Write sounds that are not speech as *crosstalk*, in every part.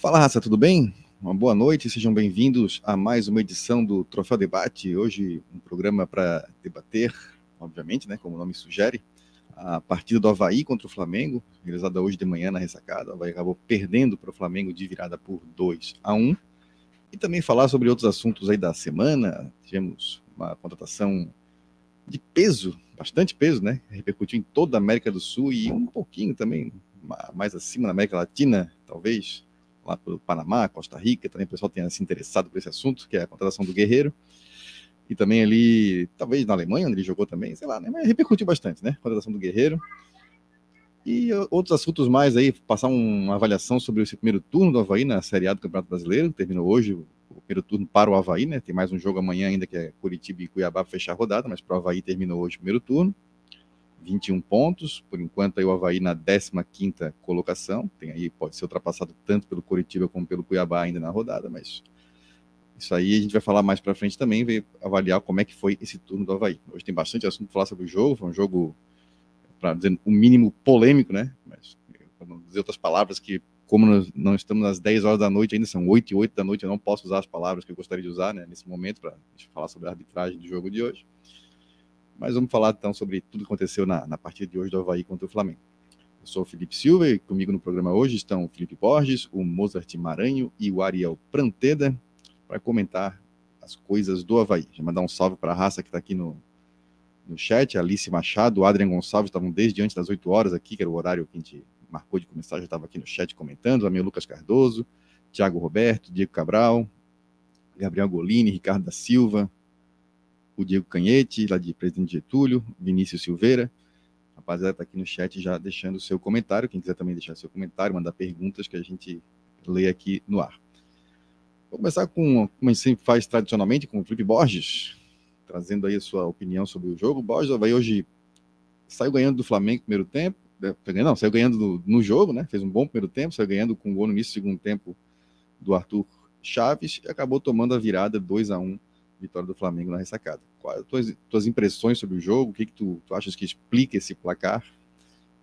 Fala, raça, tudo bem? Uma boa noite, sejam bem-vindos a mais uma edição do Troféu Debate. Hoje, um programa para debater, obviamente, né, como o nome sugere, a partida do Havaí contra o Flamengo, realizada hoje de manhã na ressacada. O Havaí acabou perdendo para o Flamengo de virada por 2 a 1 E também falar sobre outros assuntos aí da semana. Tivemos uma contratação de peso, bastante peso, né? Repercutiu em toda a América do Sul e um pouquinho também mais acima na América Latina, talvez, lá pelo Panamá, Costa Rica, também o pessoal tenha se interessado por esse assunto, que é a contratação do Guerreiro. E também ali, talvez na Alemanha, onde ele jogou também, sei lá, né? Mas repercutiu bastante, né? A contratação do Guerreiro. E outros assuntos mais aí, passar uma avaliação sobre esse primeiro turno do Havaí na Série A do Campeonato Brasileiro. Terminou hoje o primeiro turno para o Havaí, né? Tem mais um jogo amanhã ainda, que é Curitiba e Cuiabá para fechar a rodada, mas para o Havaí terminou hoje o primeiro turno. 21 pontos, por enquanto aí o Havaí na 15ª colocação, tem aí, pode ser ultrapassado tanto pelo Curitiba como pelo Cuiabá ainda na rodada, mas isso aí a gente vai falar mais para frente também, ver avaliar como é que foi esse turno do Havaí. Hoje tem bastante assunto para falar sobre o jogo, foi um jogo, para dizer o mínimo polêmico, né, mas para não dizer outras palavras que como nós não estamos às 10 horas da noite, ainda são 8 e 8 da noite, eu não posso usar as palavras que eu gostaria de usar né, nesse momento para falar sobre a arbitragem do jogo de hoje. Mas vamos falar então sobre tudo que aconteceu na, na partida de hoje do Havaí contra o Flamengo. Eu sou o Felipe Silva e comigo no programa hoje estão o Felipe Borges, o Mozart Maranho e o Ariel Pranteda para comentar as coisas do Havaí. Já mandar um salve para a raça que está aqui no, no chat, Alice Machado, o Adrian Gonçalves estavam desde antes das 8 horas aqui, que era o horário que a gente marcou de começar, já estava aqui no chat comentando, a minha Lucas Cardoso, Tiago Roberto, Diego Cabral, Gabriel Golini, Ricardo da Silva, o Diego Canhete, lá de Presidente Getúlio, Vinícius Silveira. Rapaziada, está aqui no chat já deixando o seu comentário. Quem quiser também deixar seu comentário, mandar perguntas que a gente lê aqui no ar. Vou começar com, como a gente sempre faz tradicionalmente, com o Felipe Borges, trazendo aí a sua opinião sobre o jogo. Borges vai hoje saiu ganhando do Flamengo no primeiro tempo, né, não, saiu ganhando no, no, jogo, né? Fez um bom primeiro tempo, saiu ganhando com um gol no início do segundo tempo do Arthur Chaves e acabou tomando a virada 2 a 1 vitória do Flamengo na ressacada. Quais as tuas, tuas impressões sobre o jogo? O que, que tu, tu achas que explica esse placar?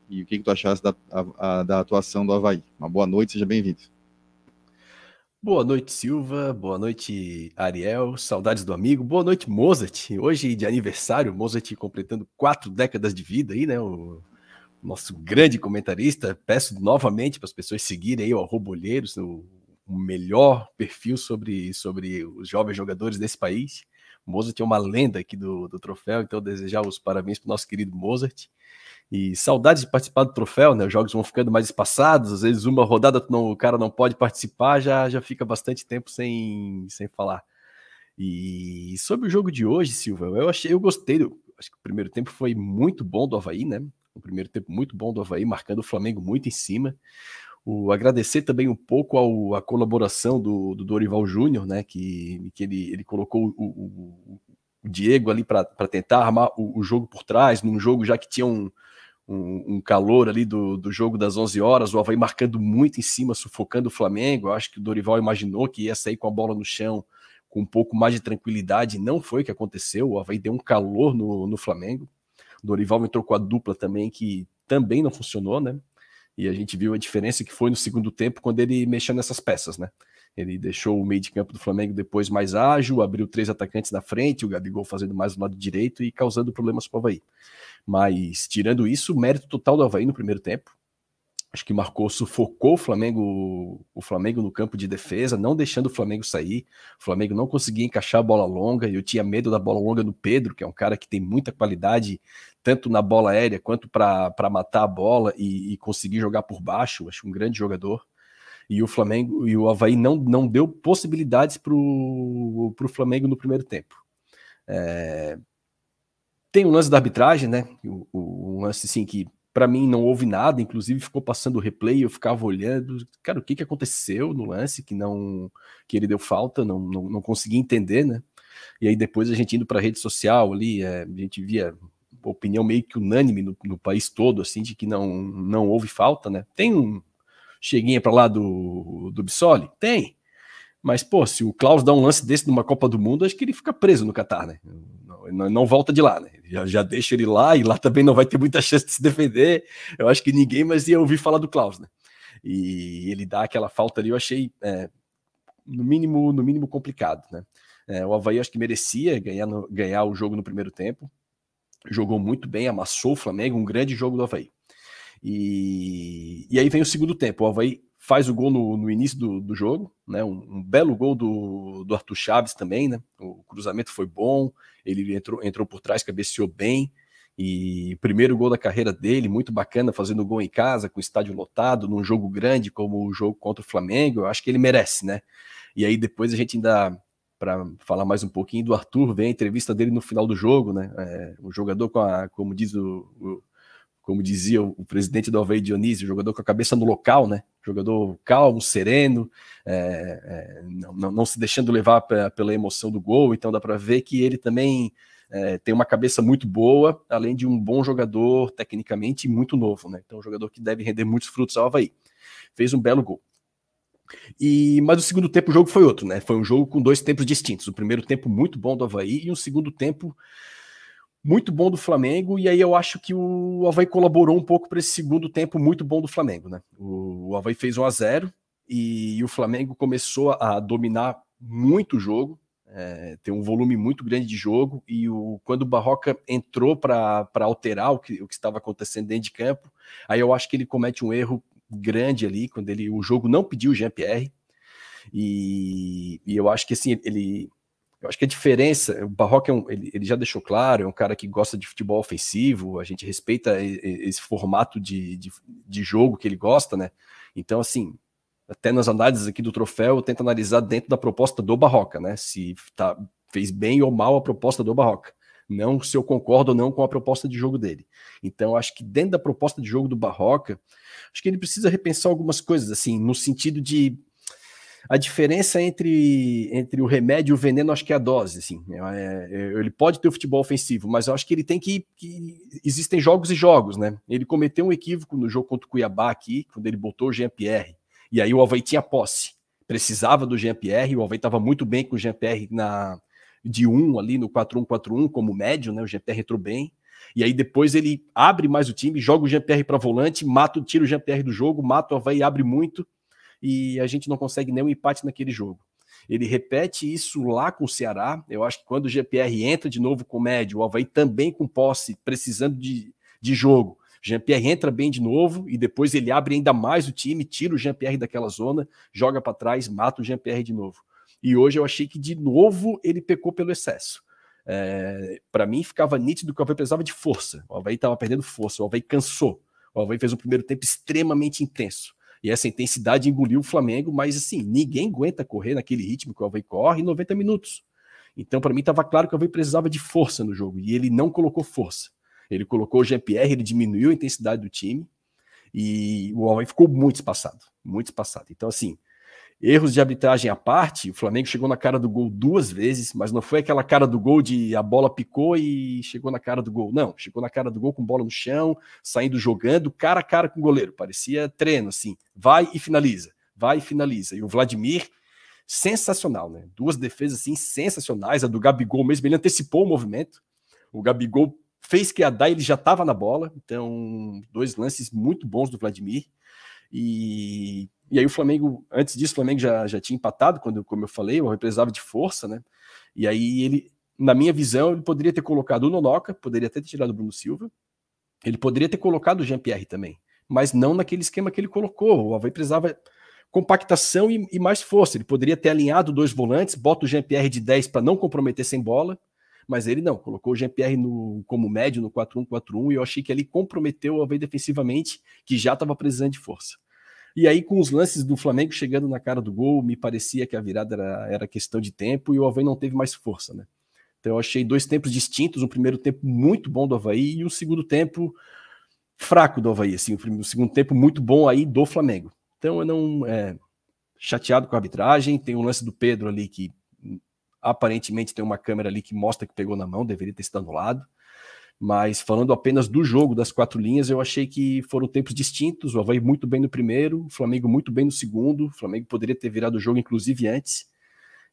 E o que, que tu achaste da, a, a, da atuação do Havaí? Uma boa noite, seja bem-vindo. Boa noite, Silva. Boa noite, Ariel. Saudades do amigo. Boa noite, Mozart. Hoje de aniversário, Mozart completando quatro décadas de vida aí, né? O nosso grande comentarista. Peço novamente para as pessoas seguirem aí o Arrobolheiros, o melhor perfil sobre, sobre os jovens jogadores desse país. Mozart é uma lenda aqui do, do troféu, então desejar os parabéns para o nosso querido Mozart. E saudades de participar do troféu, né? Os jogos vão ficando mais espaçados, às vezes uma rodada não, o cara não pode participar, já, já fica bastante tempo sem, sem falar. E sobre o jogo de hoje, Silva, eu achei, eu gostei. Do, acho que o primeiro tempo foi muito bom do Havaí, né? O primeiro tempo muito bom do Havaí, marcando o Flamengo muito em cima. O, agradecer também um pouco ao, a colaboração do, do Dorival Júnior, né? Que, que ele, ele colocou o, o, o Diego ali para tentar armar o, jogo por trás, num jogo já que tinha um, um, um, calor ali do, do jogo das 11 horas, o Havaí marcando muito em cima, sufocando o Flamengo. Eu acho que o Dorival imaginou que ia sair com a bola no chão com um pouco mais de tranquilidade. Não foi o que aconteceu. O Havaí deu um calor no, no Flamengo. O Dorival entrou com a dupla também, que também não funcionou, né? E a gente viu a diferença que foi no segundo tempo quando ele mexeu nessas peças, né? Ele deixou o meio de campo do Flamengo depois mais ágil, abriu três atacantes na frente, o Gabigol fazendo mais do lado direito e causando problemas para o Havaí. Mas, tirando isso, mérito total do Havaí no primeiro tempo acho que marcou, sufocou o Flamengo, o Flamengo no campo de defesa, não deixando o Flamengo sair. O Flamengo não conseguia encaixar a bola longa. Eu tinha medo da bola longa no Pedro, que é um cara que tem muita qualidade, tanto na bola aérea quanto para matar a bola e, e, conseguir jogar por baixo. Acho um grande jogador. E o Flamengo e o Havaí não, não deu possibilidades para o Flamengo no primeiro tempo. É... Tem o lance da arbitragem, né? O, o, um lance assim que para mim não houve nada, inclusive ficou passando o replay, eu ficava olhando, cara, o que, que aconteceu no lance que não que ele deu falta, não, não, não consegui entender, né? E aí depois a gente indo para rede social ali, é, a gente via opinião meio que unânime no, no, país todo, assim, de que não, não houve falta, né? Tem um cheguinha para lá do, do Bissoli? Tem. Mas, pô, se o Klaus dá um lance desse numa Copa do Mundo, acho que ele fica preso no Catar, né? Não, não volta de lá, né? Já, já deixa ele lá e lá também não vai ter muita chance de se defender. Eu acho que ninguém mais ia ouvir falar do Klaus, né? E ele dá aquela falta ali, eu achei é, no mínimo no mínimo complicado, né? É, o Havaí acho que merecia ganhar, no, ganhar o jogo no primeiro tempo. Jogou muito bem, amassou o Flamengo, um grande jogo do Havaí. E, e aí vem o segundo tempo. O Havaí faz o gol no, no início do, do, jogo, né? Um, um, belo gol do, do Arthur Chaves também, né? O cruzamento foi bom, ele entrou, entrou por trás, cabeceou bem. E primeiro gol da carreira dele, muito bacana, fazendo gol em casa, com o estádio lotado, num jogo grande como o jogo contra o Flamengo. Eu acho que ele merece, né? E aí depois a gente ainda para falar mais um pouquinho do Arthur, vem a entrevista dele no final do jogo, né? É, o jogador com a, como diz o, o como dizia o, presidente do Alveio Dionísio, jogador com a cabeça no local, né? Jogador calmo, sereno, é, é, não, não, se deixando levar pra, pela emoção do gol, então dá para ver que ele também é, tem uma cabeça muito boa, além de um bom jogador, tecnicamente muito novo, né? Então, um jogador que deve render muitos frutos ao Havaí. Fez um belo gol. E, mas o segundo tempo o jogo foi outro, né? Foi um jogo com dois tempos distintos. O primeiro tempo muito bom do Havaí e um segundo tempo muito bom do Flamengo. E aí eu acho que o Havaí colaborou um pouco para esse segundo tempo muito bom do Flamengo, né? O, o Havaí fez 1 a 0 e, o Flamengo começou a dominar muito o jogo. É, tem um volume muito grande de jogo e o, quando o Barroca entrou para alterar o que, o que estava acontecendo dentro de campo, aí eu acho que ele comete um erro grande ali, quando ele o jogo não pediu o Jean-Pierre. E, e, eu acho que assim, ele. Eu acho que a diferença, o Barroca é um, ele, ele, já deixou claro, é um cara que gosta de futebol ofensivo, a gente respeita esse formato de, de, de jogo que ele gosta, né? Então, assim, até nas análises aqui do troféu, tenta analisar dentro da proposta do Barroca, né? Se tá, fez bem ou mal a proposta do Barroca. Não se eu concordo ou não com a proposta de jogo dele. Então, acho que dentro da proposta de jogo do Barroca, acho que ele precisa repensar algumas coisas, assim, no sentido de a diferença entre, entre o remédio e o veneno, acho que é a dose, assim. É, é, ele pode ter o futebol ofensivo, mas eu acho que ele tem que, que, Existem jogos e jogos, né? Ele cometeu um equívoco no jogo contra o Cuiabá aqui, quando ele botou o Jean-Pierre. E aí o Havaí tinha posse. Precisava do Jean-Pierre, o Havaí estava muito bem com o Jean-Pierre na de 1 ali no 4-1-4-1 como médio, né? O Jean-Pierre entrou bem. E aí depois ele abre mais o time, joga o Jean-Pierre para volante, mata, tira o Jean-Pierre do jogo, mata o Havaí, abre muito e a gente não consegue nem um empate naquele jogo. Ele repete isso lá com o Ceará. Eu acho que quando o GPR entra de novo com o médio, o Havaí também com posse, precisando de, de jogo. Jean-Pierre entra bem de novo e depois ele abre ainda mais o time, tira o Jean-Pierre daquela zona, joga para trás, mata o Jean-Pierre de novo. E hoje eu achei que de novo ele pecou pelo excesso. É, para mim ficava nítido que o Havaí precisava de força. O Havaí estava perdendo força, o Havaí cansou. O Havaí fez um primeiro tempo extremamente intenso. E essa intensidade engoliu o Flamengo, mas assim, ninguém aguenta correr naquele ritmo que o Havaí corre em 90 minutos. Então, para mim, estava claro que o Havaí precisava de força no jogo, e ele não colocou força. Ele colocou o Jean-Pierre, ele diminuiu a intensidade do time, e o Havaí ficou muito espaçado, muito espaçado. Então, assim, Erros de arbitragem à parte, o Flamengo chegou na cara do gol duas vezes, mas não foi aquela cara do gol de a bola picou e chegou na cara do gol. Não, chegou na cara do gol com bola no chão, saindo jogando, cara a cara com o goleiro. Parecia treino, assim. Vai e finaliza, vai e finaliza. E o Vladimir, sensacional, né? Duas defesas assim sensacionais. A do Gabigol mesmo, ele antecipou o movimento. O Gabigol fez que a dar, ele já estava na bola. Então, dois lances muito bons do Vladimir. E e aí o Flamengo, antes disso, o Flamengo já, já tinha empatado, quando, como eu falei, o precisava de força, né? E aí ele, na minha visão, ele poderia ter colocado o Nonoca, poderia até ter tirado o Bruno Silva, ele poderia ter colocado o Jean-Pierre também, mas não naquele esquema que ele colocou. O Havaí precisava compactação e, e, mais força. Ele poderia ter alinhado dois volantes, bota o Jean-Pierre de 10 para não comprometer sem bola, mas ele não, colocou o Jean-Pierre como médio no 4-1-4-1 e eu achei que ele comprometeu o Havaí defensivamente, que já estava precisando de força. E aí, com os lances do Flamengo chegando na cara do gol, me parecia que a virada era, era questão de tempo e o Havaí não teve mais força, né? Então eu achei dois tempos distintos, um primeiro tempo muito bom do Havaí e um segundo tempo fraco do Havaí, assim, o segundo tempo muito bom aí do Flamengo. Então eu não é, chateado com a arbitragem, tem um lance do Pedro ali que aparentemente tem uma câmera ali que mostra que pegou na mão, deveria ter sido anulado. Mas falando apenas do jogo, das quatro linhas, eu achei que foram tempos distintos. O Havaí muito bem no primeiro, o Flamengo muito bem no segundo. O Flamengo poderia ter virado o jogo, inclusive, antes.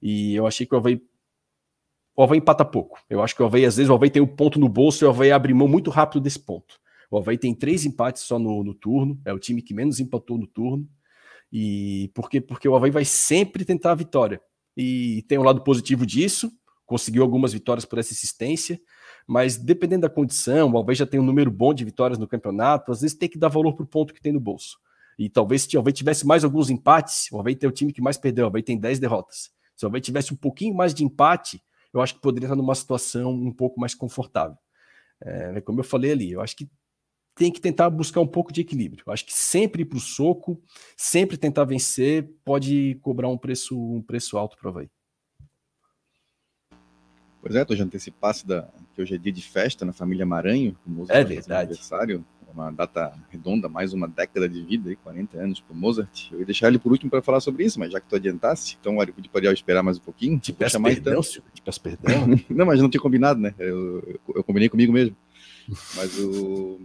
E eu achei que o Havaí. O Havaí empata pouco. Eu acho que o Havaí, às vezes, o Havaí tem um ponto no bolso e o Havaí abre mão muito rápido desse ponto. O Havaí tem três empates só no, no turno, é o time que menos empatou no turno. E por quê? Porque o Havaí vai sempre tentar a vitória. E tem um lado positivo disso, conseguiu algumas vitórias por essa assistência, mas dependendo da condição, Havaí já tem um número bom de vitórias no campeonato, às vezes tem que dar valor para o ponto que tem no bolso. E talvez se o Havaí tivesse mais alguns empates, o Havaí tem o time que mais perdeu, o Havaí tem 10 derrotas. Se o Havaí tivesse um pouquinho mais de empate, eu acho que poderia estar numa situação um pouco mais confortável. É, como eu falei ali, eu acho que tem que tentar buscar um pouco de equilíbrio. Eu acho que sempre ir para o soco, sempre tentar vencer, pode cobrar um preço, um preço alto para o Havaí. Pois é, tu já antecipasse da, que hoje é dia de festa na família Maranho, é verdade. aniversário uma data redonda, mais uma década de vida, aí, 40 anos para Mozart. Eu ia deixar ele por último para falar sobre isso, mas já que tu adiantasse, então o poderia esperar mais um pouquinho. Te peço chamar, perdão, então... te peço perdão. *laughs* não, mas não tinha combinado, né? Eu, eu, eu combinei comigo mesmo. Mas o...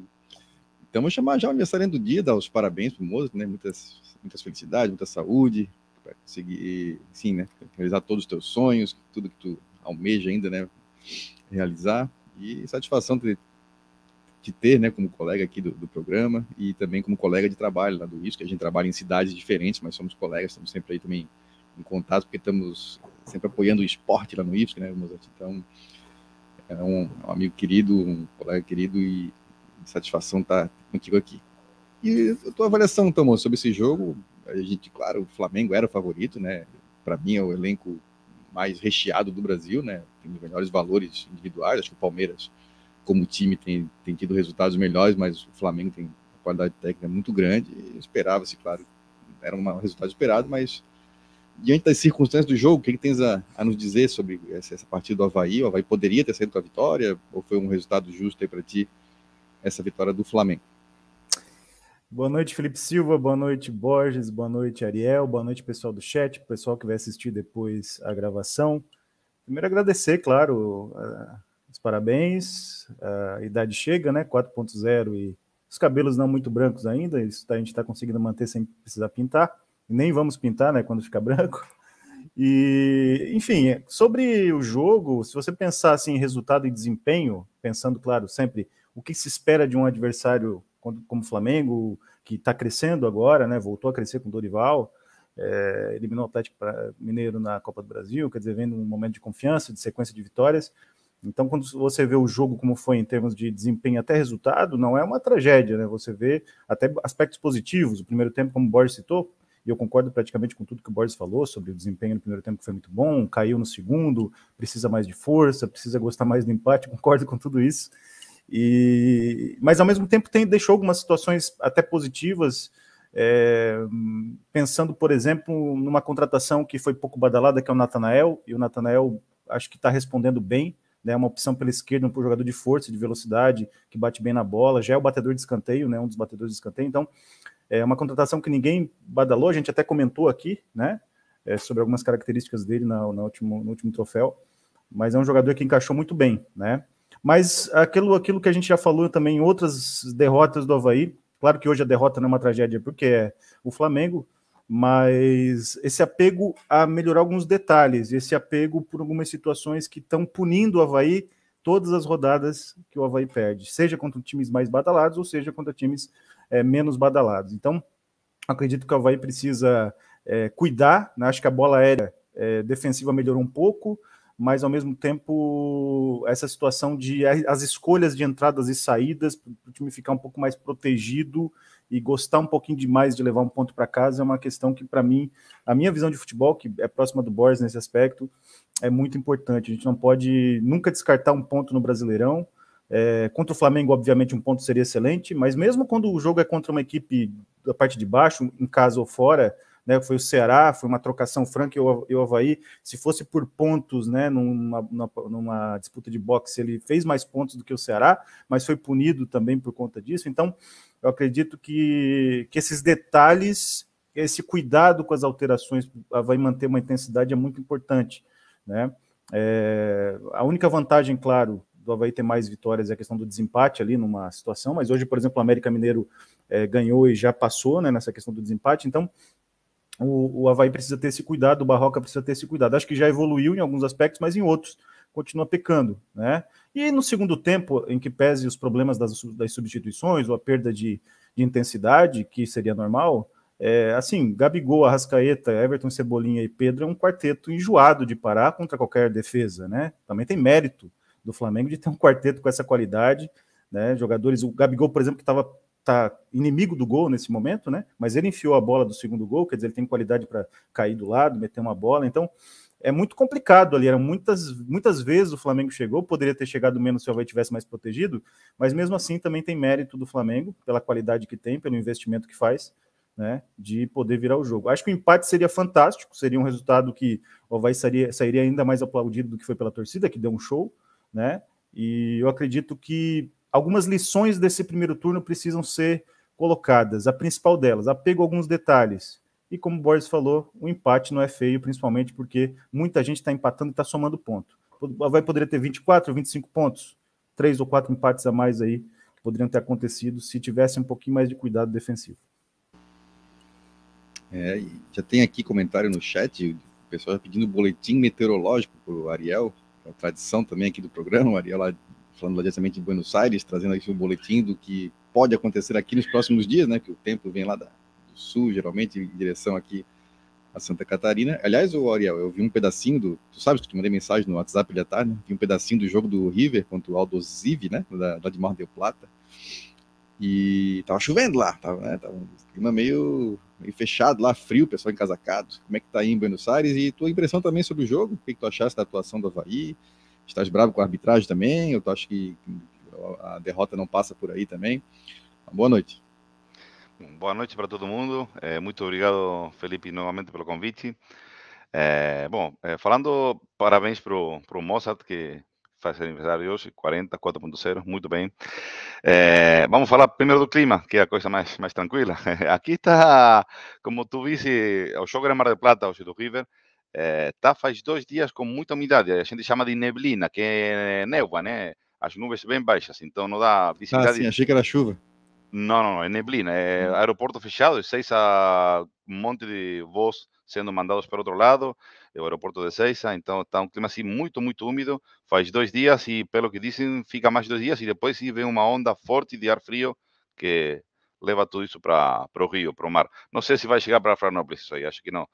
Então vou chamar já o aniversário do dia, dar os parabéns para o Mozart, né? Muitas, muitas felicidades, muita saúde, para conseguir, sim, né? Realizar todos os teus sonhos, tudo que tu almeja ainda, né? Realizar. E satisfação de de ter, né, como colega aqui do, do, programa e também como colega de trabalho lá do que a gente trabalha em cidades diferentes, mas somos colegas, estamos sempre aí também em contato, porque estamos sempre apoiando o esporte lá no IFSC, né, Mozart? Então, é um, um, amigo querido, um colega querido e satisfação estar contigo aqui. E a tua avaliação, então, sobre esse jogo, a gente, claro, o Flamengo era o favorito, né, para mim é o elenco mais recheado do Brasil, né, tem os melhores valores individuais, acho que o Palmeiras como time tem, tem tido resultados melhores, mas o Flamengo tem uma qualidade técnica muito grande. Esperava-se, claro, era um resultado esperado, mas diante das circunstâncias do jogo, o que, que tens a, a, nos dizer sobre essa, essa, partida do Havaí? O Havaí poderia ter saído com a vitória, ou foi um resultado justo aí para ti, essa vitória do Flamengo? Boa noite, Felipe Silva, boa noite, Borges, boa noite, Ariel, boa noite, pessoal do chat, pessoal que vai assistir depois a gravação. Primeiro, agradecer, claro, os parabéns. A idade chega, né? 4.0 e os cabelos não muito brancos ainda. Isso a gente está conseguindo manter sem precisar pintar. Nem vamos pintar, né? Quando ficar *laughs* branco. E, enfim, sobre o jogo, se você pensar assim, em resultado e desempenho, pensando, claro, sempre o que se espera de um adversário como o Flamengo, que está crescendo agora, né? Voltou a crescer com o Dorival. É, eliminou o Atlético Mineiro na Copa do Brasil, quer dizer, vendo um momento de confiança, de sequência de vitórias. Então, quando você vê o jogo como foi em termos de desempenho até resultado, não é uma tragédia, né? Você vê até aspectos positivos. O primeiro tempo, como o Borges citou, e eu concordo praticamente com tudo que o Borges falou sobre o desempenho no primeiro tempo que foi muito bom, caiu no segundo, precisa mais de força, precisa gostar mais do empate, *laughs* concordo com tudo isso. E mas ao mesmo tempo tem deixou algumas situações até positivas, é, pensando, por exemplo, numa contratação que foi pouco badalada, que é o Natanael, e o Natanael acho que está respondendo bem né, uma opção pela esquerda, um jogador de força, de velocidade, que bate bem na bola, já é o batedor de escanteio, né, um dos batedores de escanteio, então é uma contratação que ninguém badalou, a gente até comentou aqui, né, é, sobre algumas características dele na, na último, no último troféu, mas é um jogador que encaixou muito bem, né, mas aquilo, aquilo que a gente já falou também em outras derrotas do Havaí, claro que hoje a derrota não é uma tragédia, porque é o Flamengo, mas esse apego a melhorar alguns detalhes, esse apego por algumas situações que estão punindo o Havaí todas as rodadas que o Havaí perde, seja contra times mais badalados ou seja contra times é, menos badalados. Então, acredito que o Havaí precisa é, cuidar, né? acho que a bola aérea é, defensiva melhorou um pouco, mas ao mesmo tempo essa situação de as escolhas de entradas e saídas para o time ficar um pouco mais protegido e gostar um pouquinho demais de levar um ponto para casa é uma questão que, para mim, a minha visão de futebol, que é próxima do Boris nesse aspecto, é muito importante. A gente não pode nunca descartar um ponto no Brasileirão. É, contra o Flamengo, obviamente, um ponto seria excelente, mas mesmo quando o jogo é contra uma equipe da parte de baixo, em casa ou fora, né, foi o Ceará, foi uma trocação franca e o, Havaí, se fosse por pontos, né, numa, numa, disputa de boxe, ele fez mais pontos do que o Ceará, mas foi punido também por conta disso, então eu acredito que, que esses detalhes, esse cuidado com as alterações vai manter uma intensidade é muito importante, né, é, a única vantagem, claro, do Havaí ter mais vitórias é a questão do desempate ali numa situação, mas hoje, por exemplo, o América Mineiro é, ganhou e já passou né, nessa questão do desempate, então o, o Havaí precisa ter esse cuidado, o Barroca precisa ter esse cuidado. Acho que já evoluiu em alguns aspectos, mas em outros continua pecando, né? E no segundo tempo, em que pese os problemas das, das substituições ou a perda de, de intensidade, que seria normal, É, assim, Gabigol, Arrascaeta, Everton, Cebolinha e Pedro é um quarteto enjoado de parar contra qualquer defesa, né? Também tem mérito do Flamengo de ter um quarteto com essa qualidade, né? Jogadores, o Gabigol, por exemplo, que estava tá inimigo do gol nesse momento, né? Mas ele enfiou a bola do segundo gol, quer dizer, ele tem qualidade para cair do lado, meter uma bola. Então, é muito complicado ali. Eram muitas, muitas vezes o Flamengo chegou, poderia ter chegado menos se o Havaí tivesse mais protegido, mas mesmo assim também tem mérito do Flamengo, pela qualidade que tem, pelo investimento que faz né, de poder virar o jogo. Acho que o empate seria fantástico, seria um resultado que o Havaí sairia, sairia ainda mais aplaudido do que foi pela torcida, que deu um show, né? E eu acredito que algumas lições desse primeiro turno precisam ser colocadas. A principal delas, apego a alguns detalhes. E como o Borges falou, o empate não é feio, principalmente porque muita gente está empatando e está somando ponto. Havaí poderia ter 24, 25 pontos, três ou quatro empates a mais aí que poderiam ter acontecido se tivesse um pouquinho mais de cuidado defensivo. É, já tem aqui comentário no chat, o pessoal tá pedindo boletim meteorológico para o Ariel, a tradição também aqui do programa, o Ariel lá, falando lá diretamente de Buenos Aires, trazendo aqui o boletim do que pode acontecer aqui nos próximos dias, né, que o tempo vem lá do sul, geralmente, em direção aqui a Santa Catarina. Aliás, o Ariel, eu vi um pedacinho do, tu sabes que eu te mandei mensagem no WhatsApp de tarde, né? vi um pedacinho do jogo do River contra o Aldo Ziv, né, da, da de Mar del Plata, e tava chovendo lá, tava, né, tava um clima meio meio fechado lá, frio, pessoal encasacado. Como é que tá aí em Buenos Aires? E tua impressão também sobre o jogo? O que, que tu achaste da atuação do Havaí? Estás bravo com a arbitragem também? Ou tu acha que a derrota não passa por aí também? Boa noite. Boa noite para todo mundo. É, muito obrigado, Felipe, novamente pelo convite. É, bom, é, falando parabéns para o Mozart, que faz aniversário hoje, 40, 4.0, muito bem. É, vamos falar primeiro do clima, que é a coisa mais, mais tranquila. *laughs* Aqui está, como tu viste, o jogo era Mar del Plata, hoje do River, está faz dois dias com muita umidade, a gente chama de neblina, que é névoa, né? As nuvens bem baixas, então não dá visibilidade. Ah, sim, achei que era chuva. Não, não, não, é neblina, é aeroporto fechado, seis a um monte de voos sendo mandados para outro lado, o aeroporto de Seiza, então está um clima assim muito, muito úmido, faz dois dias e pelo que dizem fica mais dois dias e depois vem uma onda forte de ar frio que leva tudo isso para o rio, para o mar. Não sei se vai chegar para Florianópolis, isso aí, acho que não.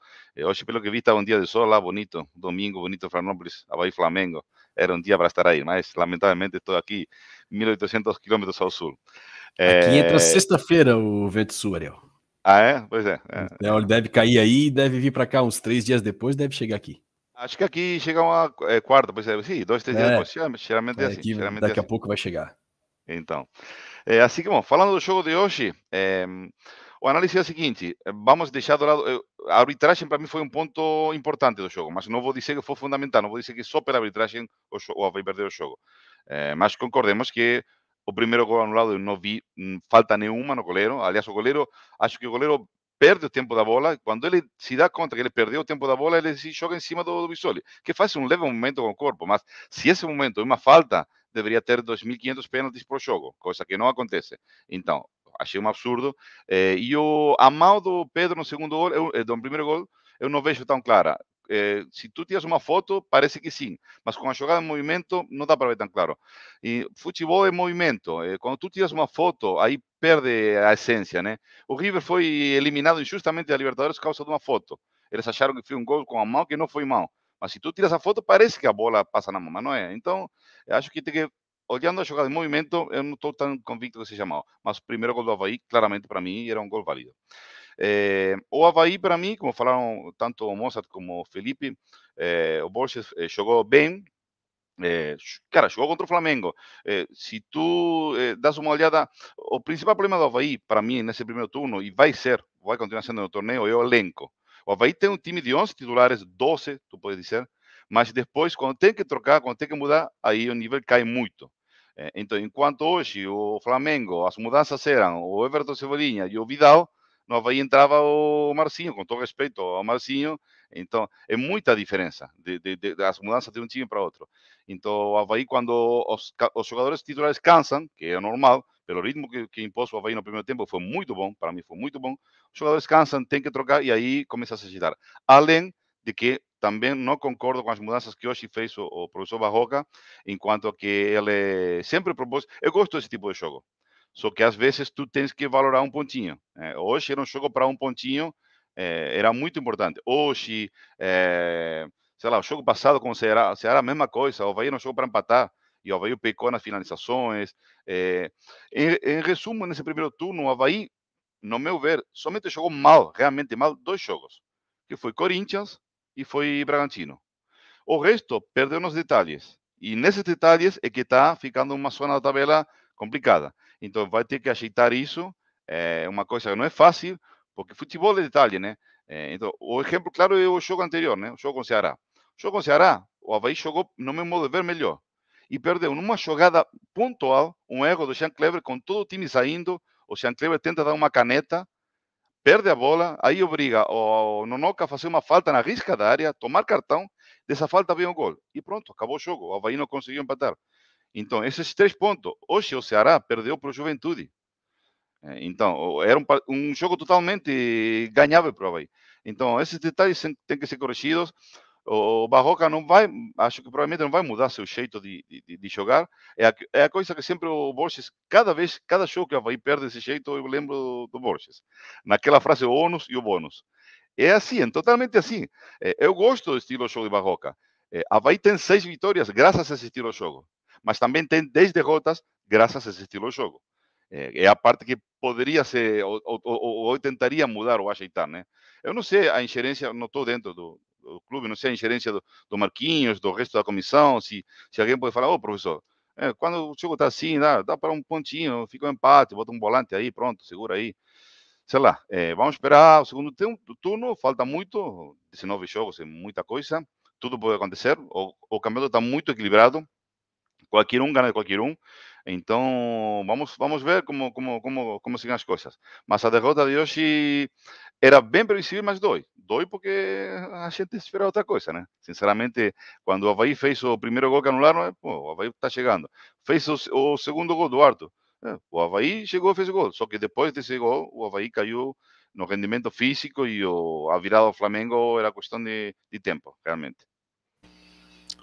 Hoje, pelo que vi, está um dia de sol lá, bonito, domingo, bonito, Florianópolis, Havaí, Flamengo. Era um dia para estar aí, mas lamentavelmente estou aqui 1.800 quilômetros ao sul. Aqui é... entra sexta-feira o vento sul, Ariel. Ah, é? Pois é. é. Então, ele deve cair aí deve vir para cá uns três dias depois, deve chegar aqui. Acho que aqui chega uma é, quarta, pois é, sim, dois, três é. dias depois, geralmente é, é assim. Geralmente daqui é a assim. pouco vai chegar. Então, é, assim que, bom, falando do jogo de hoje, é, o análise é o seguinte, vamos deixar do lado, a arbitragem para mim foi um ponto importante do jogo, mas não vou dizer que foi fundamental, não vou dizer que só pela arbitragem o, o vai perder o jogo. É, mas concordemos que o primeiro gol anulado eu não vi mm, falta nenhuma no goleiro. Aliás, o goleiro, acho que o goleiro perde o tempo da bola. Quando ele se dá conta que ele perdeu o tempo da bola, ele se joga em cima do, do Bissoli, que faz um leve movimento com o corpo. Mas se esse momento é uma falta, deveria ter 2.500 pênaltis por jogo, coisa que não acontece. Então, achei um absurdo. Eh, e o, a mão do Pedro no segundo gol, eu, no primeiro gol, eu não vejo tão clara eh, se tu tiras uma foto, parece que sim, mas com a jogada em movimento não dá para ver tão claro. E futebol é movimento. Eh, quando tu tiras uma foto, aí perde a essência, né? O River foi eliminado injustamente da Libertadores por causa de uma foto. Eles acharam que foi um gol com a mão que não foi mão. Mas se tu tiras a foto, parece que a bola passa na mão, mas não é. Então, acho que tem que olhando a jogada em movimento, eu não estou tão convicto que seja mal. Mas o primeiro gol do Havaí, claramente para mim, era um gol válido. É, o Havaí, para mim, como falaram tanto o Mozart como o Felipe, é, o Borges é, jogou bem. cara, jogou contra o Flamengo. se tu das uma olhada, o principal problema do Havaí, para mim, nesse primeiro turno, e vai ser, vai continuar sendo no torneio, é o elenco. O Havaí tem um time de 11 titulares, 12, tu pode dizer, mas depois, quando tem que trocar, quando tem que mudar, aí o nível cai muito. Então, enquanto hoje o Flamengo, as mudanças eram o Everton Cebolinha e o Vidal, no Havaí entrava o Marcinho, com todo respeito ao Marcinho, então é muita diferença de, de, de, das mudanças de um time para outro. Então o Havaí, quando os, os jogadores titulares cansam, que é normal, pelo ritmo que, que impôs o Havaí no primeiro tempo, foi muito bom, para mim foi muito bom, os jogadores cansam, tem que trocar e aí começa a se agitar. Além de que também não concordo com as mudanças que hoje fez o, o professor Barroca, enquanto que ele sempre propôs. Eu gosto desse tipo de jogo. Só que às vezes tu tens que valorar um pontinho. É, hoje era um jogo para um pontinho, é, era muito importante. Hoje, é, sei lá, o jogo passado com o Ceará, o Ceará a mesma coisa, o Bahia não jogou para empatar, e o Havaí pecou nas finalizações. É, em, em, resumo, nesse primeiro turno, o Havaí, no meu ver, somente jogou mal, realmente mal, dois jogos, que foi Corinthians e foi Bragantino. O resto perdeu nos detalhes. E nesses detalhes é que está ficando uma zona da tabela complicada. Então vai ter que ajeitar isso. É uma coisa que não é fácil, porque futebol é detalhe, né? É, então, o exemplo claro é o jogo anterior, né? O jogo com o Ceará. O jogo com o Ceará, o Havaí jogou, no meu modo de ver, melhor. E perdeu numa jogada pontual, um erro do Jean Kleber, com todo o time saindo. O Jean Kleber tenta dar uma caneta, perde a bola, aí obriga o Nonoca a fazer uma falta na risca da área, tomar cartão, dessa falta vem o gol. E pronto, acabou o jogo. O Havaí não conseguiu empatar. Então, esses três pontos. Hoje o Ceará perdeu para o Juventude. Então, era um, um jogo totalmente ganhável para o Havaí. Então, esses detalhes têm que ser corrigidos. O Barroca não vai, acho que provavelmente não vai mudar seu jeito de, de, de jogar. É a, é a, coisa que sempre o Borges, cada vez, cada jogo que o Havaí perde esse jeito, eu lembro do Borges. Naquela frase, o ônus e o bônus. É assim, é totalmente assim. É, eu gosto do estilo jogo de Barroca. É, Havaí tem seis vitórias graças a esse estilo de jogo mas também tem 10 derrotas graças a esse estilo de jogo. É, é a parte que poderia ser, ou, ou, ou, ou, tentaria mudar ou ajeitar, né? Eu não sei a ingerência, não estou dentro do, do, clube, não sei a ingerência do, do, Marquinhos, do resto da comissão, se, se alguém pode falar, ô oh, professor, é, quando o jogo está assim, dá, dá para um pontinho, fica um empate, bota um volante aí, pronto, segura aí. Sei lá, é, vamos esperar o segundo turno, falta muito, 19 jogos, é muita coisa, tudo pode acontecer, o, o campeonato está muito equilibrado, qualquer um ganha de qualquer um. Então, vamos, vamos ver como, como, como, como seguem as coisas. Mas a derrota de hoje era bem previsível, mas dói. Dói porque a gente espera outra coisa, né? Sinceramente, quando o Havaí fez o primeiro gol que anularam, pô, o Havaí está chegando. Fez o, o, segundo gol do Arthur. É, o Havaí chegou e fez o gol. Só que depois desse gol, o Havaí caiu no rendimento físico e o, a virada do Flamengo era questão de, de tempo, realmente.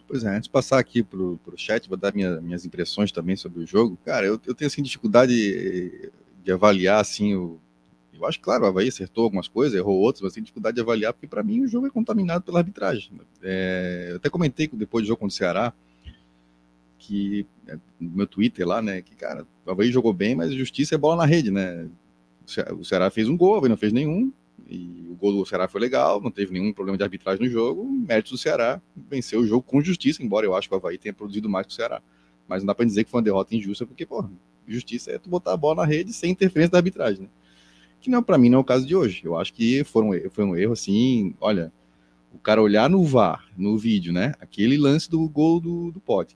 Pois é, antes de passar aqui para o chat, vou dar minha, minhas impressões também sobre o jogo. Cara, eu, eu tenho assim, dificuldade de, de avaliar assim o. Eu acho claro, o Havaí acertou algumas coisas, errou outras, mas tenho dificuldade de avaliar, porque para mim o jogo é contaminado pela arbitragem. É, eu até comentei depois do jogo contra o Ceará, que é, no meu Twitter lá, né, que, cara, o Havaí jogou bem, mas justiça é bola na rede, né? O Ceará fez um gol, o Havaí não fez nenhum, e o gol do Ceará foi legal, não teve nenhum problema de arbitragem no jogo. Mérito do Ceará, venceu o jogo com justiça, embora eu acho que o Havaí tenha produzido mais que o Ceará. Mas não dá para dizer que foi uma derrota injusta, porque, pô, justiça é tu botar a bola na rede sem interferência da arbitragem, né? Que não, para mim, não é o caso de hoje. Eu acho que foi um, foi um erro, assim, olha, o cara olhar no VAR, no vídeo, né? Aquele lance do gol do, do Pote,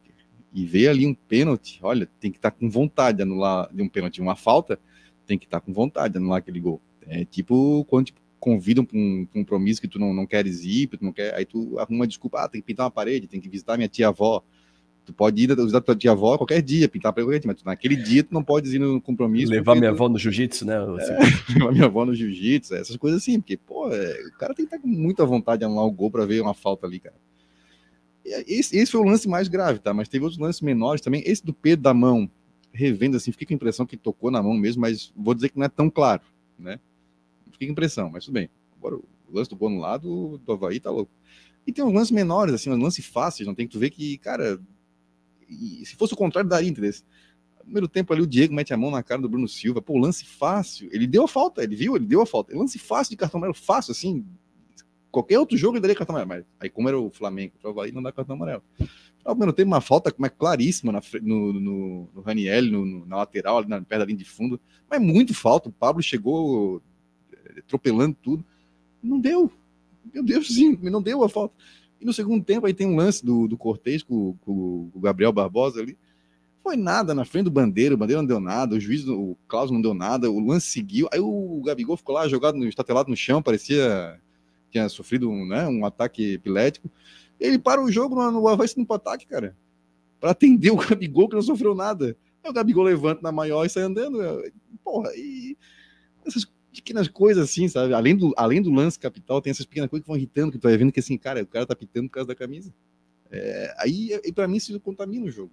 e ver ali um pênalti, olha, tem que estar tá com vontade de anular de um pênalti, uma falta, tem que estar tá com vontade de anular aquele gol. É tipo quando te convidam para um compromisso que tu não, não queres ir, tu não quer, aí tu arruma uma desculpa, ah, tem que pintar uma parede, tem que visitar minha tia-avó. Tu pode ir visitar tua tia-avó qualquer dia, pintar a qualquer dia, mas naquele dia tu não pode ir no compromisso. Levar minha tu... avó no jiu-jitsu, né? É, *laughs* levar minha avó no jiu-jitsu, essas coisas assim, porque, pô, é, o cara tem que estar com muita vontade de anular o gol para ver uma falta ali, cara. Esse, esse, foi o lance mais grave, tá? Mas teve outros lances menores também. Esse do Pedro da mão, revendo assim, fiquei com a impressão que tocou na mão mesmo, mas vou dizer que não é tão claro, né? Fiquei com impressão, mas tudo bem. Agora, o lance do gol no lado do Havaí tá louco. E tem uns lances menores, assim, uns lances fáceis, não tem que tu ver que, cara, se fosse o contrário, daria interesse. No primeiro tempo ali, o Diego mete a mão na cara do Bruno Silva. Pô, lance fácil. Ele deu a falta, ele viu, ele deu a falta. Lance fácil de cartão amarelo, fácil, assim. Qualquer outro jogo ele daria cartão amarelo. Mas aí, como era o Flamengo, o Havaí não dá cartão amarelo. No primeiro tempo, uma falta como é claríssima na, no, no, no Raniel, no, no, na lateral, ali na perto da linha de fundo. Mas muito falta. O Pablo chegou atropelando tudo. Não deu. Meu Deus, sim, não deu a falta. E no segundo tempo, aí tem um lance do, do Cortez com, com, com o Gabriel Barbosa ali. Foi nada na frente do Bandeira, o Bandeira não deu nada, o juiz, o Klaus não deu nada, o lance seguiu. Aí o Gabigol ficou lá jogado, no, estatelado no chão, parecia que tinha sofrido um, né, um ataque epilético. Ele para o jogo no, no Havaí no ataque, cara, para atender o Gabigol que não sofreu nada. Aí o Gabigol levanta na maior e sai andando. Porra, e essas pequenas coisas assim, sabe? Além do, além do lance capital, tem essas pequenas coisas que vão irritando, que tu vai vendo que assim, cara, o cara tá pitando por causa da camisa. É, aí, e para mim, isso contamina o jogo.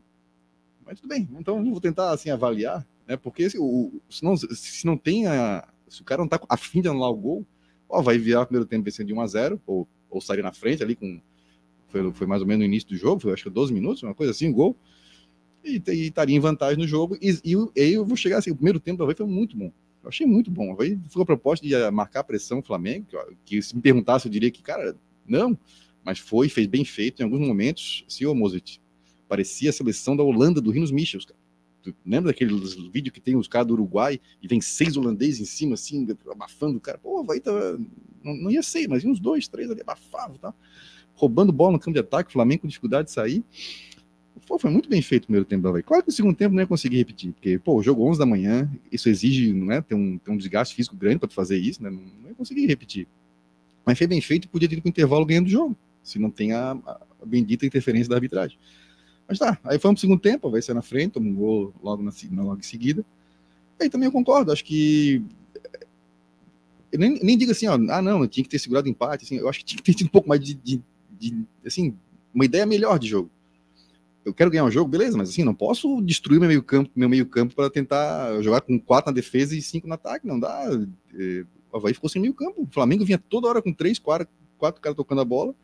Mas tudo bem, então vou tentar assim avaliar, né? Porque se, o, se, não, se não tem a, se o cara não tá afim de anular o gol, ó, vai virar o primeiro tempo vencendo de 1 a 0 ou, ou sair na frente ali com foi, foi mais ou menos no início do jogo, foi acho que 12 minutos, uma coisa assim, gol. E, e estaria em vantagem no jogo. E, e, e eu vou chegar assim, o primeiro tempo da foi muito bom. Eu achei muito bom. Aí foi a proposta de marcar a pressão Flamengo, que, se me perguntasse, eu diria que, cara, não. Mas foi, fez bem feito em alguns momentos. Senhor Mozart, parecia a seleção da Holanda do Rinos Michels, cara. Tu lembra daquele vídeo que tem os caras do Uruguai e vem seis holandeses em cima, assim, abafando o cara? Pô, vai tava. Não, não ia ser, mas uns dois, três ali abafavam, tá? Roubando bola no campo de ataque, o Flamengo com dificuldade de sair. Pô, foi muito bem feito o primeiro tempo da Havaí. Claro que no segundo tempo não ia conseguir repetir, porque, pô, o jogo 11 da manhã, isso exige, não é, ter um, ter um desgaste físico grande para fazer isso, né? Não, não ia conseguir repetir. Mas foi bem feito e podia ter ido o intervalo ganhando o jogo, se não tem a, a, bendita interferência da arbitragem. Mas tá, aí foi um segundo tempo, vai ser na frente, tomou um gol logo, na, logo em seguida. Aí também eu concordo, acho que. Eu nem, nem digo assim, ó, ah, não, tinha que ter segurado empate, assim, eu acho que tinha que ter tido um pouco mais de, de, de assim, uma ideia melhor de jogo eu quero ganhar um jogo, beleza, mas assim, não posso destruir meu meio campo, meu meio campo para tentar jogar com quatro na defesa e cinco no ataque, não dá. É, o Havaí ficou sem meio campo. O Flamengo vinha toda hora com três, quatro, quatro caras tocando a bola,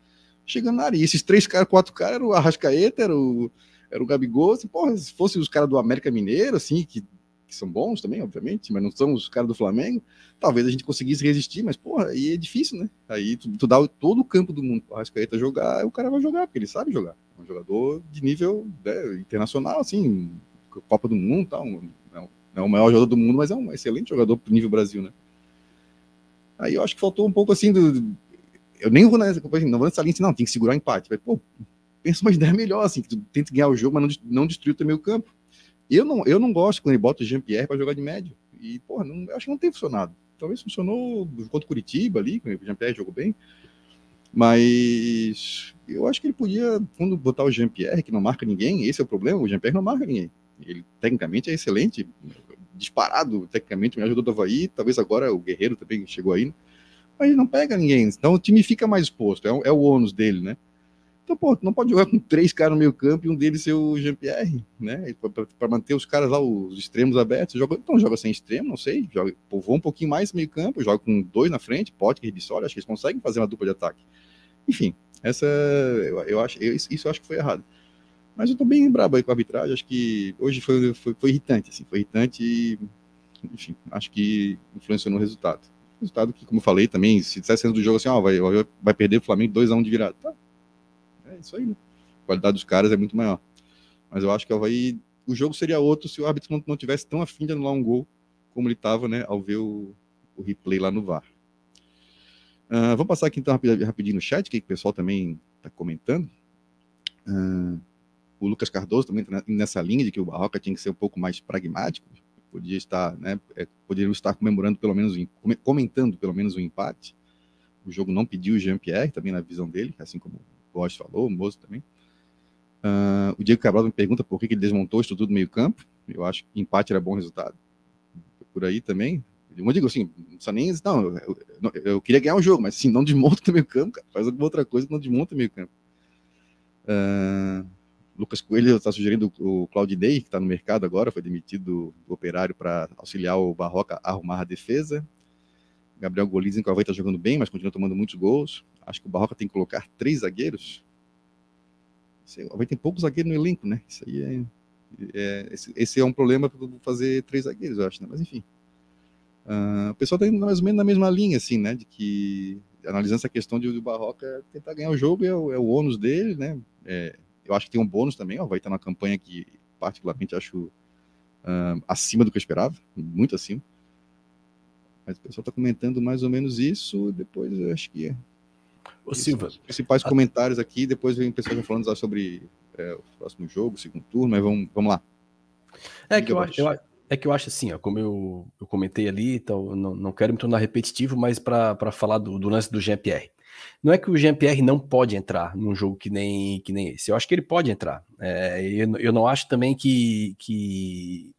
chegando na área. E esses três caras, quatro caras, era o Arrascaeta, era o, era o Gabigol. Assim, porra, se fosse os caras do América Mineiro, assim, que que são bons também, obviamente, mas não são os caras do Flamengo, talvez a gente conseguisse resistir, mas, porra, aí é difícil, né? Aí tu, tu dá todo o campo do mundo para o Arrascaeta jogar, o cara vai jogar, porque ele sabe jogar. É um jogador de nível né, internacional, assim, Copa do Mundo tal. Não é o maior jogador do mundo, mas é um excelente jogador pro nível Brasil, né? Aí eu acho que faltou um pouco assim do. Eu nem vou nessa, não vou nessa linha assim, não, tem que segurar o empate. Pô, pensa uma *laughs* ideia melhor, assim, que tu tenta ganhar o jogo, mas não, não destruir o teu meio campo. Eu não, eu não gosto quando ele bota o Jean-Pierre para jogar de médio. E, porra, não, acho que não tem funcionado. Talvez funcionou contra o Curitiba ali, o Jean-Pierre jogou bem. Mas eu acho que ele podia, quando botar o Jean-Pierre, que não marca ninguém, esse é o problema, o Jean-Pierre não marca ninguém. Ele tecnicamente é excelente, disparado, tecnicamente me ajudou do Havaí, talvez agora o Guerreiro também chegou aí, mas ele não pega ninguém, então o time fica mais exposto, é, é o ônus dele, né? Então, pô, não pode jogar com três caras no meio campo e um deles ser o Jean-Pierre, né? Para manter os caras lá, os extremos abertos. Joga, então, joga sem extremo, não sei. Joga, povoa um pouquinho mais meio campo, joga com dois na frente, pode que Ribissoli, acho que eles conseguem fazer uma dupla de ataque. Enfim, essa eu, eu acho, eu, isso eu acho que foi errado. Mas eu tô bem brabo aí com a arbitragem, acho que hoje foi, foi, foi irritante, assim, foi irritante e, enfim, acho que influenciou no resultado. Resultado que, como eu falei também, se dissesse antes do jogo assim, ó, vai, vai perder o Flamengo 2x1 um de virada. Tá, isso aí, né? A qualidade dos caras é muito maior. Mas eu acho que o Havaí, o jogo seria outro se o árbitro não, não tivesse tão afim de anular um gol como ele estava, né, ao ver o, o, replay lá no VAR. Uh, vamos passar aqui então rapidinho no chat, que o pessoal também está comentando. Uh, o Lucas Cardoso também está nessa linha de que o Barroca tinha que ser um pouco mais pragmático, podia estar, né, é, poderiam estar comemorando pelo menos, comentando pelo menos o um empate. O jogo não pediu o Jean-Pierre, também na visão dele, assim como Borges falou, o Moço também. Uh, o Diego Cabral me pergunta por que, ele desmontou o estudo do meio campo. Eu acho que empate era bom resultado. Por aí também. Eu digo assim, não precisa nem. Não, eu, eu, queria ganhar o jogo, mas sim, não desmonta o meio campo, cara. Faz alguma outra coisa que não desmonta o meio campo. Uh, Lucas Coelho está sugerindo o Claudinei, que está no mercado agora, foi demitido do operário para auxiliar o Barroca a arrumar a defesa. Gabriel Golizem, que o Havaí está jogando bem, mas continua tomando muitos gols. Acho que o Barroca tem que colocar três zagueiros. O Havaí tem poucos zagueiros no elenco, né? Isso aí é, é esse, esse, é um problema para fazer três zagueiros, eu acho, né? Mas enfim. Uh, o pessoal está mais ou menos na mesma linha, assim, né? De que, analisando essa questão de, o Barroca tentar ganhar o jogo é o, é o ônus dele, né? É, eu acho que tem um bônus também, ó, vai estar na campanha que particularmente acho uh, acima do que eu esperava, muito acima. Mas o pessoal está comentando mais ou menos isso. Depois eu acho que. Ô, Silva. Os principais a... comentários aqui. Depois vem o pessoal já falando sobre é, o próximo jogo, segundo turno. Mas vamos, vamos lá. É que, eu, acho, eu, é que eu acho assim, ó, como eu, eu comentei ali, então, não, não quero me tornar repetitivo, mas para falar do, do lance do Jean-Pierre. Não é que o Jean-Pierre não pode entrar num jogo que nem, que nem esse. Eu acho que ele pode entrar. É, eu, eu não acho também que, que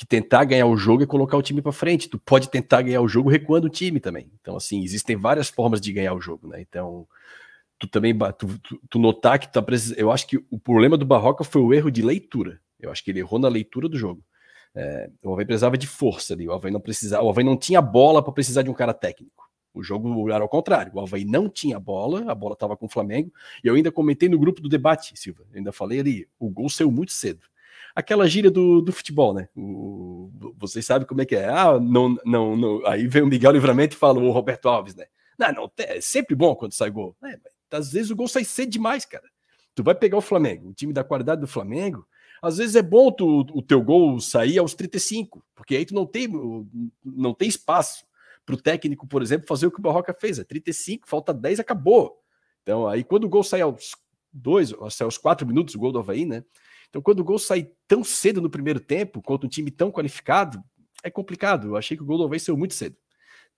que tentar ganhar o jogo é colocar o time para frente. Tu pode tentar ganhar o jogo recuando o time também. Então, assim, existem várias formas de ganhar o jogo, né? Então, tu também tu, tu, tu notar que tu, eu acho que o problema do Barroca foi o erro de leitura. Eu acho que ele errou na leitura do jogo. É, o Havaí precisava de força ali. O Havaí não precisava, o Havaí não tinha bola para precisar de um cara técnico. O jogo era ao contrário. O Havaí não tinha bola, a bola estava com o Flamengo. E eu ainda comentei no grupo do debate, Silva. Ainda falei ali, o gol saiu muito cedo. Aquela gíria do, do futebol, né? O, vocês sabem como é que é. Ah, não, não, não. Aí vem o Miguel Livramento e fala o Roberto Alves, né? Não, não, é sempre bom quando sai gol. É, às vezes o gol sai cedo demais, cara. Tu vai pegar o Flamengo, o time da qualidade do Flamengo, às vezes é bom tu, o teu gol sair aos 35, porque aí tu não tem, não tem espaço para o técnico, por exemplo, fazer o que o Barroca fez. É 35, falta 10, acabou. Então, aí quando o gol sai aos dois, aos quatro minutos, o gol do Havaí, né? Então, quando o gol sai tão cedo no primeiro tempo, contra um time tão qualificado, é complicado. Eu achei que o gol do Havaí saiu muito cedo.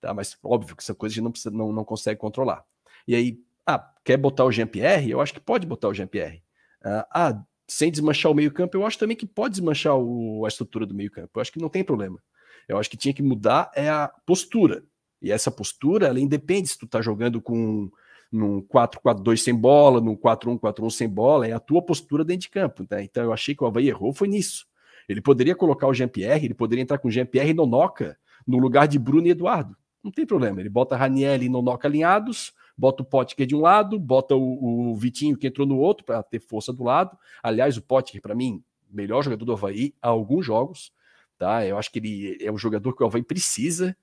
Tá? Mas óbvio que essa coisa a gente não, não, não consegue controlar. E aí, ah, quer botar o Jean-Pierre? Eu acho que pode botar o Jean-Pierre. Ah, ah sem desmanchar o meio-campo, eu acho também que pode desmanchar o, a estrutura do meio-campo. Eu acho que não tem problema. Eu acho que tinha que mudar é a postura. E essa postura, ela independe se tu tá jogando com num 4-4-2 sem bola, num 4-1-4-1 sem bola, é a tua postura dentro de campo. Tá? Então eu achei que o Havaí errou foi nisso. Ele poderia colocar o Jean-Pierre, ele poderia entrar com o Jean-Pierre e Nonoca no lugar de Bruno e Eduardo. Não tem problema. Ele bota Raniel e Nonoca alinhados, bota o Potker de um lado, bota o, o Vitinho que entrou no outro para ter força do lado. Aliás, o Potker, para mim, melhor jogador do Havaí há alguns jogos. Tá? Eu acho que ele é um jogador que o Havaí precisa.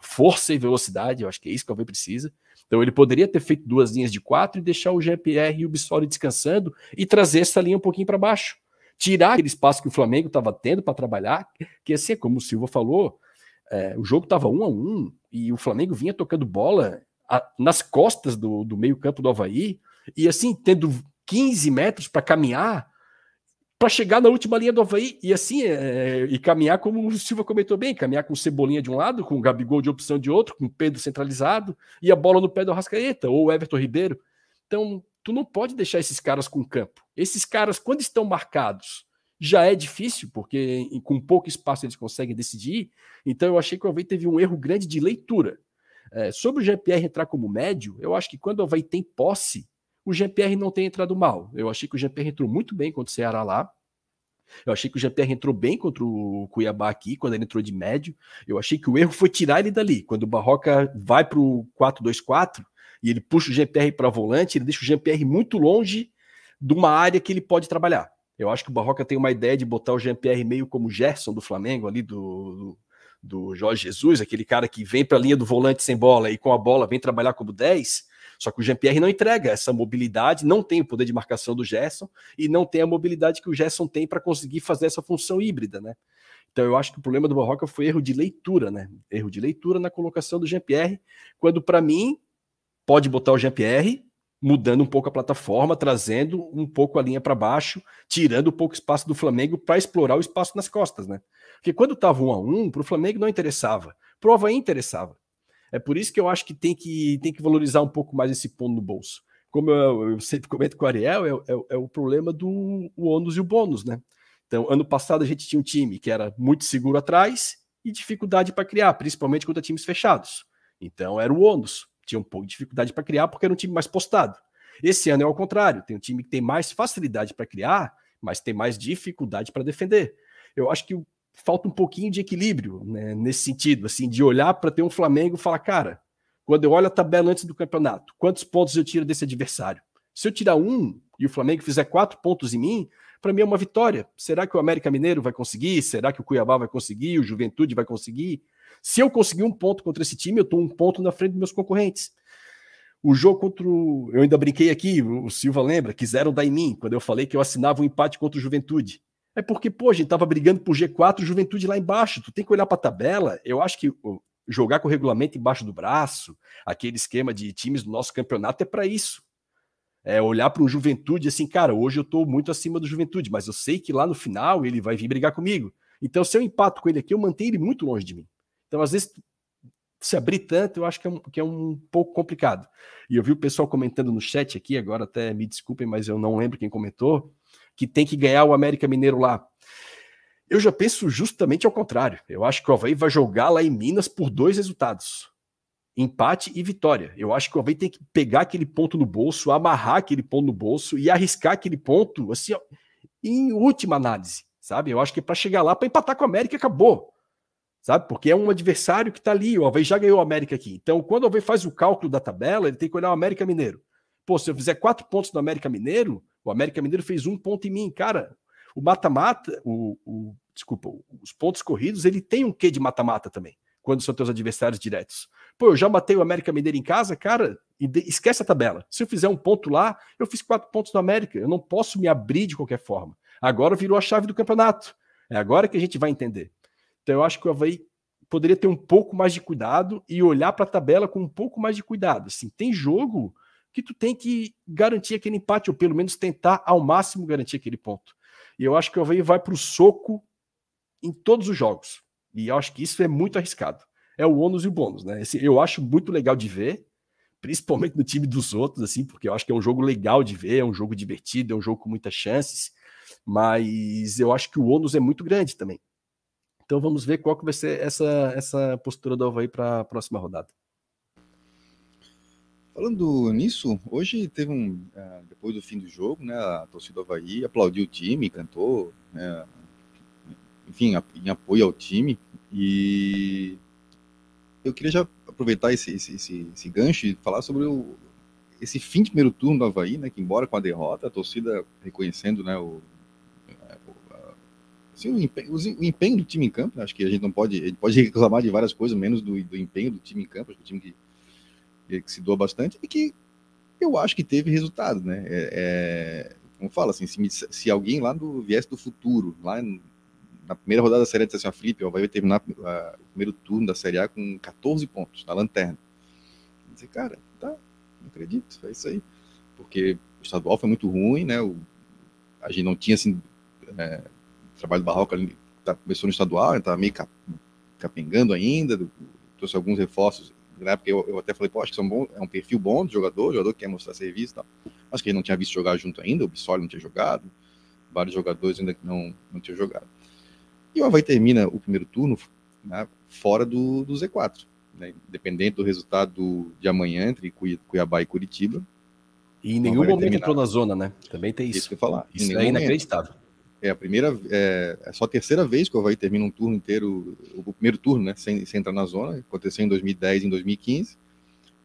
Força e velocidade, eu acho que é isso que o Havaí precisa. Então ele poderia ter feito duas linhas de quatro e deixar o GPR e o Bissoli descansando e trazer essa linha um pouquinho para baixo. Tirar aquele espaço que o Flamengo estava tendo para trabalhar, que assim, como o Silva falou, é, o jogo estava um a um e o Flamengo vinha tocando bola a, nas costas do, do meio-campo do Havaí, e assim, tendo 15 metros para caminhar para chegar na última linha do Havaí e assim é, e caminhar como o Silva comentou bem, caminhar com Cebolinha de um lado, com o Gabigol de opção de outro, com o Pedro centralizado e a bola no pé do Arrascaeta ou Everton Ribeiro. Então, tu não pode deixar esses caras com campo. Esses caras, quando estão marcados, já é difícil, porque com pouco espaço eles conseguem decidir. Então, eu achei que o Havaí teve um erro grande de leitura. É, sobre o GPR entrar como médio, eu acho que quando o Havaí tem posse, o GPR não tem entrado mal. Eu achei que o GPR entrou muito bem contra o Ceará lá. Eu achei que o GPR entrou bem contra o Cuiabá aqui, quando ele entrou de médio. Eu achei que o erro foi tirar ele dali. Quando o Barroca vai para o 4-2-4 e ele puxa o GPR para volante, ele deixa o GPR muito longe de uma área que ele pode trabalhar. Eu acho que o Barroca tem uma ideia de botar o GPR meio como o Gerson do Flamengo, ali do, do Jorge Jesus, aquele cara que vem para a linha do volante sem bola e com a bola vem trabalhar como 10. Só que o Jean-Pierre não entrega essa mobilidade, não tem o poder de marcação do Gerson e não tem a mobilidade que o Gerson tem para conseguir fazer essa função híbrida, né? Então eu acho que o problema do Barroca foi erro de leitura, né? Erro de leitura na colocação do Jean-Pierre, quando para mim pode botar o Jean-Pierre mudando um pouco a plataforma, trazendo um pouco a linha para baixo, tirando um pouco espaço do Flamengo para explorar o espaço nas costas, né? Porque quando estava um a um, para o Flamengo não interessava, Havaí interessava. É por isso que eu acho que tem que, tem que valorizar um pouco mais esse ponto no bolso. Como eu, eu sempre comento com o Ariel, é, é, é, o problema do o ônus e o bônus, né? Então, ano passado a gente tinha um time que era muito seguro atrás e dificuldade para criar, principalmente contra times fechados. Então, era o ônus. Tinha um pouco de dificuldade para criar porque era um time mais postado. Esse ano é ao contrário, tem um time que tem mais facilidade para criar, mas tem mais dificuldade para defender. Eu acho que o falta um pouquinho de equilíbrio né, nesse sentido, assim, de olhar para ter um Flamengo e falar, cara, quando eu olho a tabela antes do campeonato, quantos pontos eu tiro desse adversário? Se eu tirar um e o Flamengo fizer quatro pontos em mim, para mim é uma vitória. Será que o América Mineiro vai conseguir? Será que o Cuiabá vai conseguir? O Juventude vai conseguir? Se eu conseguir um ponto contra esse time, eu estou um ponto na frente dos meus concorrentes. O jogo contra o. Eu ainda brinquei aqui, o Silva lembra, quiseram dar em mim, quando eu falei que eu assinava um empate contra o Juventude. É porque, pô, a gente tava brigando por G4, Juventude lá embaixo. Tu tem que olhar para a tabela. Eu acho que jogar com o regulamento embaixo do braço, aquele esquema de times do nosso campeonato é para isso. É olhar para o Juventude assim, cara, hoje eu estou muito acima do Juventude, mas eu sei que lá no final ele vai vir brigar comigo. Então, se eu empato com ele aqui, eu mantenho ele muito longe de mim. Então, às vezes, se abrir tanto, eu acho que é um, que é um pouco complicado. E eu vi o pessoal comentando no chat aqui, agora até me desculpem, mas eu não lembro quem comentou, que tem que ganhar o América Mineiro lá. Eu já penso justamente ao contrário. Eu acho que o Havaí vai jogar lá em Minas por dois resultados: empate e vitória. Eu acho que o Havaí tem que pegar aquele ponto no bolso, amarrar aquele ponto no bolso e arriscar aquele ponto, assim, ó, em última análise, sabe? Eu acho que para chegar lá, para empatar com a América, acabou. Sabe? Porque é um adversário que está ali. O Alvei já ganhou o América aqui. Então, quando o Alvei faz o cálculo da tabela, ele tem que olhar o América Mineiro. Pô, se eu fizer quatro pontos no América Mineiro, o América Mineiro fez um ponto em mim. Cara, o mata-mata, o, o, desculpa, os pontos corridos, ele tem um quê de mata-mata também, quando são teus adversários diretos. Pô, eu já matei o América Mineiro em casa, cara, esquece a tabela. Se eu fizer um ponto lá, eu fiz quatro pontos no América. Eu não posso me abrir de qualquer forma. Agora virou a chave do campeonato. É agora que a gente vai entender. Então eu acho que o Havaí poderia ter um pouco mais de cuidado e olhar para a tabela com um pouco mais de cuidado. Assim, tem jogo que tu tem que garantir aquele empate, ou pelo menos tentar ao máximo garantir aquele ponto. E eu acho que o Havaí vai para o soco em todos os jogos. E eu acho que isso é muito arriscado. É o ônus e o bônus, né? Esse, eu acho muito legal de ver, principalmente no time dos outros, assim, porque eu acho que é um jogo legal de ver, é um jogo divertido, é um jogo com muitas chances, mas eu acho que o ônus é muito grande também. Então vamos ver qual que vai ser essa, essa postura do Havaí para a próxima rodada. Falando nisso, hoje teve um. É, depois do fim do jogo, né, a torcida do Havaí aplaudiu o time, cantou, né, enfim, em apoio ao time. E eu queria já aproveitar esse, esse, esse, esse gancho e falar sobre o, esse fim de primeiro turno do Havaí, né, que embora com a derrota, a torcida reconhecendo né, o, assim, o, empenho, o, empenho, do time em campo, né, acho que a gente não pode, a gente pode reclamar de várias coisas, menos do, do empenho do time em campo, acho que o time que que se doa bastante, e que eu acho que teve resultado, né? É, é, como fala, assim, se, se, alguém lá do viés do futuro, lá na primeira rodada da Série A, disse assim, Felipe, vai terminar a, o primeiro turno da Série A com 14 pontos, na lanterna. Disse, cara, tá, não acredito, é isso aí. Porque o estadual foi muito ruim, né? O, a gente não tinha, assim, é, trabalho do Barroco ali, tá, começou no estadual, estava meio cap, capengando ainda, trouxe alguns reforços na época eu, eu até falei, pô, acho que são bom, é um perfil bom de jogador, jogador que quer mostrar serviço e tal. Mas que ele não tinha visto jogar junto ainda, o Bissoli não tinha jogado, vários jogadores ainda que não, não tinham jogado. E o Havaí termina o primeiro turno né, fora do, do Z4, né, independente do resultado de amanhã entre Cuiabá e Curitiba. E em nenhum momento terminar. entrou na zona, né? Também tem isso. Isso que eu falar. Isso é inacreditável. É a primeira, é, é, só a terceira vez que o Havaí termina um turno inteiro, o primeiro turno, né, sem, sem entrar na zona. Aconteceu em 2010 e em 2015.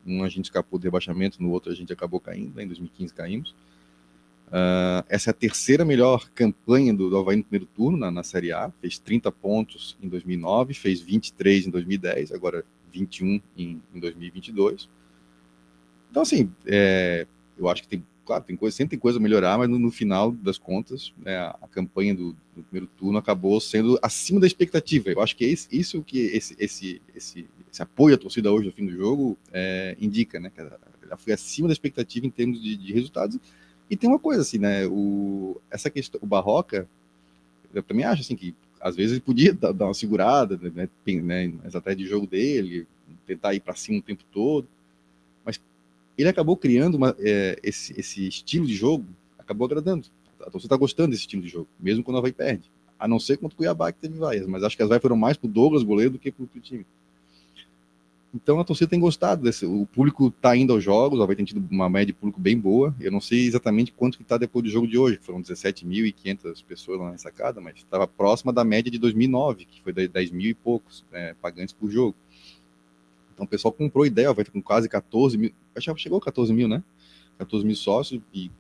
Um a gente escapou do rebaixamento, no outro a gente acabou caindo, né, em 2015 caímos. Uh, essa é a terceira melhor campanha do, do Havaí no primeiro turno na, na Série A. Fez 30 pontos em 2009, fez 23 em 2010, agora 21 em, em 2022. Então, assim, é, eu acho que tem claro, tem coisa, sempre tem coisa a melhorar, mas no, no final das contas, né, a, campanha do, do, primeiro turno acabou sendo acima da expectativa. Eu acho que é isso, isso que esse, esse, esse, esse, apoio à torcida hoje no fim do jogo é, indica, né? Que ela, foi acima da expectativa em termos de, de, resultados. E tem uma coisa assim, né? O, essa questão, o Barroca, eu também acho assim que às vezes ele podia dar, uma segurada, né, né, até de jogo dele, tentar ir para cima o tempo todo ele acabou criando uma, é, esse, esse estilo de jogo, acabou agradando. A torcida está gostando desse estilo de jogo, mesmo quando a Havaí perde. A não ser contra o Cuiabá, que teve vaias, mas acho que as vaias foram mais pro Douglas goleiro do que pro, pro time. Então a torcida tem gostado desse. O público está indo aos jogos, o Havaí tem tido uma média de público bem boa. Eu não sei exatamente quanto que está depois do jogo de hoje, foram 17.500 pessoas lá na sacada, mas estava próxima da média de 2009, que foi 10 mil e poucos é, pagantes por jogo. Então o pessoal comprou ideia, vai com quase 14 mil, acho que chegou a 14 mil, né? 14 mil sócios, e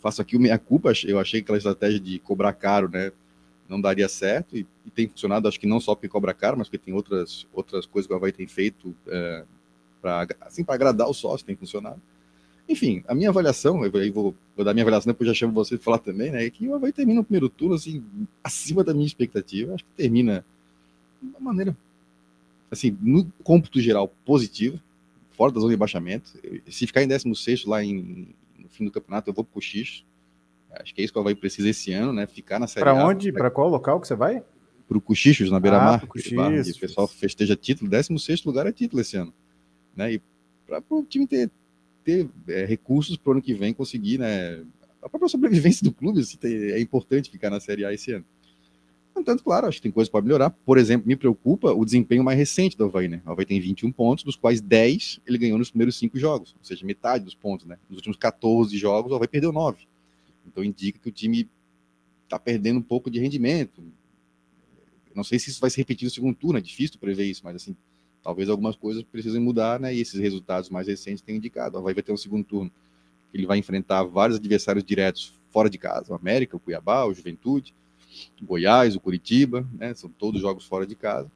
faço aqui o minha culpa, eu achei que aquela estratégia de cobrar caro, né, não daria certo, e, e tem funcionado, acho que não só porque cobra caro, mas porque tem outras, outras coisas que o Havaí tem feito é, para assim, agradar o sócio, tem funcionado. Enfim, a minha avaliação, eu vou, vou dar minha avaliação, depois já chamo você para falar também, né, é que o Havaí termina o primeiro turno, assim, acima da minha expectativa, acho que termina de uma maneira assim, no cômputo geral, positivo, fora da zona de rebaixamento. Se ficar em 16 lá em, no fim do campeonato, eu vou pro Cochicho. Acho que é isso que o Havaí precisa esse ano, né? Ficar na Série Para onde? Para qual local que você vai? Pro Cochichos, na Beira-Mar. Ah, o pessoal festeja título. 16 lugar é título esse ano. Né? E para o time ter, ter é, recursos para o ano que vem conseguir, né? A própria sobrevivência do clube assim, é importante ficar na Série A esse ano. No entanto, claro, acho que tem coisas para melhorar. Por exemplo, me preocupa o desempenho mais recente do Havaí, né? O Havaí tem 21 pontos, dos quais 10 ele ganhou nos primeiros 5 jogos, ou seja, metade dos pontos, né? Nos últimos 14 jogos, o Havaí perdeu 9. Então indica que o time está perdendo um pouco de rendimento. Não sei se isso vai se repetir no segundo turno, é difícil prever isso, mas assim, talvez algumas coisas precisem mudar, né? E esses resultados mais recentes têm indicado. O Havaí vai ter um segundo turno. Ele vai enfrentar vários adversários diretos fora de casa: o América, o Cuiabá, o Juventude, Goiás, o Curitiba, né? São todos jogos fora de casa.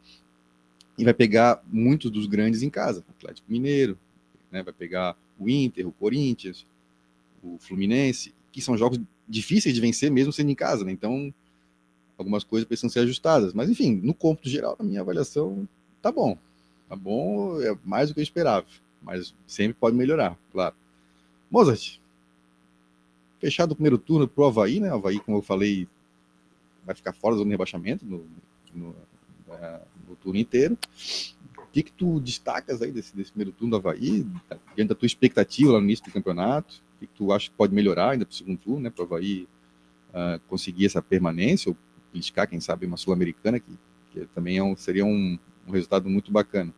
E vai pegar muitos dos grandes em casa: Atlético Mineiro, né? vai pegar o Inter, o Corinthians, o Fluminense, que são jogos difíceis de vencer mesmo sendo em casa, né? Então, algumas coisas precisam ser ajustadas. Mas, enfim, no cômputo geral, na minha avaliação, tá bom. Tá bom, é mais do que eu esperava. Mas sempre pode melhorar, claro. Mozart, fechado o primeiro turno pro Havaí, né? O Havaí, como eu falei, vai ficar fora da zona de rebaixamento no, no, é, no turno inteiro. O que, que tu destacas aí desse, desse primeiro turno do Havaí, diante da tua expectativa lá no início do campeonato? O que, que tu acha que pode melhorar ainda para o segundo turno, né? Para o Havaí uh, conseguir essa permanência, ou beliscar, quem sabe, uma Sul-Americana, que, que, também é um, seria um, um, resultado muito bacana.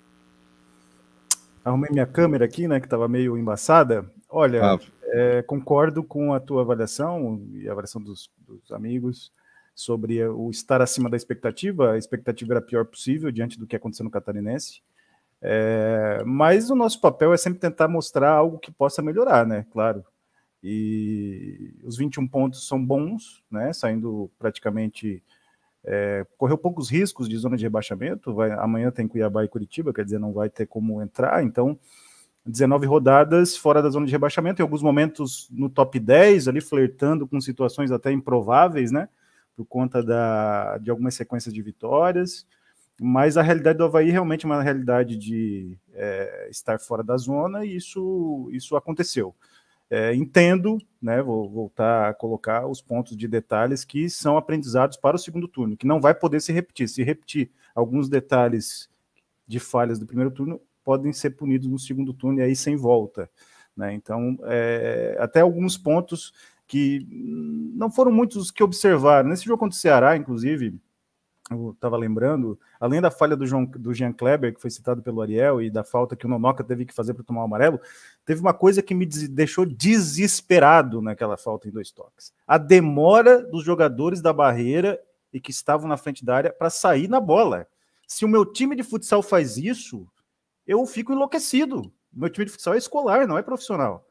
Arrumei minha câmera aqui, né, que estava meio embaçada. Olha, ah. é, concordo com a tua avaliação e a avaliação dos, dos amigos sobre o estar acima da expectativa. A expectativa era a pior possível diante do que aconteceu no Catarinense. É, mas o nosso papel é sempre tentar mostrar algo que possa melhorar, né? Claro. E os 21 pontos são bons, né? Saindo praticamente. É, correu poucos riscos de zona de rebaixamento. Vai, amanhã tem Cuiabá e Curitiba, quer dizer, não vai ter como entrar. Então, 19 rodadas fora da zona de rebaixamento, em alguns momentos no top 10, ali flertando com situações até improváveis, né? Por conta da, de algumas sequências de vitórias. Mas a realidade do Havaí realmente é uma realidade de é, estar fora da zona e isso, isso aconteceu. É, entendo, né, vou voltar a colocar os pontos de detalhes que são aprendizados para o segundo turno, que não vai poder se repetir. Se repetir alguns detalhes de falhas do primeiro turno, podem ser punidos no segundo turno e aí sem volta. Né? Então, é, até alguns pontos que não foram muitos os que observaram. Nesse jogo contra o Ceará, inclusive, eu estava lembrando, além da falha do, João, do Jean Kleber, que foi citado pelo Ariel, e da falta que o Nonoca teve que fazer para tomar o amarelo, teve uma coisa que me deixou desesperado naquela falta em dois toques. A demora dos jogadores da barreira e que estavam na frente da área para sair na bola. Se o meu time de futsal faz isso, eu fico enlouquecido. Meu time de futsal é escolar, não é profissional.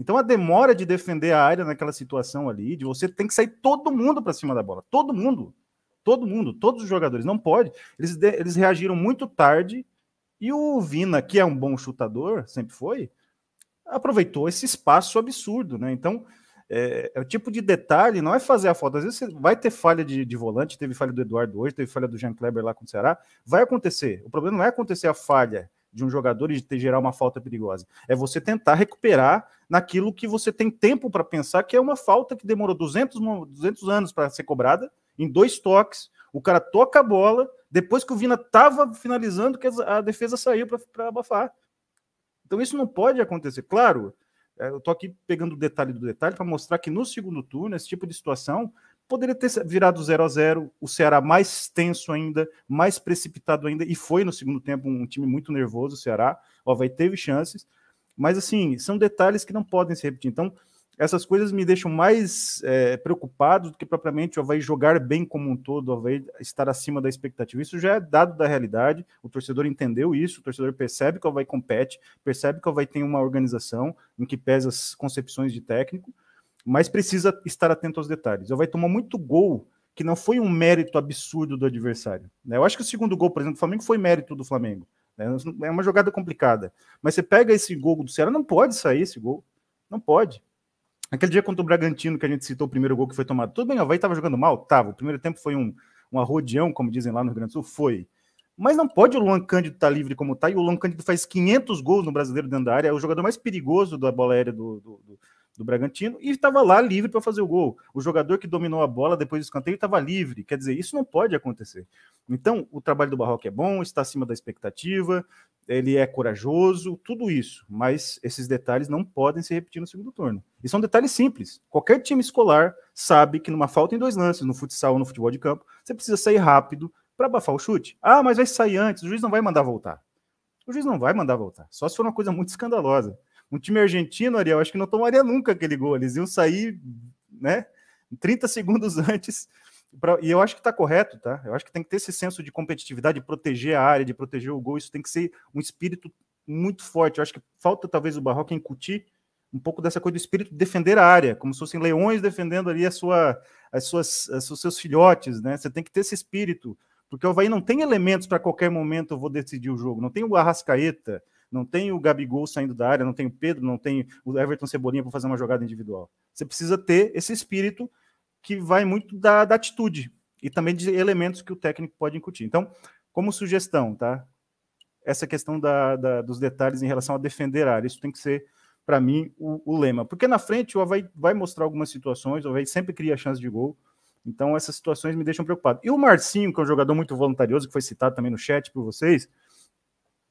Então a demora de defender a área naquela situação ali, de você tem que sair todo mundo para cima da bola, todo mundo. Todo mundo, todos os jogadores, não pode. Eles, eles reagiram muito tarde e o Vina, que é um bom chutador, sempre foi, aproveitou esse espaço absurdo, né? Então, é, é, o tipo de detalhe, não é fazer a falta. Às vezes você vai ter falha de, de, volante, teve falha do Eduardo hoje, teve falha do Jean Kleber lá com o Ceará. Vai acontecer. O problema não é acontecer a falha de um jogador e de gerar uma falta perigosa. É você tentar recuperar naquilo que você tem tempo para pensar que é uma falta que demorou 200, 200 anos para ser cobrada em dois toques. O cara toca a bola, depois que o Vina estava finalizando, que a defesa saiu para abafar. Então isso não pode acontecer. Claro, é, eu estou aqui pegando o detalhe do detalhe para mostrar que no segundo turno, esse tipo de situação poderia ter virado 0 a 0 o Ceará mais tenso ainda, mais precipitado ainda, e foi no segundo tempo um time muito nervoso, o Ceará. O Havaí teve chances, mas assim, são detalhes que não podem se repetir. Então, essas coisas me deixam mais é, preocupado do que propriamente o Havaí jogar bem como um todo, o Havaí estar acima da expectativa. Isso já é dado da realidade, o torcedor entendeu isso, o torcedor percebe que o Havaí compete, percebe que o Havaí tem uma organização em que pesa as concepções de técnico, mas precisa estar atento aos detalhes. O Havaí tomou muito gol que não foi um mérito absurdo do adversário. Né? Eu acho que o segundo gol, por exemplo, do Flamengo foi mérito do Flamengo. Né? É uma jogada complicada. Mas você pega esse gol do Ceará, não pode sair esse gol. Não pode. Aquele dia contra o Bragantino, que a gente citou o primeiro gol que foi tomado. Tudo bem, o Havaí estava jogando mal? Tava. O primeiro tempo foi um, um arrodeão, como dizem lá no Rio Grande do Sul? Foi. Mas não pode o Luan Cândido estar tá livre como está, e o Luan Cândido faz 500 gols no brasileiro dentro da área, é o jogador mais perigoso da bola aérea do, do, do, do Bragantino, e estava lá livre para fazer o gol. O jogador que dominou a bola depois do escanteio estava livre. Quer dizer, isso não pode acontecer. Então, o trabalho do Barroco é bom, está acima da expectativa, ele é corajoso, tudo isso, mas esses detalhes não podem se repetir no segundo turno. E são detalhes simples. Qualquer time escolar sabe que numa falta em dois lances, no futsal ou no futebol de campo, você precisa sair rápido para abafar o chute. Ah, mas vai sair antes, o juiz não vai mandar voltar. O juiz não vai mandar voltar, só se for uma coisa muito *laughs* escandalosa. Um time argentino, Ariel, acho que não tomaria nunca aquele gol. Eles iam sair, né? 30 segundos *laughs* antes. Pra, e eu acho que está correto, tá? Eu acho que tem que ter esse senso de competitividade, de proteger a área, de proteger o gol. Isso tem que ser um espírito muito forte. Eu acho que falta talvez o Barroca incutir um pouco dessa coisa do espírito de defender a área, como se fossem leões defendendo ali a sua, as suas, os seus filhotes, né? Você tem que ter esse espírito, porque o Havaí não tem elementos para qualquer momento eu vou decidir o jogo. Não tem o Arrascaeta, não tem o Gabigol saindo da área, não tem o Pedro, não tem o Everton Cebolinha para fazer uma jogada individual. Você precisa ter esse espírito que vai muito da, da atitude e também de elementos que o técnico pode incutir. Então, como sugestão, tá? Essa questão da, da, dos detalhes em relação a defender a área, isso tem que ser, para mim, o, o, lema. Porque na frente o Havaí vai mostrar algumas situações, o Havaí sempre cria chance de gol, então essas situações me deixam preocupado. E o Marcinho, que é um jogador muito voluntarioso, que foi citado também no chat por vocês,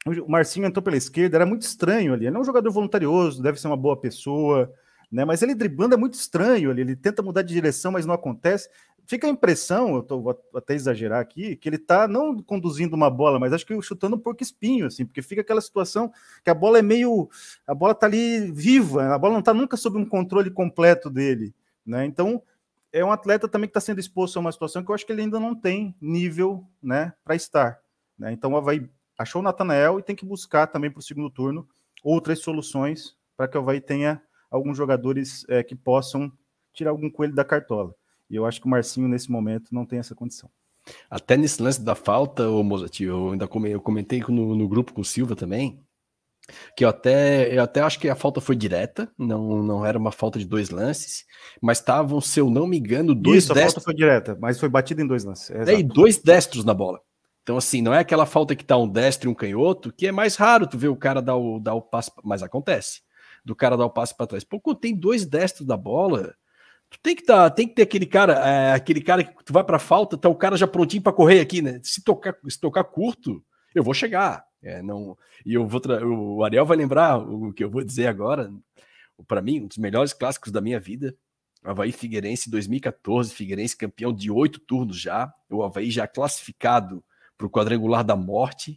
o Marcinho entrou pela esquerda, era muito estranho ali. Ele é um jogador voluntarioso, deve ser uma boa pessoa, né? Mas ele driblando é muito estranho ali. Ele tenta mudar de direção, mas não acontece. Fica a impressão, eu tô, vou até exagerar aqui, que ele tá não conduzindo uma bola, mas acho que chutando um porco espinho, assim, porque fica aquela situação que a bola é meio. A bola tá ali viva, a bola não tá nunca sob um controle completo dele, né? Então, é um atleta também que está sendo exposto a uma situação que eu acho que ele ainda não tem nível, né, para estar. Né? Então, vai achou o Natanael e tem que buscar também para o segundo turno outras soluções para que o Havaí tenha alguns jogadores é, que possam tirar algum coelho da cartola. E eu acho que o Marcinho, nesse momento, não tem essa condição. Até nesse lance da falta, o Mozart, eu ainda comentei no, no grupo com o Silva também, que eu até, eu até acho que a falta foi direta, não, não era uma falta de dois lances, mas estavam, se eu não me engano, dois Isso, destros. a falta foi direta, mas foi batida em dois lances. É, e dois destros na bola. Então, assim, não é aquela falta que tá um destro e um canhoto, que é mais raro tu ver o cara dar o, dar o passe, mas acontece, do cara dar o passe para trás. Pô, quando tem dois destros da bola, tu tem que tá, tem que ter aquele cara, é, aquele cara que tu vai para falta, tá o cara já prontinho para correr aqui, né? Se tocar, se tocar curto, eu vou chegar. É, não, e eu vou o Ariel vai lembrar o que eu vou dizer agora. Para mim, um dos melhores clássicos da minha vida, Havaí Figueirense 2014, Figueirense campeão de oito turnos já, o Havaí já classificado para o quadrangular da morte.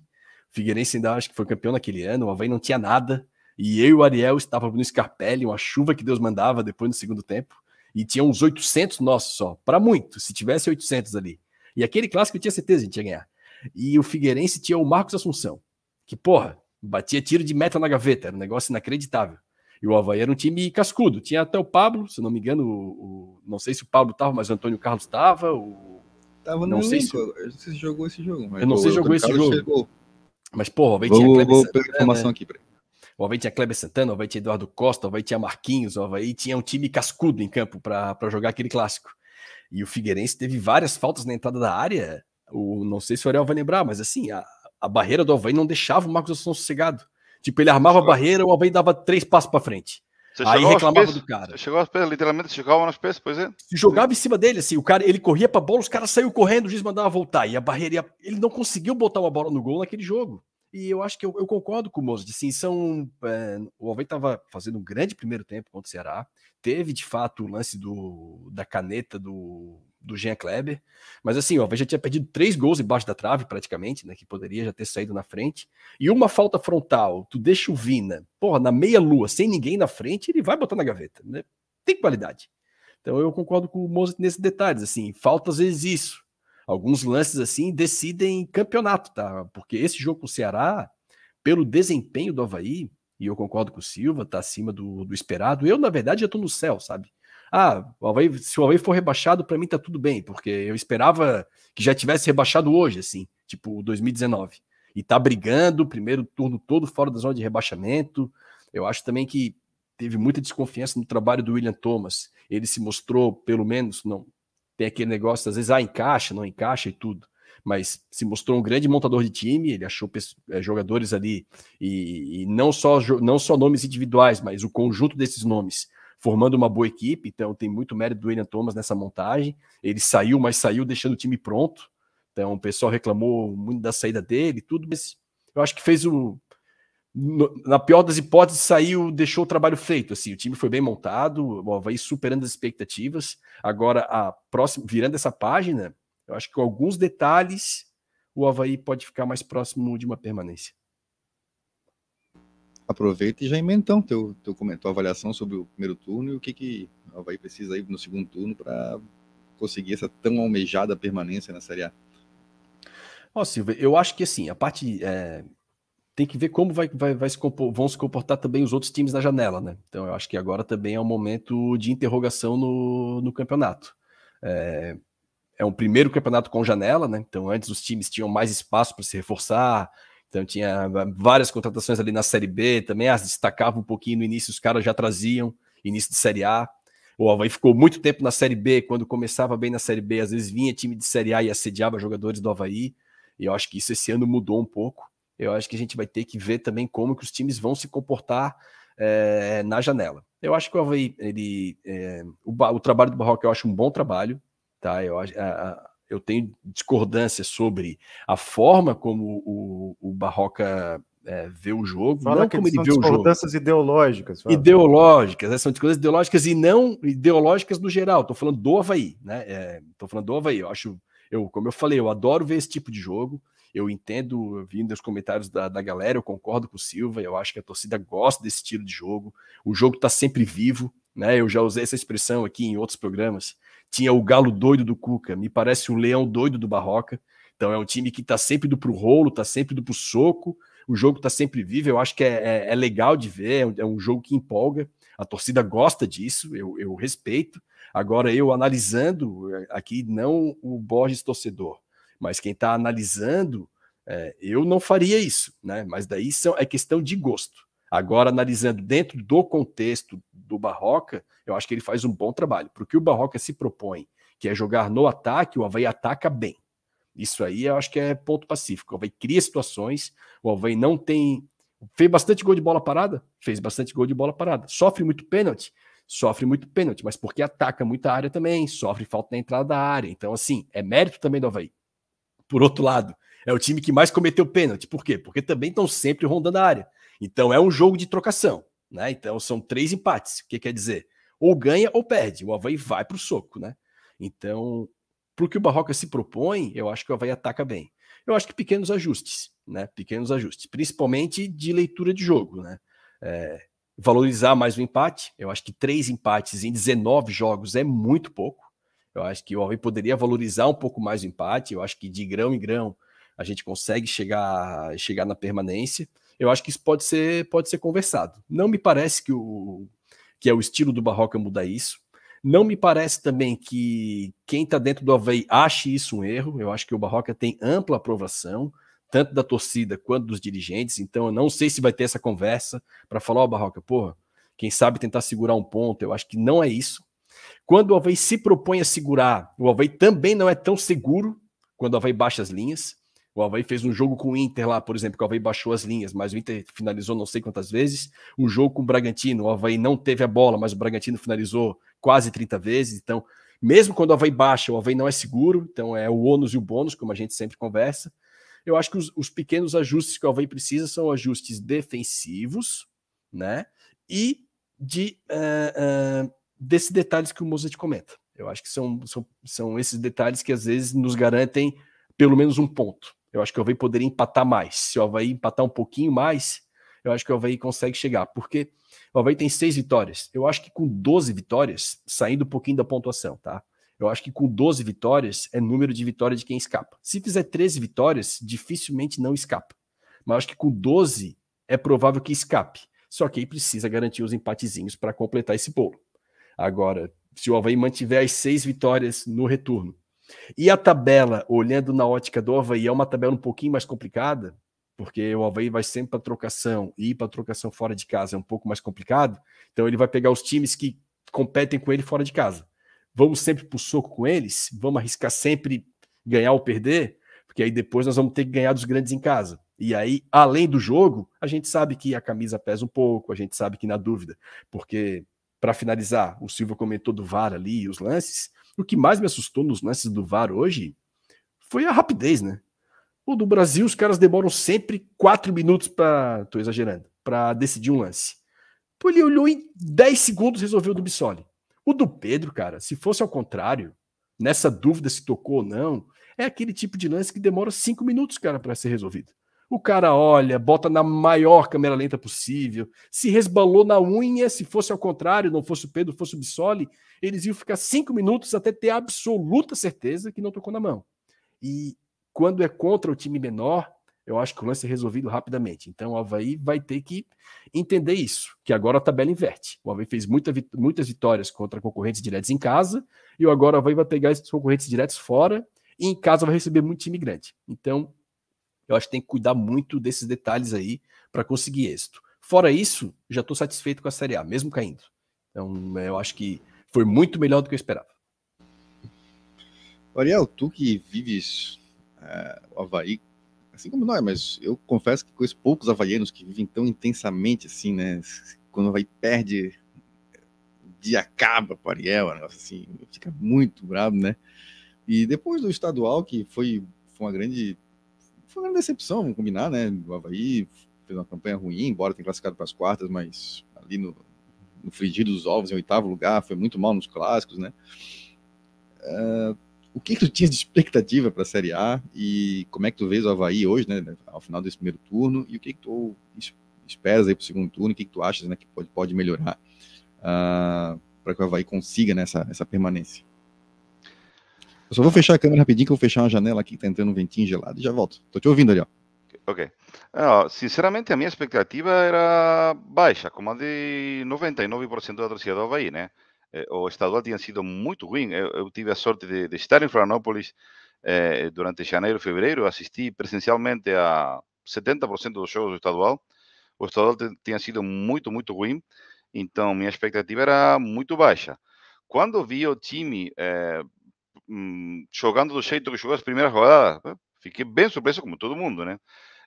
O Figueirense ainda acho que foi campeão naquele ano, o Havaí não tinha nada. E eu e o Ariel estávamos no Scarpelli, uma chuva que Deus mandava depois no segundo tempo. E tinha uns 800 nossos só, para muito, se tivesse 800 ali. E aquele clássico eu tinha certeza que a gente ia ganhar. E o Figueirense tinha o Marcos Assunção, que, porra, batia tiro de meta na gaveta, era um negócio inacreditável. E o Havaí era um time cascudo. Tinha até o Pablo, se não me engano, o, o não sei se o Pablo estava, mas o Antônio Carlos estava, o Tava não sei se... se jogou esse jogo. eu não sei se jogou esse jogo. Chegou. Mas, porra, o Havaí tinha Kleber vou Santana. informação aqui, peraí. O Havaí tinha Kleber Santana, o Havaí tinha Eduardo Costa, o Havaí tinha Marquinhos, o Havaí tinha um time cascudo em campo para jogar aquele clássico. E o Figueirense teve várias faltas na entrada da área. O, não sei se o Ariel vai lembrar, mas assim, a, a barreira do Havaí não deixava o Marcos Assunção sossegado. Tipo, ele armava a barreira, o Havaí dava três passos para frente. Você aí reclamava do cara. Chegou aos pés, literalmente chegava nos pés, pois é. Se jogava em cima dele, assim, o cara, ele corria pra bola, os caras saíram correndo, o juiz mandava voltar. E a barreira, ia, ele não conseguiu botar uma bola no gol naquele jogo. E eu acho que eu, eu concordo com o Moço, assim, são, é, o Alvei estava fazendo um grande primeiro tempo contra o Ceará. Teve, de fato, o lance do, da caneta do, do Jean Kleber. Mas assim, o Alvei já tinha perdido três gols embaixo da trave, praticamente, né? Que poderia já ter saído na frente. E uma falta frontal, tu deixa o Vina, porra, na meia-lua, sem ninguém na frente, ele vai botar na gaveta, né? Tem qualidade. Então eu concordo com o Mozart nesses detalhes, assim, falta às vezes isso. Alguns lances assim decidem campeonato, tá? Porque esse jogo com o Ceará, pelo desempenho do Havaí, e eu concordo com o Silva, tá acima do, do esperado. Eu, na verdade, já tô no céu, sabe? Ah, o Havaí, se o Havaí for rebaixado, para mim tá tudo bem, porque eu esperava que já tivesse rebaixado hoje, assim, tipo 2019. E tá brigando, primeiro turno todo fora da zona de rebaixamento. Eu acho também que teve muita desconfiança no trabalho do William Thomas. Ele se mostrou, pelo menos, não tem aquele negócio, às vezes, ah, encaixa, não encaixa e tudo. Mas se mostrou um grande montador de time, ele achou é, jogadores ali, e, e não, só, não só nomes individuais, mas o conjunto desses nomes formando uma boa equipe, então tem muito mérito do William Thomas nessa montagem. Ele saiu, mas saiu deixando o time pronto. Então o pessoal reclamou muito da saída dele tudo, mas eu acho que fez o. Na pior das hipóteses, saiu, deixou o trabalho feito. Assim, o time foi bem montado, o Havaí superando as expectativas. Agora, a próxima, virando essa página, eu acho que com alguns detalhes o Havaí pode ficar mais próximo de uma permanência aproveita e já emenda então teu, teu comentário, avaliação sobre o primeiro turno e o que, que O Havaí precisa ir no segundo turno para conseguir essa tão almejada permanência na Série A. Ó, Silvia, eu acho que assim, a parte. É, tem que ver como vai, vai, vai se vão se comportar também os outros times da janela, né? Então eu acho que agora também é um momento de interrogação no, no campeonato. É, é um primeiro campeonato com janela, né? Então antes os times tinham mais espaço para se reforçar, então tinha várias contratações ali na Série B, também as destacava um pouquinho no início, os caras já traziam início de Série A. O Havaí ficou muito tempo na Série B, quando começava bem na Série B, às vezes vinha time de Série A e assediava jogadores do Havaí, e eu acho que isso esse ano mudou um pouco. Eu acho que a gente vai ter que ver também como que os times vão se comportar é, na janela. Eu acho que o Havaí, ele, é, o, o, trabalho do Barroca eu acho um bom trabalho, tá? Eu, a, eu tenho discordância sobre a forma como o, o Barroca é, vê o jogo, fala não como ele vê o jogo. Discordâncias ideológicas. Fala. Ideológicas, né? são discordâncias ideológicas e não ideológicas no geral. Estou falando do Havaí, né? Estou falando do Havaí. Eu acho, eu, como eu falei, eu adoro ver esse tipo de jogo. Eu entendo, vindo os comentários da, da galera, eu concordo com o Silva, eu acho que a torcida gosta desse estilo de jogo. O jogo está sempre vivo, né? Eu já usei essa expressão aqui em outros programas. Tinha o galo doido do Cuca, me parece o leão doido do Barroca. Então é um time que está sempre indo pro rolo, está sempre indo pro soco, o jogo está sempre vivo. Eu acho que é, é, é legal de ver, é um, é um, jogo que empolga. A torcida gosta disso, eu, eu respeito. Agora, eu analisando é, aqui, não o Borges torcedor, mas quem está analisando, é, eu não faria isso, né? Mas daí são, é questão de gosto. Agora, analisando dentro do contexto do Barroca, eu acho que ele faz um bom trabalho. Porque o Barroca se propõe, que é jogar no ataque, o Havaí ataca bem. Isso aí eu acho que é ponto pacífico. O Havaí cria situações, o Havaí não tem. Fez bastante gol de bola parada? Fez bastante gol de bola parada. Sofre muito pênalti? Sofre muito pênalti, mas porque ataca muita área também, sofre falta na entrada da área. Então, assim, é mérito também do Havaí. Por outro lado, é o time que mais cometeu pênalti. Por quê? Porque também estão sempre rondando a área. Então é um jogo de trocação. Né? Então são três empates. O que quer dizer? Ou ganha ou perde. O Havaí vai para o soco. Né? Então, para o que o Barroca se propõe, eu acho que o Havaí ataca bem. Eu acho que pequenos ajustes, né? Pequenos ajustes, principalmente de leitura de jogo, né? É, valorizar mais o empate. Eu acho que três empates em 19 jogos é muito pouco. Eu acho que o Havaí poderia valorizar um pouco mais o empate. Eu acho que de grão em grão a gente consegue chegar, chegar na permanência. Eu acho que isso pode ser, pode ser conversado. Não me parece que, o, que é o estilo do Barroca mudar isso. Não me parece também que quem está dentro do Havaí ache isso um erro. Eu acho que o Barroca tem ampla aprovação, tanto da torcida quanto dos dirigentes. Então, eu não sei se vai ter essa conversa para falar, ó, oh, Barroca, porra, quem sabe tentar segurar um ponto. Eu acho que não é isso. Quando o Havaí se propõe a segurar, o Havaí também não é tão seguro quando o Havaí baixa as linhas. O Havaí fez um jogo com o Inter lá, por exemplo, que o Havaí baixou as linhas, mas o Inter finalizou não sei quantas vezes. O jogo com o Bragantino, o Havaí não teve a bola, mas o Bragantino finalizou quase 30 vezes. Então, mesmo quando o Havaí baixa, o Havaí não é seguro. Então, é o ônus e o bônus, como a gente sempre conversa. Eu acho que os, os pequenos ajustes que o Havaí precisa são ajustes defensivos, né? E de uh, uh, desses detalhes que o Mozart comenta. Eu acho que são, são, são esses detalhes que às vezes nos garantem pelo menos um ponto. Eu acho que o Havaí poderia empatar mais. Se o Havaí empatar um pouquinho mais, eu acho que o Havaí consegue chegar. Porque o Havaí tem seis vitórias. Eu acho que com 12 vitórias, saindo um pouquinho da pontuação, tá? Eu acho que com 12 vitórias é número de vitória de quem escapa. Se fizer 13 vitórias, dificilmente não escapa. Mas acho que com 12 é provável que escape. Só que aí precisa garantir os empatezinhos para completar esse bolo. Agora, se o Havaí mantiver as seis vitórias no retorno e a tabela, olhando na ótica do Havaí, é uma tabela um pouquinho mais complicada, porque o Havaí vai sempre para trocação e ir para trocação fora de casa é um pouco mais complicado. Então ele vai pegar os times que competem com ele fora de casa. Vamos sempre para o soco com eles? Vamos arriscar sempre ganhar ou perder? Porque aí depois nós vamos ter que ganhar dos grandes em casa. E aí, além do jogo, a gente sabe que a camisa pesa um pouco, a gente sabe que na dúvida, porque para finalizar, o Silva comentou do VAR ali, os lances. O que mais me assustou nos lances do VAR hoje foi a rapidez, né? O do Brasil, os caras demoram sempre quatro minutos para. Tô exagerando, para decidir um lance. Pô, ele olhou em 10 segundos e resolveu o do Bissoli. O do Pedro, cara, se fosse ao contrário, nessa dúvida se tocou ou não, é aquele tipo de lance que demora cinco minutos, cara, para ser resolvido. O cara olha, bota na maior câmera lenta possível. Se resbalou na unha, se fosse ao contrário, não fosse o Pedro, fosse o Bissoli, eles iam ficar cinco minutos até ter absoluta certeza que não tocou na mão. E quando é contra o time menor, eu acho que o lance é resolvido rapidamente. Então o Havaí vai ter que entender isso, que agora a tabela inverte. O Havaí fez muita, muitas vitórias contra concorrentes diretos em casa, e agora o Havaí vai pegar esses concorrentes diretos fora, e em casa vai receber muito time grande. Então, eu acho que tem que cuidar muito desses detalhes aí para conseguir êxito. Fora isso, já estou satisfeito com a Série A, mesmo caindo. Então, eu acho que foi muito melhor do que eu esperava. Ariel, tu que vives é, o Havaí assim como nós, mas eu confesso que conheço poucos havaianos que vivem tão intensamente assim, né? Quando o Havaí perde, o dia acaba para Ariel, assim, fica muito bravo, né? E depois do estadual, que foi, foi uma grande foi uma decepção, vamos combinar, né? O Havaí fez uma campanha ruim, embora tenha classificado para as quartas, mas ali no, no frigir dos ovos, em oitavo lugar, foi muito mal nos clássicos, né? Uh, o que, que tu tinha de expectativa para a Série A e como é que tu vês o Havaí hoje, né, ao final desse primeiro turno, e o que, que tu esperas aí para o segundo turno, o que, que tu achas né, que pode, pode melhorar uh, ah, para que o Havaí consiga nessa essa permanência? Eu só vou fechar a câmera rapidinho, que eu vou fechar uma janela aqui que está entrando um ventinho gelado e já volto. Estou te ouvindo ali, ó. Ok. Ah, sinceramente, a minha expectativa era baixa, como a de 99% da torcida do Havaí, né? Eh, o estadual tinha sido muito ruim. Eu, eu tive a sorte de, de estar em Florianópolis eh, durante janeiro e fevereiro. Assisti presencialmente a 70% dos jogos do estadual. O estadual tinha sido muito, muito ruim. Então, minha expectativa era muito baixa. Quando vi o time eh, hum, jogando do jeito que jogou as primeiras rodadas, fiquei bem surpreso, como todo mundo, né?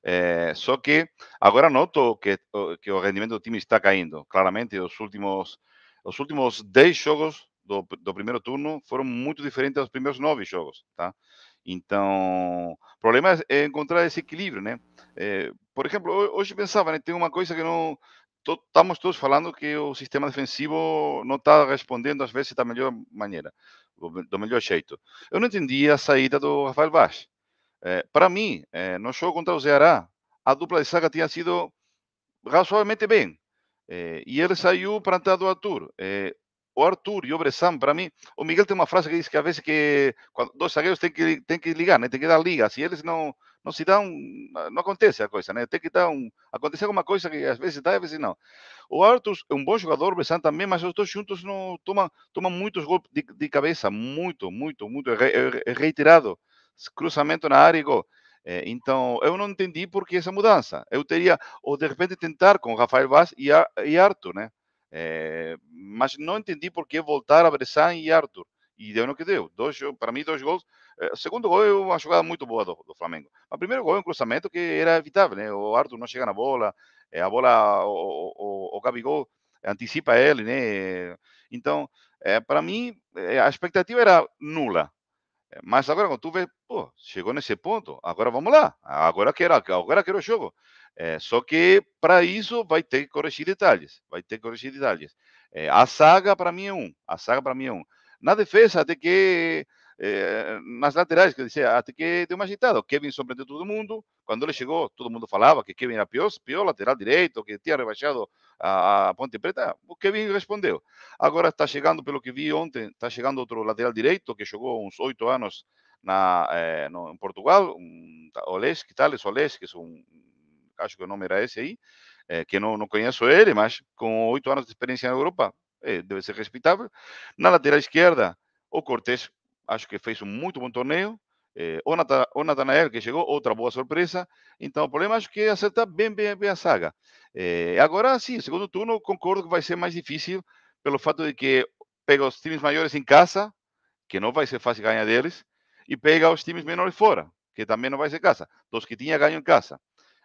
É, só que agora noto que, que o rendimento do time está caindo. Claramente, os últimos os últimos 10 jogos do, do primeiro turno foram muito diferentes dos primeiros 9 jogos, tá? Então, o problema é encontrar esse equilíbrio, né? É, por exemplo, hoje pensava, né, tem uma coisa que não estamos todos falando que o sistema defensivo não está respondendo às vezes da melhor maneira, do melhor jeito. Eu não entendi a saída do Rafael Vaz. É, para mim, é, no jogo contra o Ceará, a dupla de saga tinha sido razoavelmente bem. É, e ele saiu para entrar do Arthur. É, o Arthur e o Bressan, para mim, o Miguel tem uma frase que diz que às vezes que quando dois zagueiros têm que, tem que ligar, né? tem que dar liga. Se eles não, não se dão, não acontece a coisa, né? Tem que dar um. Acontecer alguma coisa que às vezes dá, às vezes não. O Arthur é um bom jogador, o Bressan também, mas os dois juntos não tomam, tomam muitos golpes de, de cabeça, muito, muito, muito. É, é reiterado. Cruzamento na área e gol. É, então, eu não entendi por que essa mudança. Eu teria, ou de repente, tentar com Rafael Vaz e, e Arthur, né? É, mas não entendi por que voltar a Bressan e Arthur. E deu no que deu. Dois, para mim, dois gols. O segundo gol é uma jogada muito boa do, do Flamengo. O primeiro gol é um cruzamento que era evitável, né? O Arthur não chega na bola, a bola, o, o, o Gabigol antecipa ele, né? Então, é, para mim, a expectativa era nula. Mas agora, quando tu vê, pô, chegou nesse ponto, agora vamos lá. Agora quero, agora quero o jogo. É, só que para isso vai ter que corrigir detalhes. Vai ter que corrigir detalhes. É, a saga para mim é um. A saga para mim é um. Na defesa, até que eh, nas laterais, que dizia, até que deu uma agitada. O Kevin surpreendeu todo mundo. Quando ele chegou, todo mundo falava que Kevin era pior, pior lateral direito, que tinha rebaixado a, a Ponte Preta. O Kevin respondeu. Agora está chegando, pelo que vi ontem, está chegando outro lateral direito que jogou uns oito anos na, eh, no, em Portugal, um, Olesk, Thales Olesk, que é um, acho que o nome era esse aí, eh, que não, não conheço ele, mas com oito anos de experiência na Europa, eh, deve ser respeitável. Na lateral esquerda, o Cortés acho que fez um muito bom torneio. Eh, o, Nata, o Natanael, que chegou, outra boa surpresa. Então, o problema acho que é acertar bem, bem, bem a saga. Eh, agora, sim, segundo turno, concordo que vai ser mais difícil pelo fato de que pega os times maiores em casa, que não vai ser fácil ganhar deles, e pega os times menores fora, que também não vai ser casa. Dos que tinha ganho em casa.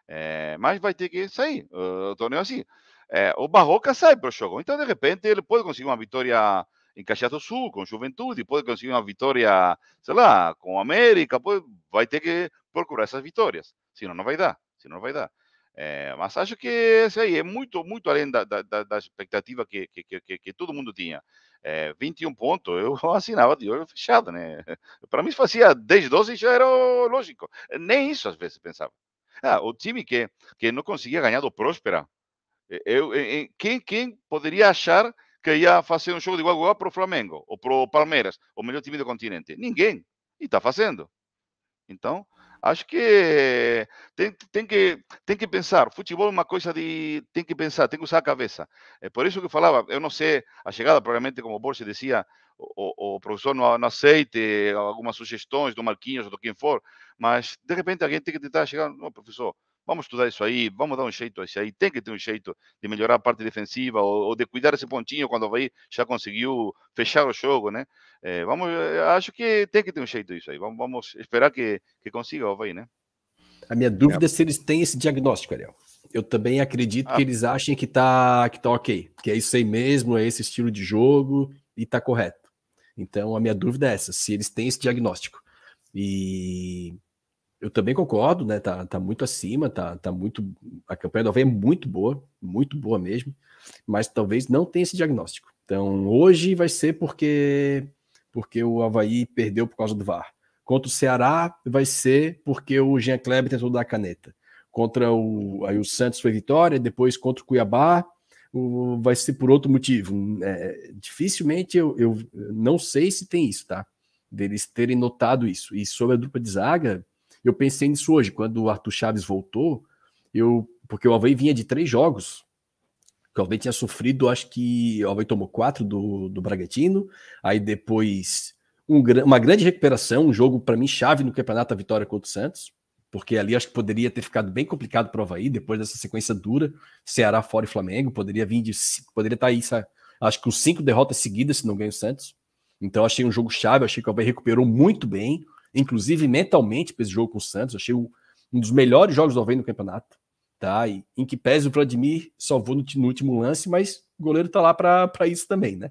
É, mas vai ter que sair o torneio assim. É, o Barroca sai para o jogo. Então, de repente, ele pode conseguir uma vitória em Caxias do Sul, com Juventude, pode conseguir uma vitória, sei lá, com América, pode, vai ter que procurar essas vitórias, senão não vai dar, senão não vai dar. É, mas acho que aí é muito, muito além da, da, da expectativa que, que, que, que, todo mundo tinha. É, 21 pontos, eu assinava de olho fechado, né? *laughs* Para mim, fazia 10, 12 já era lógico. Nem isso às vezes pensava. Ah, o time que, que não conseguia ganhar do Próspera. Eu, eu, quem, quem poderia achar que ia fazer um jogo de igual a igual para o Flamengo ou para o Palmeiras, o melhor time do continente? Ninguém. E está fazendo. Então, acho que tem, tem que tem que pensar. Futebol é uma coisa de tem que pensar, tem que usar a cabeça. É por isso que eu falava, eu não sei a chegada, provavelmente como o Borges dizia, o, o professor não, não aceite algumas sugestões do Marquinhos ou de quem for, mas de repente alguém tem que tentar chegar, não, professor, vamos estudar isso aí, vamos dar um jeito a isso aí, tem que ter um jeito de melhorar a parte defensiva ou, ou de cuidar esse pontinho quando o Havaí já conseguiu fechar o jogo, né? É, vamos, acho que tem que ter um jeito isso aí, vamos, vamos esperar que, que consiga o Havaí, né? A minha dúvida é. é se eles têm esse diagnóstico, Ariel. Eu também acredito ah. que eles achem que tá, que tá ok, que é isso aí mesmo, é esse estilo de jogo e tá correto. Então a minha dúvida é essa, se eles têm esse diagnóstico. E eu também concordo, né? Tá, tá muito acima, tá, tá muito. A campanha do Havaí é muito boa, muito boa mesmo, mas talvez não tenha esse diagnóstico. Então, hoje vai ser porque porque o Havaí perdeu por causa do VAR. Contra o Ceará vai ser porque o Jean Kleber tentou dar a caneta. Contra o, aí o Santos foi vitória, depois contra o Cuiabá o, vai ser por outro motivo. É, dificilmente eu, eu não sei se tem isso, tá? Deles terem notado isso. E sobre a dupla de zaga, eu pensei nisso hoje, quando o Arthur Chaves voltou, eu porque o Havaí vinha de três jogos, o Havaí tinha sofrido, acho que o Havaí tomou quatro do, do Bragantino, aí depois um, uma grande recuperação, um jogo para mim chave no campeonato, a vitória contra o Santos, porque ali acho que poderia ter ficado bem complicado para o Havaí, depois dessa sequência dura, Ceará fora e Flamengo, poderia vir de, poderia estar tá aí, acho que com cinco derrotas seguidas se não ganha o Santos, então achei um jogo chave, achei que o Havaí recuperou muito bem, inclusive mentalmente para esse jogo com o Santos. Achei um dos melhores jogos do Havaí no campeonato. Tá? E, em que pese o Vladimir salvou no, no último lance, mas o goleiro tá lá para isso também, né?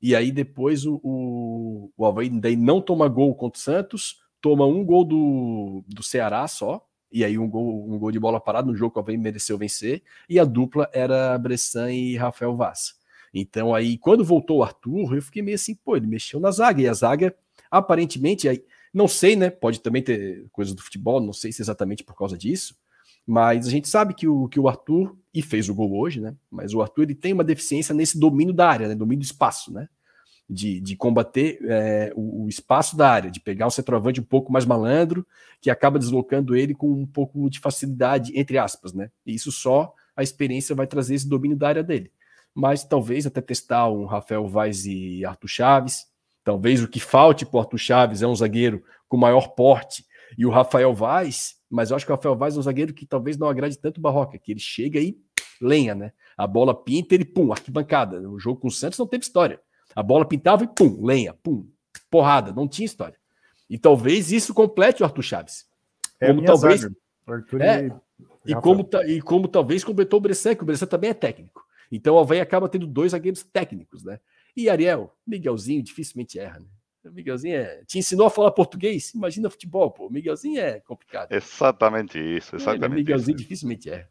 E aí depois o, o, o Havaí daí não toma gol contra o Santos, toma um gol do, do Ceará só, e aí um gol, um gol de bola parada no jogo que o Havaí mereceu vencer, e a dupla era Bressan e Rafael Vaz. Então aí, quando voltou o Arthur, eu fiquei meio assim, pô, ele mexeu na zaga, e a zaga, aparentemente, aí, não sei, né? Pode também ter coisas do futebol, não sei se exatamente por causa disso, mas a gente sabe que o, que o Arthur, e fez o gol hoje, né? Mas o Arthur ele tem uma deficiência nesse domínio da área, né? Domínio do espaço, né? De, de combater é, o, o, espaço da área, de pegar um centroavante um pouco mais malandro, que acaba deslocando ele com um pouco de facilidade, entre aspas, né? E isso só a experiência vai trazer esse domínio da área dele. Mas talvez até testar um Rafael Vaz e Arthur Chaves, Talvez o que falte para o Arthur Chaves é um zagueiro com maior porte e o Rafael Vaz, mas eu acho que o Rafael Vaz é um zagueiro que talvez não agrade tanto o Barroca, que ele chega e lenha, né? A bola pinta, ele pum, arquibancada. O jogo com o Santos não teve história. A bola pintava e pum, lenha, pum, porrada, não tinha história. E talvez isso complete o Arthur Chaves. É como talvez Arthur é, e, e como e como talvez completou o Bressan, que o Bressan também é técnico. Então o Havaí acaba tendo dois zagueiros técnicos, né? E Ariel, Miguelzinho dificilmente erra, né? Miguelzinho é... te ensinou a falar português? Imagina futebol, pô. Miguelzinho é complicado. Exatamente isso, exatamente. É, Miguelzinho isso. dificilmente erra.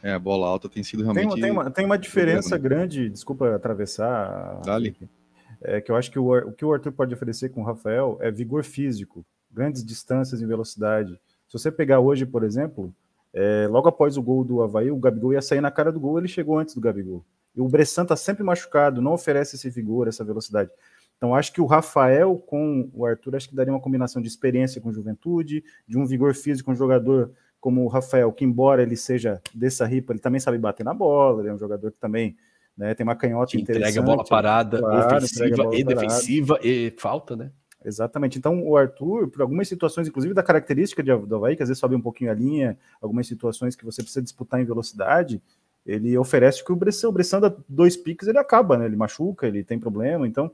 É, a bola alta tem sido realmente. Tem, tem, uma, tem uma diferença grande, desculpa atravessar. Dali. É que eu acho que o, o que o Arthur pode oferecer com o Rafael é vigor físico, grandes distâncias em velocidade. Se você pegar hoje, por exemplo, é, logo após o gol do Havaí, o Gabigol ia sair na cara do gol, ele chegou antes do Gabigol. E o Bressan está sempre machucado, não oferece esse vigor, essa velocidade. Então, acho que o Rafael com o Arthur, acho que daria uma combinação de experiência com juventude, de um vigor físico, um jogador como o Rafael, que embora ele seja dessa ripa, ele também sabe bater na bola, ele é um jogador que também né, tem uma canhota que interessante. Entrega a bola parada, claro, ofensiva bola e parada. defensiva e falta, né? Exatamente. Então, o Arthur, por algumas situações, inclusive da característica de, do Havaí, que às vezes sobe um pouquinho a linha, algumas situações que você precisa disputar em velocidade, ele oferece que o Bressan, o Bressan dá dois piques, ele acaba, né? Ele machuca, ele tem problema, então.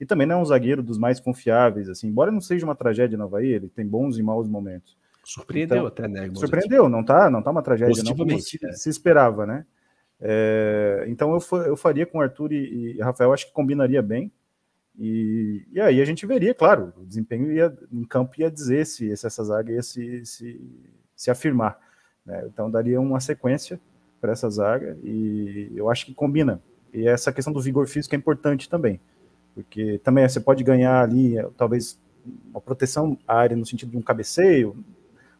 E também não é um zagueiro dos mais confiáveis, assim, embora não seja uma tragédia no Havaí, ele tem bons e maus momentos. Surpreendeu então, até, né? Surpreendeu, não tá, não tá uma tragédia, não como se, é. se esperava, né? É, então eu, eu faria com Arthur e, e, Rafael, acho que combinaria bem. E, e aí a gente veria, claro, o desempenho ia, em campo ia dizer se, se essa zaga ia se, se, se afirmar. Né? Então daria uma sequência para essa zaga e eu acho que combina. E essa questão do vigor físico é importante também, porque também você pode ganhar ali, talvez, uma proteção à área no sentido de um cabeceio,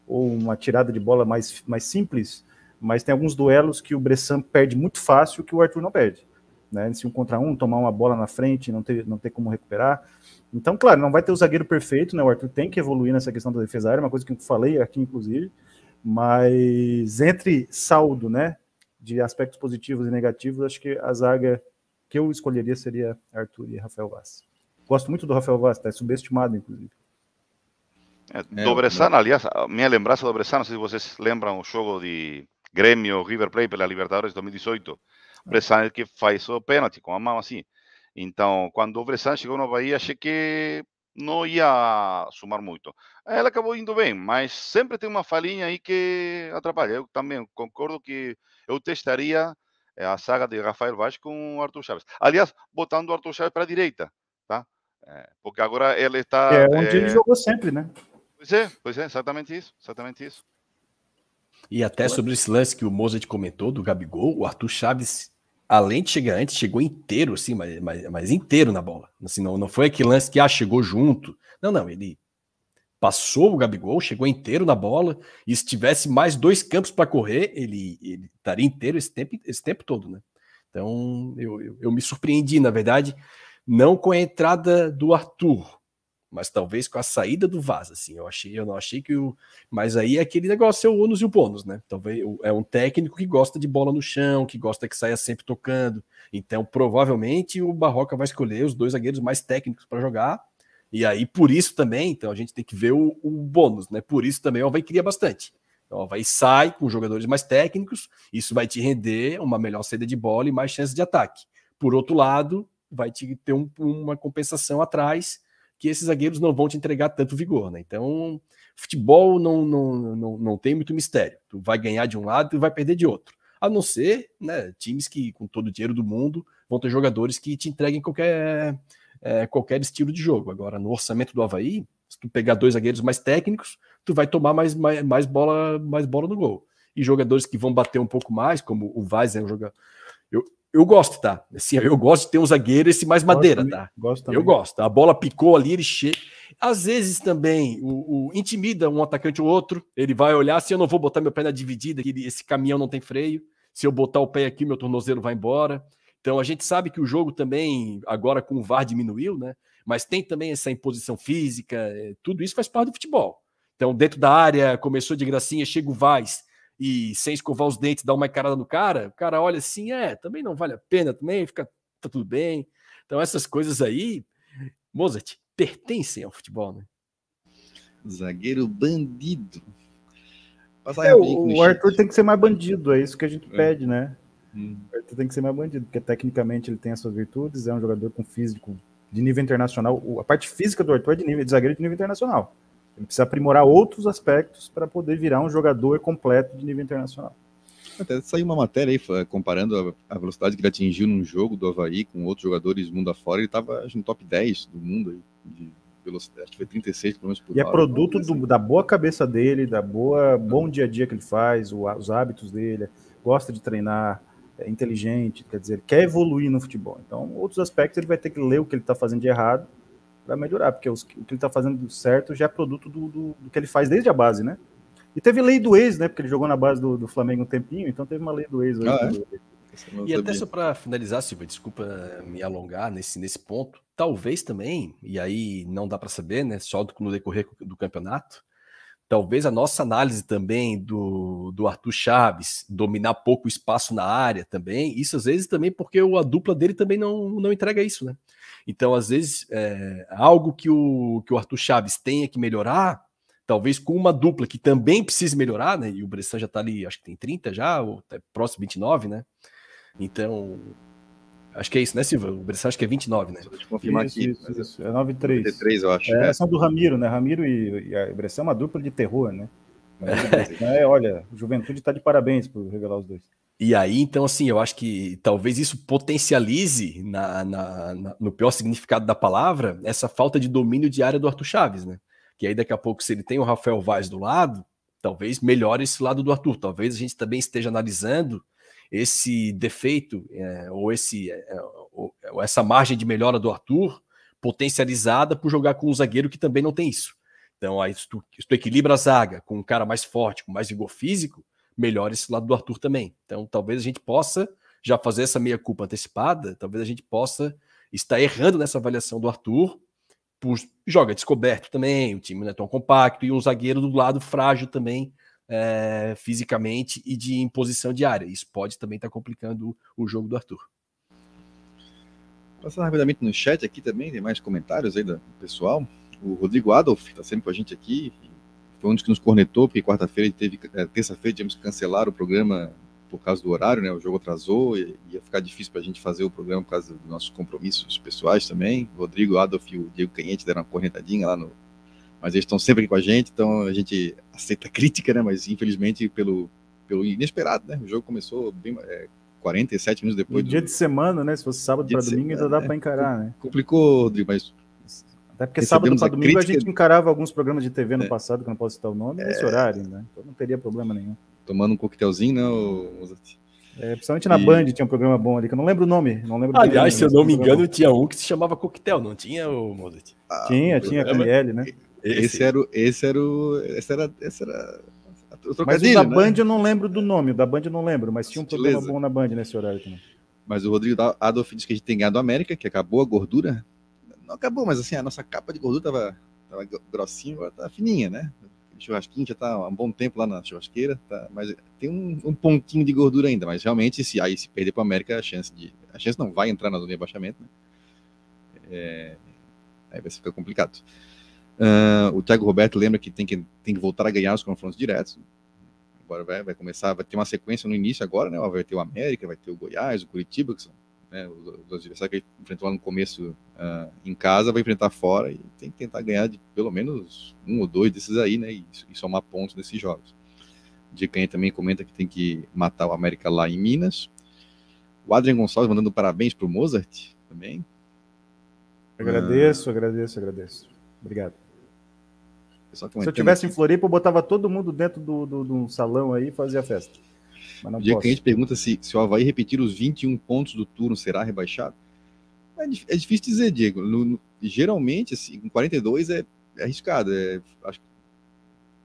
ou uma tirada de bola mais, mais simples, mas tem alguns duelos que o Bressan perde muito fácil que o Arthur não perde. Né? Se um contra um, tomar uma bola na frente, não ter, não ter como recuperar. Então, claro, não vai ter o zagueiro perfeito, né? O Arthur tem que evoluir nessa questão da defesa aérea, uma coisa que eu falei aqui, inclusive. Mas entre saldo, né, de aspectos positivos e negativos, acho que a zaga que eu escolheria seria Arthur e Rafael Vaz. Gosto muito do Rafael Vaz, está subestimado, inclusive. É, é aliás, minha lembrança do Bressan, não sei se vocês lembram o jogo de Grêmio River Plate pela Libertadores 2018. O Bressan é que faz o pênalti com a mão assim. Então, quando o Bressan chegou no Bahia, achei que não ia somar muito. Ela acabou indo bem, mas sempre tem uma falinha aí que atrapalha. Eu também concordo que eu testaria eh, a saga de Rafael Vaz com o Arthur Chaves. Aliás, botando o Arthur Chaves para a direita, tá? É, porque agora ele está. É onde é... ele jogou sempre, né? Pois é, pois é, exatamente isso, exatamente isso. E até sobre esse lance que o Mozart comentou do Gabigol, o Arthur Chaves além de chegar antes, chegou inteiro, assim, mas, mas, mas, inteiro na bola. Assim, não, não foi aquele lance que ah, chegou junto. Não, não, ele passou o Gabigol, chegou inteiro na bola, e se tivesse mais dois campos para correr, ele, ele estaria inteiro esse tempo, esse tempo todo, né? Então eu, eu, eu me surpreendi, na verdade, não com a entrada do Arthur, mas talvez com a saída do Vaz, assim, eu achei, eu não achei que o, mas aí é aquele negócio é o ônus e o bônus, né? Talvez é um técnico que gosta de bola no chão, que gosta que saia sempre tocando. Então, provavelmente o Barroca vai escolher os dois zagueiros mais técnicos para jogar. E aí por isso também, então a gente tem que ver o, o bônus, né? Por isso também o vai cria bastante. Então, vai sai com jogadores mais técnicos, isso vai te render uma melhor saída de bola e mais chances de ataque. Por outro lado, vai te ter um, uma compensação atrás que esses zagueiros não vão te entregar tanto vigor, né? Então, futebol não, não, não, não tem muito mistério. Tu vai ganhar de um lado e vai perder de outro. A não ser, né, times que, com todo o dinheiro do mundo, vão ter jogadores que te entreguem qualquer, é, qualquer estilo de jogo. Agora, no orçamento do Havaí, se tu pegar dois zagueiros mais técnicos, tu vai tomar mais, mais, mais, bola, mais bola no gol. E jogadores que vão bater um pouco mais, como o Vaz é um jogador. Eu, eu gosto, tá? Assim, eu gosto de ter um zagueiro esse mais madeira, gosto tá? Gosto. Eu gosto. A bola picou ali, ele chega. Às vezes também o, o, intimida um atacante ou outro. Ele vai olhar se eu não vou botar meu pé na dividida, que esse caminhão não tem freio. Se eu botar o pé aqui, meu tornozelo vai embora. Então a gente sabe que o jogo também, agora com o VAR diminuiu, né? Mas tem também essa imposição física, é, tudo isso faz parte do futebol. Então, dentro da área, começou de gracinha, chega o Vaz e sem escovar os dentes dá uma encarada no cara, o cara olha assim, é, também não vale a pena, também fica tá tudo bem. Então essas coisas aí, Mozart, pertencem ao futebol, né? Zagueiro bandido. É, o, o Arthur tem que ser mais bandido, é isso que a gente é. pede, né? Hum. O Arthur tem que ser mais bandido, porque tecnicamente ele tem as suas virtudes, é um jogador com físico de nível internacional. A parte física do Arthur é de nível de zagueiro de nível internacional. Ele precisa aprimorar outros aspectos para poder virar um jogador completo de nível internacional. Até saiu uma matéria aí comparando a velocidade que ele atingiu num jogo do Havaí com outros jogadores mundo afora. Ele estava no top 10 do mundo aí, de velocidade, acho que foi 36 km por hora. E é produto do, da boa cabeça dele, da boa bom dia a dia que ele faz, o, os hábitos dele, gosta de treinar, é inteligente, quer dizer, quer evoluir no futebol. Então, outros aspectos ele vai ter que ler o que ele está fazendo de errado para melhorar, porque os, o que ele está fazendo certo já é produto do, do, do, que ele faz desde a base, né? E teve lei do ex, né? Porque ele jogou na base do, do Flamengo um tempinho, então teve uma lei do ex. Ah, é? E até só para finalizar, Silva, desculpa me alongar nesse, nesse ponto, talvez também, e aí não dá para saber, né? Só no decorrer do campeonato, talvez a nossa análise também do, do Arthur Chaves dominar pouco espaço na área também, isso às vezes também porque a dupla dele também não, não entrega isso, né? Então, às vezes, é, algo que o, que o Arthur Chaves tenha que melhorar, talvez com uma dupla que também precise melhorar, né? E o Bressan já tá ali, acho que tem 30 já, ou até próximo 29, né? Então, acho que é isso, né, Silva? O Bressan acho que é 29, né? Deixa eu confirmar isso, aqui. Isso, isso. É 93. 93, eu acho. É, é. são do Ramiro, né? Ramiro e, e a Bressan é uma dupla de terror, né? *laughs* É, olha, Juventude está de parabéns por revelar os dois. E aí, então, assim, eu acho que talvez isso potencialize, na, na, na, no pior significado da palavra, essa falta de domínio de área do Arthur Chaves, né? Que aí daqui a pouco, se ele tem o Rafael Vaz do lado, talvez melhore esse lado do Arthur. Talvez a gente também esteja analisando esse defeito, é, ou, esse, é, ou, ou essa margem de melhora do Arthur potencializada por jogar com um zagueiro que também não tem isso. Então, aí, se tu, se tu equilibra a zaga com um cara mais forte, com mais vigor físico, melhora esse lado do Arthur também. Então, talvez a gente possa já fazer essa meia-culpa antecipada, talvez a gente possa estar errando nessa avaliação do Arthur, por, joga descoberto também, o time não é tão compacto, e um zagueiro do lado frágil também, é, fisicamente e de imposição de área. Isso pode também estar complicando o jogo do Arthur. Passando rapidamente no chat aqui também, tem mais comentários aí do pessoal. O Rodrigo Adolf está sempre com a gente aqui. Foi um dos que nos cornetou, porque quarta-feira teve, é, terça-feira tivemos que cancelar o programa por causa do horário, né? O jogo atrasou e ia ficar difícil para a gente fazer o programa por causa dos nossos compromissos pessoais também. O Rodrigo Adolf e o Diego Canhete deram uma cornetadinha lá no. Mas eles estão sempre aqui com a gente, então a gente aceita crítica, né? Mas infelizmente, pelo, pelo inesperado, né? O jogo começou bem, é, 47 minutos depois. No do... dia de semana, né? Se fosse sábado para domingo, ainda dá é, para encarar, né? Complicou, Rodrigo, mas. Até porque sábado para domingo crítica... a gente encarava alguns programas de TV no é. passado, que não posso citar o nome, é... nesse horário, né? Então não teria problema nenhum. Tomando um coquetelzinho, né, É, principalmente na e... Band tinha um programa bom ali, que eu não lembro o nome. Não lembro Aliás, se eu não me engano, tinha um que se chamava Coquetel, não tinha o Mozart? Ah, tinha, tinha, KL, né? Esse, era o. Esse era o. Esse era, esse era mas o da né? Band eu não lembro do nome, o da Band eu não lembro, mas tinha um programa bom na Band nesse horário também. Mas o Rodrigo Adolf disse que a gente tem ganhado a América, que acabou a gordura. Não acabou, mas assim, a nossa capa de gordura tava, tava grossinha, agora tá fininha, né? O churrasquinho já tá há um bom tempo lá na churrasqueira, tá, mas tem um, um, pontinho de gordura ainda, mas realmente, se aí se perder para a América, a chance de. A chance não vai entrar na zona de abaixamento, né? É, aí vai ficar complicado. Uh, o Thiago Roberto lembra que tem, que tem que voltar a ganhar os confrontos diretos. Agora vai, vai começar, vai ter uma sequência no início agora, né? Vai ter o América, vai ter o Goiás, o Curitiba, que são né, os, os adversários que ele enfrentou lá no começo uh, em casa, vai enfrentar fora e tem que tentar ganhar de pelo menos um ou dois desses aí, né? E, e somar pontos nesses jogos. Dicanha também comenta que tem que matar o América lá em Minas. O Adrian Gonçalves mandando parabéns para o Mozart também. Agradeço, uh, agradeço, agradeço. Obrigado. Se eu tivesse em Floripa, eu botava todo mundo dentro do, do, do salão aí e fazia festa. Mas não o dia posso. que a gente pergunta se, se o Havaí repetir os 21 pontos do turno será rebaixado, é, é difícil dizer, Diego. No, no, geralmente, assim, com 42 é, é arriscado. É, acho que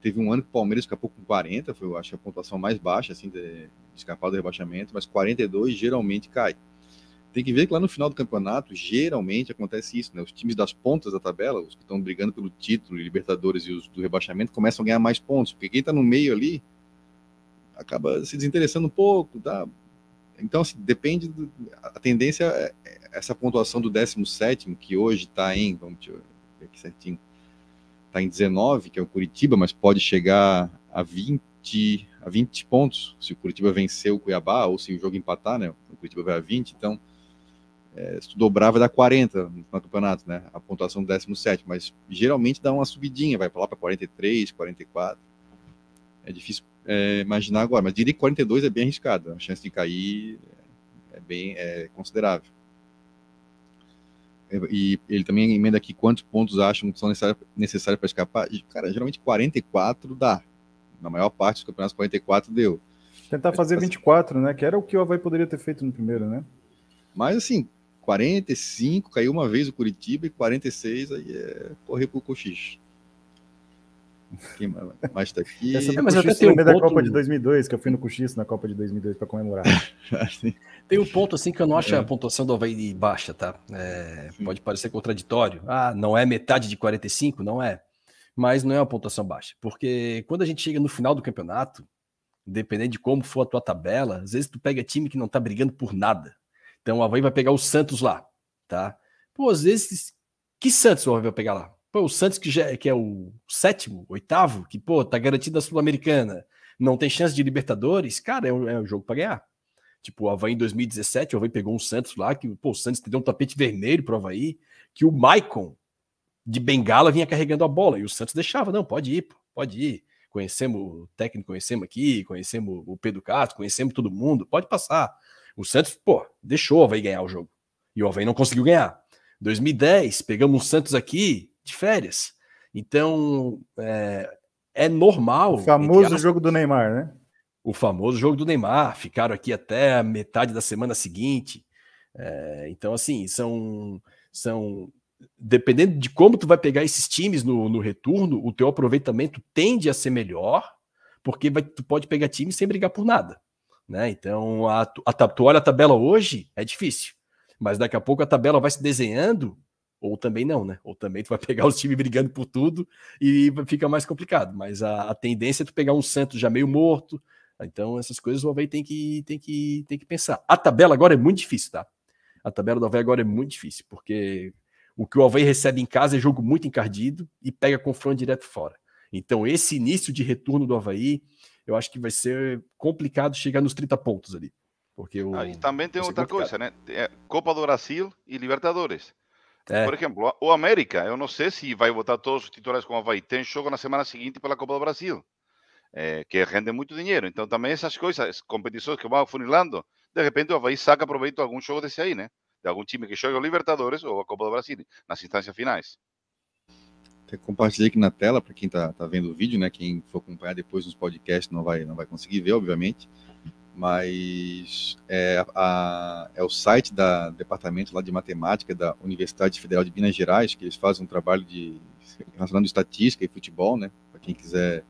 teve um ano que o Palmeiras escapou com 40, foi, acho, a pontuação mais baixa assim, de, de escapar do rebaixamento, mas 42 geralmente cai. Tem que ver que lá no final do campeonato, geralmente acontece isso, né? Os times das pontas da tabela, os que estão brigando pelo título, Libertadores e os do rebaixamento, começam a ganhar mais pontos, porque quem está no meio ali acaba se desinteressando um pouco, tá? Então, assim, depende. Do, a tendência é, é essa pontuação do 17, que hoje está em, vamos ver aqui certinho, está em 19, que é o Curitiba, mas pode chegar a 20, a 20 pontos se o Curitiba vencer o Cuiabá, ou se o jogo empatar, né? O Curitiba vai a 20, então é, se tu dobrar vai dar 40 no campeonato, né? A pontuação do 17, mas geralmente dá uma subidinha, vai para lá para 43, 44. É difícil é, imaginar agora, mas diria que 42 é bem arriscado, a chance de cair é bem é considerável. É, e ele também emenda aqui quantos pontos acham que são necessários para escapar. E, cara, geralmente 44 dá. Na maior parte dos campeonatos, 44 deu. Tentar fazer 24, né? Que era o que o Havaí poderia ter feito no primeiro, né? Mas assim, 45, caiu uma vez o Curitiba e 46 aí é correr pro cochicho. mais tá aqui. Essa é, mas até tem um ponto... da Copa de 2002, que eu fui no Cochiço na Copa de 2002 para comemorar. *laughs* tem um ponto assim que eu não acho é. a pontuação do Havaí baixa, tá? É, pode parecer contraditório. Ah, não é metade de 45? Não é. Mas não é uma pontuação baixa. Porque quando a gente chega no final do campeonato, dependendo de como for a tua tabela, às vezes tu pega time que não tá brigando por nada. Então o Havaí vai pegar o Santos lá, tá? Pô, às vezes, que Santos o Havaí vai pegar lá? Pô, o Santos que, já, que é o sétimo, oitavo, que, pô, tá garantido a Sul-Americana, não tem chance de Libertadores, cara, é um, é um jogo para ganhar. Tipo, o Havaí em 2017, o Havaí pegou um Santos lá, que, pô, o Santos deu um tapete vermelho pro Havaí, que o Maicon de Bengala vinha carregando a bola, e o Santos deixava, não, pode ir, pô, pode ir. Conhecemos o técnico, conhecemos aqui, conhecemos o Pedro Castro, conhecemos todo mundo, pode passar. O Santos, pô, deixou o Havaí ganhar o jogo. E o Havaí não conseguiu ganhar. 2010, pegamos o Santos aqui de férias. Então, é, é normal. O famoso jogo do Neymar, né? O famoso jogo do Neymar. Ficaram aqui até a metade da semana seguinte. É, então, assim, são, são dependendo de como tu vai pegar esses times no, no retorno, o teu aproveitamento tende a ser melhor, porque vai, tu pode pegar times sem brigar por nada. Né? Então, a, a, tu olha a tabela hoje, é difícil. Mas daqui a pouco a tabela vai se desenhando, ou também não, né? Ou também tu vai *laughs* pegar os times brigando por tudo e fica mais complicado. Mas a, a tendência é tu pegar um Santos já meio morto. Então, essas coisas o Havaí tem que, tem, que, tem que pensar. A tabela agora é muito difícil, tá? A tabela do Havaí agora é muito difícil, porque o que o Havaí recebe em casa é jogo muito encardido e pega confronto direto fora. Então, esse início de retorno do Havaí, eu acho que vai ser complicado chegar nos 30 pontos ali. Porque o, ah, e também tem outra coisa, né? É Copa do Brasil e Libertadores. É. Por exemplo, o América, eu não sei se vai botar todos os titulares como Havaí. Tem jogo na semana seguinte pela Copa do Brasil, é, que rende muito dinheiro. Então, também essas coisas, competições que vão funilando, de repente o Havaí saca proveito de algum jogo desse aí, né? de algum time que joga o Libertadores ou a Copa do Brasil nas instâncias finais. Até compartilhei aqui na tela para quem está tá vendo o vídeo, né? Quem for acompanhar depois nos podcasts não vai, não vai conseguir ver, obviamente. Mas é, a, é o site da departamento lá de matemática da Universidade Federal de Minas Gerais que eles fazem um trabalho de relacionando estatística e futebol, né? Para quem quiser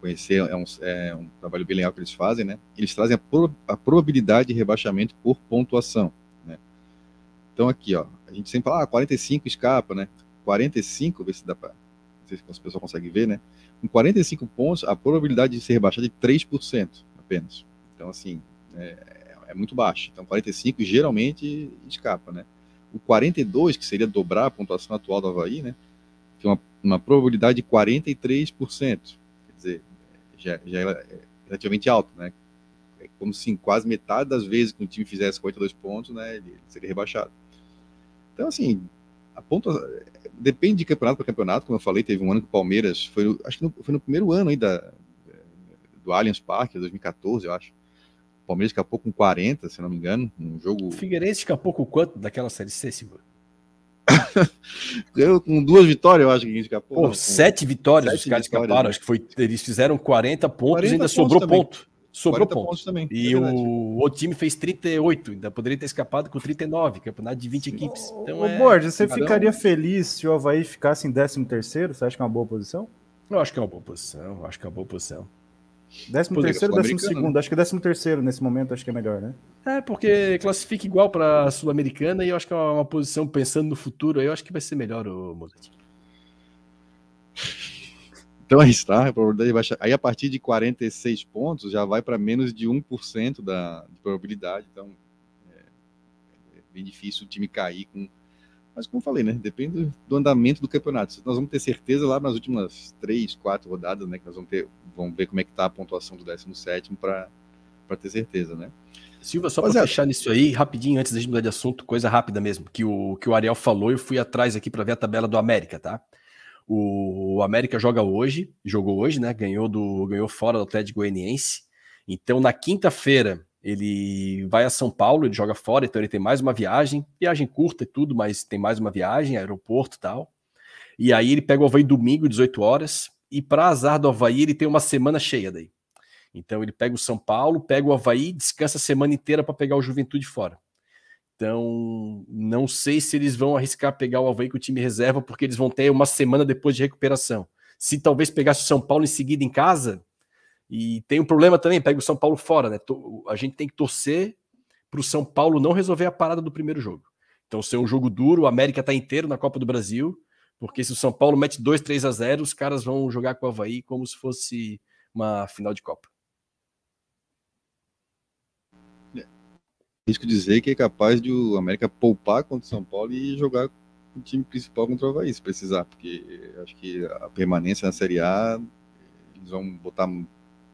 conhecer, é um, é um trabalho bem legal que eles fazem, né? Eles trazem a, pro, a probabilidade de rebaixamento por pontuação. Então aqui, ó, a gente sempre fala, ah, 45 escapa, né? 45, vê se dá para, não sei se o pessoal consegue ver, né? Com 45 pontos, a probabilidade de ser rebaixado é de 3% apenas. Então, assim, é, é muito baixo. Então, 45 geralmente escapa, né? O 42, que seria dobrar a pontuação atual do Havaí, né? Tem uma, uma probabilidade de 43%. Quer dizer, já, já é relativamente alto, né? É como se quase metade das vezes que um time fizesse 42 pontos, né? Ele seria rebaixado. Então, assim, a depende de campeonato para campeonato, como eu falei, teve um ano que o Palmeiras foi, acho que no, foi no primeiro ano aí da, do Allianz Parque, 2014, eu acho. O Palmeiras escapou com 40, se não me engano, um jogo. O Figueirense escapou com quanto daquela série C, Silva? *laughs* Ganhou com duas vitórias, eu acho que a gente escapou. Pô, sete vitórias sete os caras vitórias, escaparam. Né? Acho que foi. Eles fizeram 40 pontos e ainda sobrou também. ponto. Sobrou pontos. pontos também. E é o outro time fez 38, ainda poderia ter escapado com 39, campeonato de 20 Sim. equipes. Então, Ô, é... Borges, você ficaria feliz se o Havaí ficasse em 13 terceiro? Você acha que é uma boa posição? Eu acho que é uma boa posição, acho que é uma boa posição. 13 terceiro ou 12 segundo? Né? Acho que 13 terceiro nesse momento acho que é melhor, né? É, porque classifica igual para a Sul-Americana e eu acho que é uma, posição pensando no futuro, eu acho que vai ser melhor o Mozart. Então aí está, a probabilidade baixa. Aí a partir de 46 pontos já vai para menos de 1% da, de probabilidade. Então é, é, bem difícil o time cair com. Mas como eu falei, né? Depende do andamento do campeonato. Nós vamos ter certeza lá nas últimas três, quatro rodadas, né? Que nós vamos ter, vamos ver como é que está a pontuação do 17 para ter certeza, né? Silva, só para fechar nisso aí, rapidinho, antes de mudar de assunto, coisa rápida mesmo, que o, que o Ariel falou, eu fui atrás aqui para ver a tabela do América, tá? O América joga hoje, jogou hoje, né? Ganhou do ganhou fora do Atlético Goianiense. Então na quinta-feira ele vai a São Paulo, ele joga fora, então ele tem mais uma viagem, viagem curta e tudo, mas tem mais uma viagem, aeroporto e tal. E aí ele pega o Havaí domingo, 18 horas, e para azar do Havaí ele tem uma semana cheia daí. Então ele pega o São Paulo, pega o Havaí, descansa a semana inteira para pegar o Juventude fora. Então, não sei se eles vão arriscar pegar o Havaí com o time reserva, porque eles vão ter uma semana depois de recuperação. Se talvez pegasse o São Paulo em seguida em casa, e tem um problema também, pega o São Paulo fora, né? A gente tem que torcer para o São Paulo não resolver a parada do primeiro jogo. Então, ser um jogo duro, o América está inteiro na Copa do Brasil, porque se o São Paulo mete 2, 3 a 0, os caras vão jogar com o Havaí como se fosse uma final de Copa. Risco dizer que é capaz de o América poupar contra o São Paulo e jogar o time principal contra o Havaí, se precisar, porque acho que a permanência na Série A eles vão botar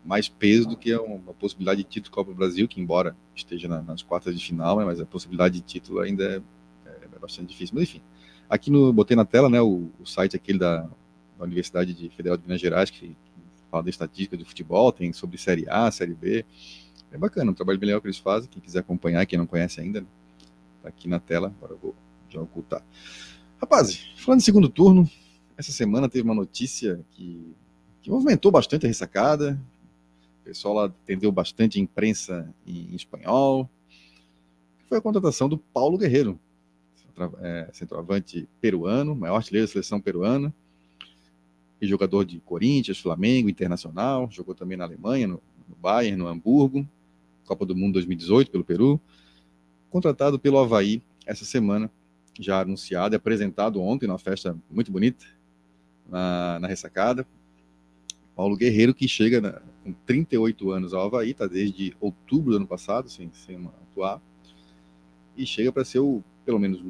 mais peso do que uma possibilidade de título Copa do Brasil, que embora esteja nas quartas de final, né, mas a possibilidade de título ainda é, é, bastante difícil. Mas enfim, aqui no botei na tela, né, o, o site aquele da, da, Universidade de Federal de Minas Gerais que, que fala da estatística do futebol, tem sobre Série A, Série B, é bacana, um trabalho bem legal que eles fazem. Quem quiser acompanhar, quem não conhece ainda, né? tá aqui na tela. Agora eu vou já ocultar. Rapaz, falando de segundo turno, essa semana teve uma notícia que, que movimentou bastante a ressacada. O pessoal lá atendeu bastante a imprensa em, em espanhol. Foi a contratação do Paulo Guerreiro, é, centroavante peruano, maior artilheiro da seleção peruana, e jogador de Corinthians, Flamengo, Internacional, jogou também na Alemanha, no, no Bayern, no Hamburgo, Copa do Mundo 2018 pelo Peru, contratado pelo Havaí essa semana, já anunciado e apresentado ontem numa festa muito bonita na, na ressacada. Paulo Guerreiro, que chega na, com 38 anos ao Havaí, está desde outubro do ano passado, sem, sem atuar, e chega para ser o, pelo menos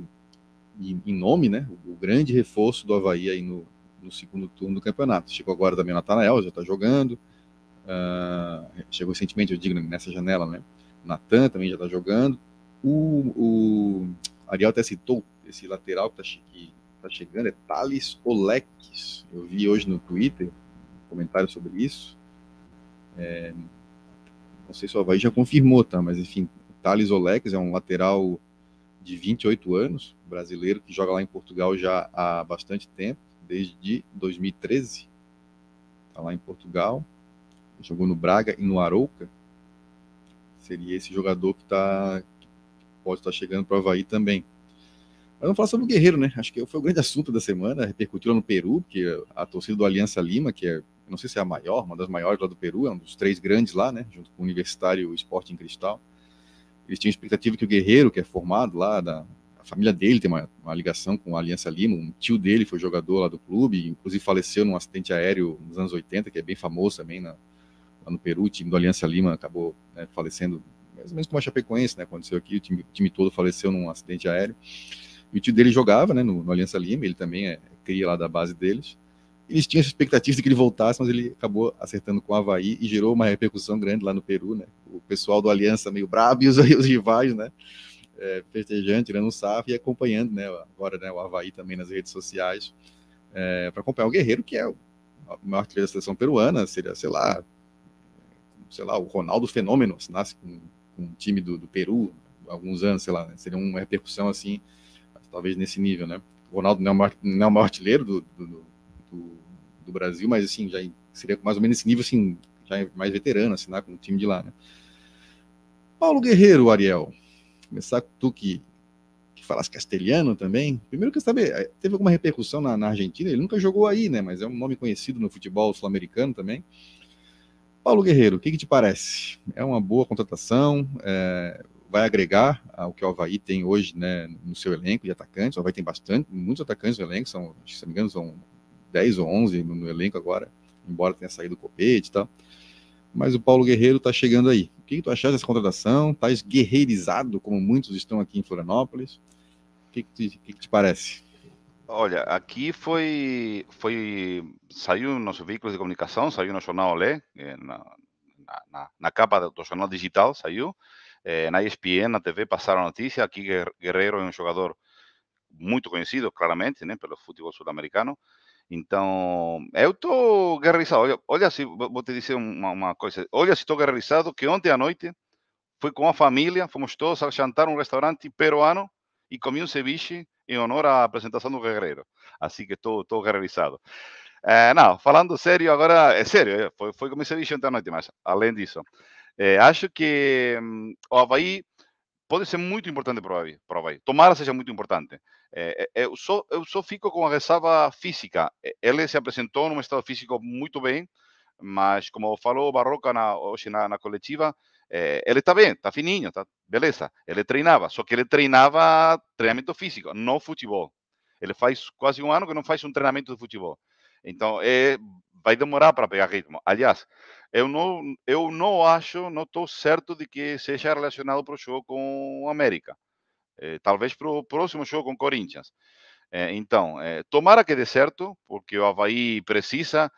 em nome, né, o, grande reforço do Havaí aí no, no segundo turno do campeonato. Chegou agora também o Natanael, já está jogando. Uh, chegou recentemente, eu digo, nessa janela, né? Natan também já está jogando. O, o, Ariel até citou esse lateral que está tá chegando, é Thales Oleques. Eu vi hoje no Twitter um comentário sobre isso. É, não sei se o Havaí já confirmou, tá? Mas enfim, Thales Oleques é um lateral de 28 anos, brasileiro, que joga lá em Portugal já há bastante tempo desde 2013. Está lá em Portugal. Jogou no Braga e no Arouca. Seria esse jogador que, tá, que pode estar tá chegando para o Havaí também. Mas vamos falar sobre o Guerreiro, né? Acho que foi o grande assunto da semana, repercutiu no Peru, porque a torcida do Aliança Lima, que é, não sei se é a maior, uma das maiores lá do Peru, é um dos três grandes lá, né? Junto com o Universitário e o Esporte em Cristal. Eles tinham expectativa que o Guerreiro, que é formado lá da, a família dele tem uma, uma, ligação com a Aliança Lima, um tio dele foi jogador lá do clube, inclusive faleceu num acidente aéreo nos anos 80, que é bem famoso também na, lá no Peru, o time do Aliança Lima acabou né, falecendo, mais ou menos como a Chapecoense, né, aconteceu aqui, o time, o time, todo faleceu num acidente aéreo, e o tio dele jogava né, no, no Aliança Lima, ele também é cria lá da base deles, eles tinham essa expectativa de que ele voltasse, mas ele acabou acertando com o Havaí e gerou uma repercussão grande lá no Peru, né, o pessoal do Aliança meio brabo e os, *laughs* os rivais, né, é, festejando, tirando um sarro e acompanhando, né, agora, né, o Havaí também nas redes sociais, é, para acompanhar o Guerreiro, que é o maior da seleção peruana, seria, sei lá, sei lá, o Ronaldo Fenômeno, nasce com, com um time do, do, Peru, alguns anos, sei lá, né, seria uma repercussão assim, talvez nesse nível, né, o Ronaldo não é o maior, não é o maior artilheiro do, do, do, do Brasil, mas assim, já seria mais ou menos esse nível, assim, já é mais veterano, assinar com o time de lá, né. Paulo Guerreiro, Ariel, começar com tu que, que falas castelhano também. Primeiro, quer saber, eh, teve alguma repercussão na, na, Argentina? Ele nunca jogou aí, né? Mas é um nome conhecido no futebol sul-americano também. Paulo Guerreiro, o que, que, te parece? É uma boa contratação? É, vai agregar ao que o Havaí tem hoje né, no seu elenco de atacantes? O Havaí tem bastante, muitos atacantes no elenco, são, se não me engano, são 10 ou 11 no, no elenco agora, embora tenha saído o Copete e tal. Mas o Paulo Guerreiro está chegando aí. O que, que tu achaste dessa contratação? Tá guerreirizado, como muitos estão aqui em Florianópolis? O que, que, te, que, que te parece? Olha, aqui foi, foi saiu no nosso veículo de comunicação, saiu no Jornal Olé, eh, na, na, na capa do jornal digital, saiu. É, na ESPN, na TV, passaram a notícia. Aqui Guerreiro é um jogador muito conhecido, claramente, né, pelo futebol sul-americano. Então, eu estou garantizado. Olha, olha se, vou te dizer uma, uma coisa. Olha se estou garantizado que ontem à noite fui com a família, fomos todos a jantar um restaurante peruano e comi um ceviche em honor à apresentação do Guerreiro. Assim que estou, garantizado. É, não, falando sério agora, é sério, é, foi, foi comer ceviche ontem à noite, mas além disso, é, acho que um, o Havaí pode ser muito importante para o Havaí. Para o Havaí. Tomara seja muito importante. É, eu, só, eu só fico com a ressalva física. Ele se apresentou num estado físico muito bem, mas como falou Barroca na, hoje na, na coletiva, ele está bem, está fininho, tá, beleza. Ele treinava, só que ele treinava treinamento físico, não futebol. Ele faz quase um ano que não faz um treinamento de futebol. Então, é, vai demorar para pegar ritmo. Aliás, eu não, eu não acho, não estou certo de que seja relacionado para o jogo com o América. É, talvez para o próximo jogo com o Corinthians. É, então, é, tomara que dê certo, porque o Havaí precisa.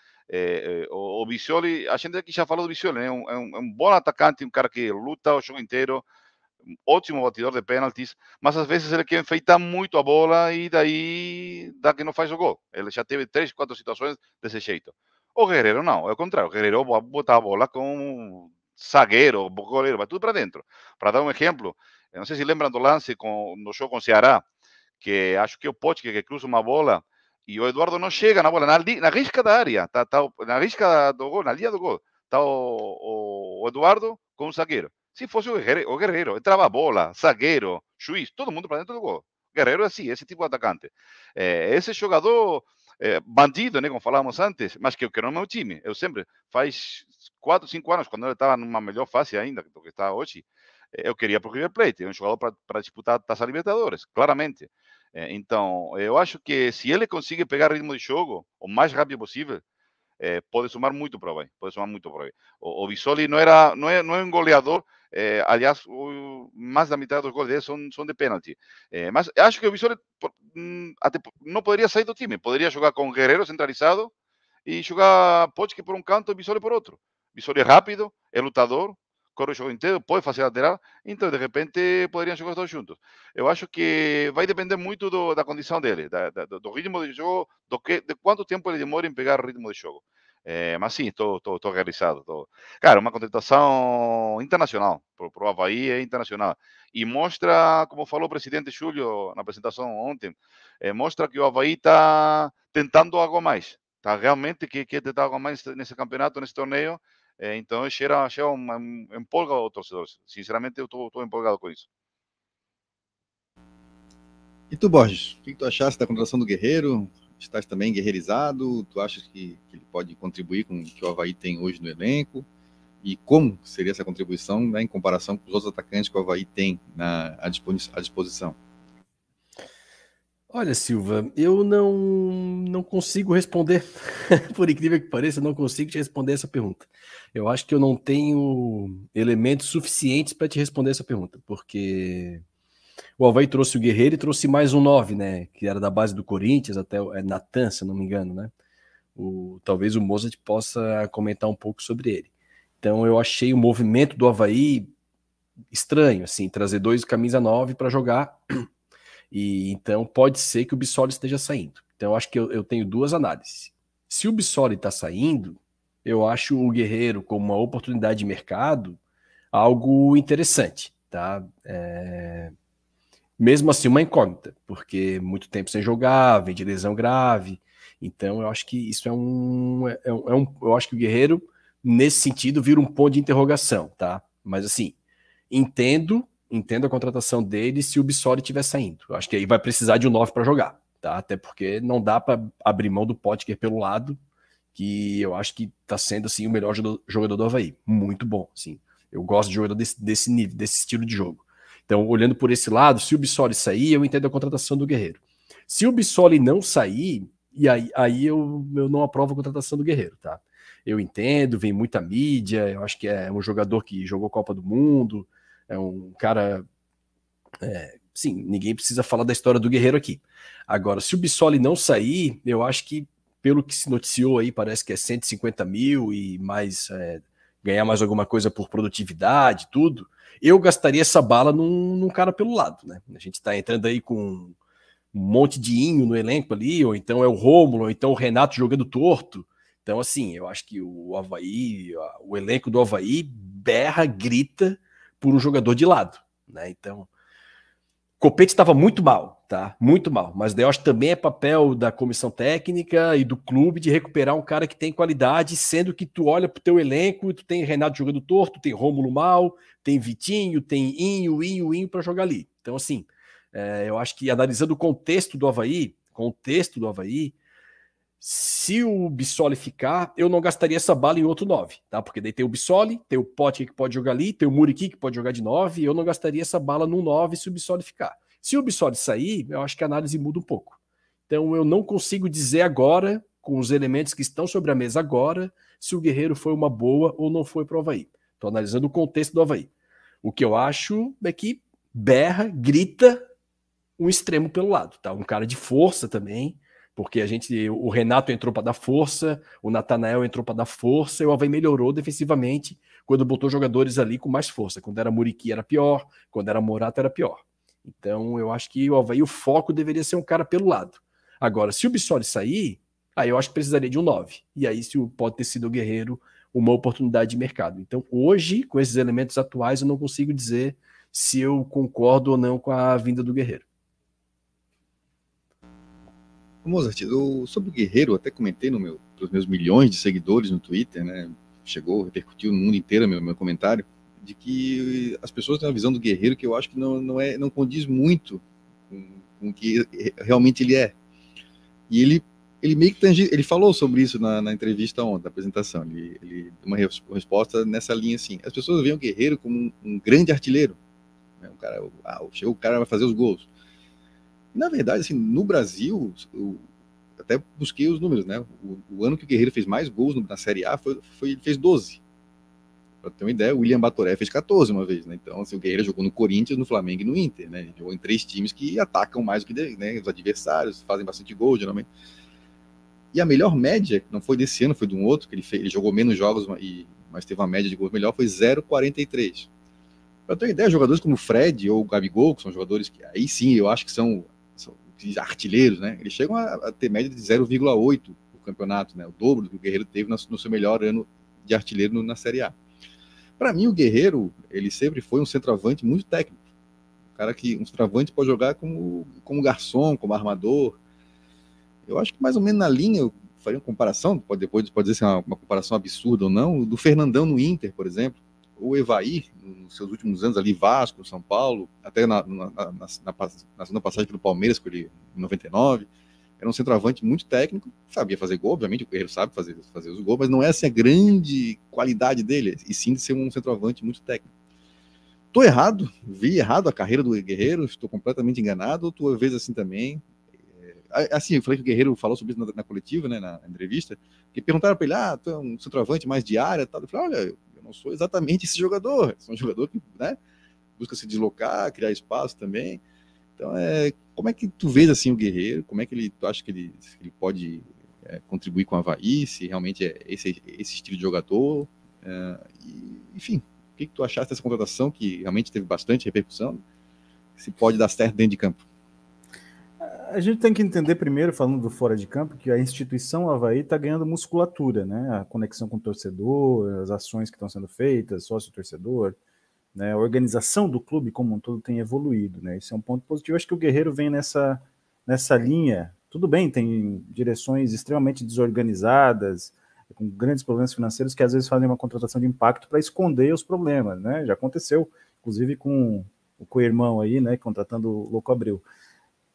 O, o Vicioli, a gente aqui já falou do Vicioli, né? um, é, um, é um bom atacante, um cara que luta o jogo inteiro, um ótimo batidor de pênaltis, mas às vezes ele quer enfeitar muito a bola e daí dá que não faz o gol. Ele já teve três, quatro situações desse jeito. O Guerreiro não, é o contrário. O Guerreiro botar a bola com zagueiro, goleiro, vai tudo para dentro. Para dar um exemplo, não sei se lembram do lance com, no jogo com o Ceará, que acho que é o Potker que cruza uma bola e o Eduardo não chega na bola, na, na risca da área, tá, tá, na risca do gol, na linha do gol. Está o, o, Eduardo com o zagueiro. Se fosse o Guerreiro, o Guerreiro entrava a bola, zagueiro, juiz, todo mundo para dentro do gol. Guerreiro é assim, esse tipo de atacante. É, esse jogador é, bandido, né, como falávamos antes, mas que eu quero no meu time. Eu sempre, faz quatro, cinco anos, quando ele estava numa melhor fase ainda do que está hoje, eu queria para o River Plate, um jogador para disputar a Taça Libertadores, claramente. Então, eu acho que se ele consegue pegar ritmo de jogo o mais rápido possível, é, pode somar muito para o Havaí, pode somar muito para o O, o Bisoli não, era, não, é, não é um goleador, é, aliás, o, mais da metade dos gols dele são, são de pênalti. É, mas acho que o Bisoli hum, até não poderia sair do time, poderia jogar com Guerreiro centralizado e jogar Potski por um canto e Bisoli por outro. Bisoli é rápido, é lutador, corre o jogo inteiro, pode fazer lateral, então de repente poderiam jogar todos juntos. Eu acho que vai depender muito do, da condição dele, da, da, do ritmo de jogo, do que, de quanto tempo ele demora em pegar o ritmo de jogo. É, mas sim, estou realizado. Tô... Cara, uma contratação internacional, para o Havaí é internacional. E mostra, como falou o presidente Júlio na apresentação ontem, é, mostra que o Havaí está tentando algo mais. Está realmente que quer tentar algo mais nesse campeonato, nesse torneio, é, então, cheira, cheira uma, empolga o torcedor. Sinceramente, eu estou empolgado com isso. E tu, Borges, o que tu achaste da contratação do Guerreiro? Estás também guerreirizado? Tu achas que, que, ele pode contribuir com o que o Havaí tem hoje no elenco? E como seria essa contribuição né, em comparação com os outros atacantes que o Havaí tem na, à disposição? Olha, Silva, eu não, não consigo responder. *laughs* Por incrível que pareça, eu não consigo te responder essa pergunta. Eu acho que eu não tenho elementos suficientes para te responder essa pergunta, porque o Havaí trouxe o Guerreiro e trouxe mais um 9, né? Que era da base do Corinthians, até é Natan, se não me engano, né? O, talvez o Mozart possa comentar um pouco sobre ele. Então eu achei o movimento do Havaí estranho, assim, trazer dois camisa 9 para jogar e então pode ser que o Bissoli esteja saindo. Então eu acho que eu, eu tenho duas análises. Se o Bissoli está saindo, eu acho o Guerreiro como uma oportunidade de mercado algo interessante, tá? É... Mesmo assim, uma incógnita, porque muito tempo sem jogar, vem de lesão grave. Então, eu acho que isso é um, é, é um, é um eu acho que o Guerreiro nesse sentido vira um ponto de interrogação, tá? Mas assim, entendo entendo a contratação dele se o Bissoli estiver saindo. Eu acho que aí vai precisar de um 9 para jogar, tá? Até porque não dá para abrir mão do Potker pelo lado, que eu acho que está sendo assim o melhor jogador do Havaí. Muito bom, sim. Eu gosto de jogador desse, desse nível, desse estilo de jogo. Então, olhando por esse lado, se o Bissoli sair, eu entendo a contratação do Guerreiro. Se o Bissoli não sair, e aí, aí eu, eu não aprovo a contratação do Guerreiro, tá? Eu entendo, vem muita mídia, eu acho que é um jogador que jogou Copa do Mundo, é um cara. É, sim, ninguém precisa falar da história do Guerreiro aqui. Agora, se o Bissoli não sair, eu acho que, pelo que se noticiou aí, parece que é 150 mil e mais. É, ganhar mais alguma coisa por produtividade, tudo. Eu gastaria essa bala num, num cara pelo lado, né? A gente está entrando aí com um monte de inho no elenco ali, ou então é o Rômulo, ou então o Renato jogando torto. Então, assim, eu acho que o Havaí, o elenco do Havaí berra, grita por um jogador de lado, né? Então, Copete estava muito mal, tá? Muito mal. Mas daí eu acho que também é papel da comissão técnica e do clube de recuperar um cara que tem qualidade, sendo que tu olha pro teu elenco, tu tem Renato jogando torto, tem Rômulo mal, tem Vitinho, tem Inho, Inho, Inho para jogar ali. Então, assim, é, eu acho que analisando o contexto do Havaí, contexto do Havaí, se o Bissoli ficar, eu não gastaria essa bala em outro 9, tá? Porque daí tem o Bissoli, tem o Pote que pode jogar ali, tem o Muriqui que pode jogar de 9, eu não gastaria essa bala no 9 se o Bissoli ficar. Se o Bissoli sair, eu acho que a análise muda um pouco. Então eu não consigo dizer agora, com os elementos que estão sobre a mesa agora, se o Guerreiro foi uma boa ou não foi para o Havaí. Estou analisando o contexto do Havaí. O que eu acho é que berra, grita um extremo pelo lado, tá? Um cara de força também, porque a gente, o Renato entrou para dar força, o Natanael entrou para dar força, e o Havaí melhorou defensivamente quando botou jogadores ali com mais força. Quando era Muriqui era pior, quando era Morato era pior. Então eu acho que o Havaí, o foco deveria ser um cara pelo lado. Agora, se o Bissoli sair, aí eu acho que precisaria de um 9. E aí se pode ter sido o Guerreiro uma oportunidade de mercado. Então hoje, com esses elementos atuais, eu não consigo dizer se eu concordo ou não com a vinda do Guerreiro. Mozart, eu, sobre o Guerreiro, até comentei no meu, os meus milhões de seguidores no Twitter, né? Chegou, repercutiu no mundo inteiro meu, meu comentário, de que as pessoas têm uma visão do Guerreiro que eu acho que não, não, é, não condiz muito com, com o que realmente ele é. E ele, ele meio que tangi, ele falou sobre isso na, na entrevista ontem, na apresentação. Ele, ele uma resposta nessa linha assim: as pessoas veem o Guerreiro como um, um grande artilheiro. Né? Um cara, ah, chegou o cara vai fazer os gols. Na verdade, assim, no Brasil, eu até busquei os números, né? O, o ano que o Guerreiro fez mais gols na Série A foi, foi ele fez 12. Para ter uma ideia, o William Batoré fez 14 uma vez, né? Então, assim, o Guerreiro jogou no Corinthians, no Flamengo e no Inter, né? Ele jogou em três times que atacam mais do que né, os adversários, fazem bastante gol, geralmente. E a melhor média, não foi desse ano, foi de um outro, que ele, fez, ele jogou menos jogos, e, mas teve uma média de gols melhor, foi 0,43. Para ter uma ideia, jogadores como Fred ou Gabigol, que são jogadores que aí sim eu acho que são, são artilheiros, né? Eles chegam a, a ter média de 0,8 no campeonato, né? O dobro do que o Guerreiro teve no, no seu melhor ano de artilheiro no, na Série A. Para mim, o Guerreiro, ele sempre foi um centroavante muito técnico. Um cara que um centroavante pode jogar como, como garçom, como armador. Eu acho que mais ou menos na linha, eu faria uma comparação, pode depois pode dizer se é uma, uma comparação absurda ou não, do Fernandão no Inter, por exemplo o Evaí, nos seus últimos anos ali, Vasco, São Paulo, até na, na, na, na, na segunda passagem pelo Palmeiras, com ele em 99, era um centroavante muito técnico, sabia fazer gol, obviamente, o Guerreiro sabe fazer, fazer os gols, mas não é assim a grande qualidade dele, e sim de ser um centroavante muito técnico. Estou errado, vi errado a carreira do Guerreiro, estou completamente enganado, ou tu vês assim também? É, assim, eu falei que o Guerreiro falou sobre isso na, na coletiva, né, na entrevista, que perguntaram para ele, ah, tu é um centroavante mais de área, tal. Eu falei, olha, eu não sou exatamente esse jogador. Sou um jogador que né, busca se deslocar, criar espaço também. Então, é, como é que tu vês assim o Guerreiro? Como é que ele, tu acha que ele, ele pode é, contribuir com a Havaí? Se realmente é esse, esse estilo de jogador? É, e, enfim, o que, que tu achaste dessa contratação que realmente teve bastante repercussão? Se pode dar certo dentro de campo? A gente tem que entender primeiro, falando do fora de campo, que a instituição Havaí está ganhando musculatura, né? A conexão com o torcedor, as ações que estão sendo feitas, sócio-torcedor, né? A organização do clube como um todo tem evoluído, né? Isso é um ponto positivo. acho que o Guerreiro vem nessa, nessa linha. Tudo bem, tem direções extremamente desorganizadas, com grandes problemas financeiros que às vezes fazem uma contratação de impacto para esconder os problemas, né? Já aconteceu, inclusive com o co-irmão aí, né? Contratando o Louco Abreu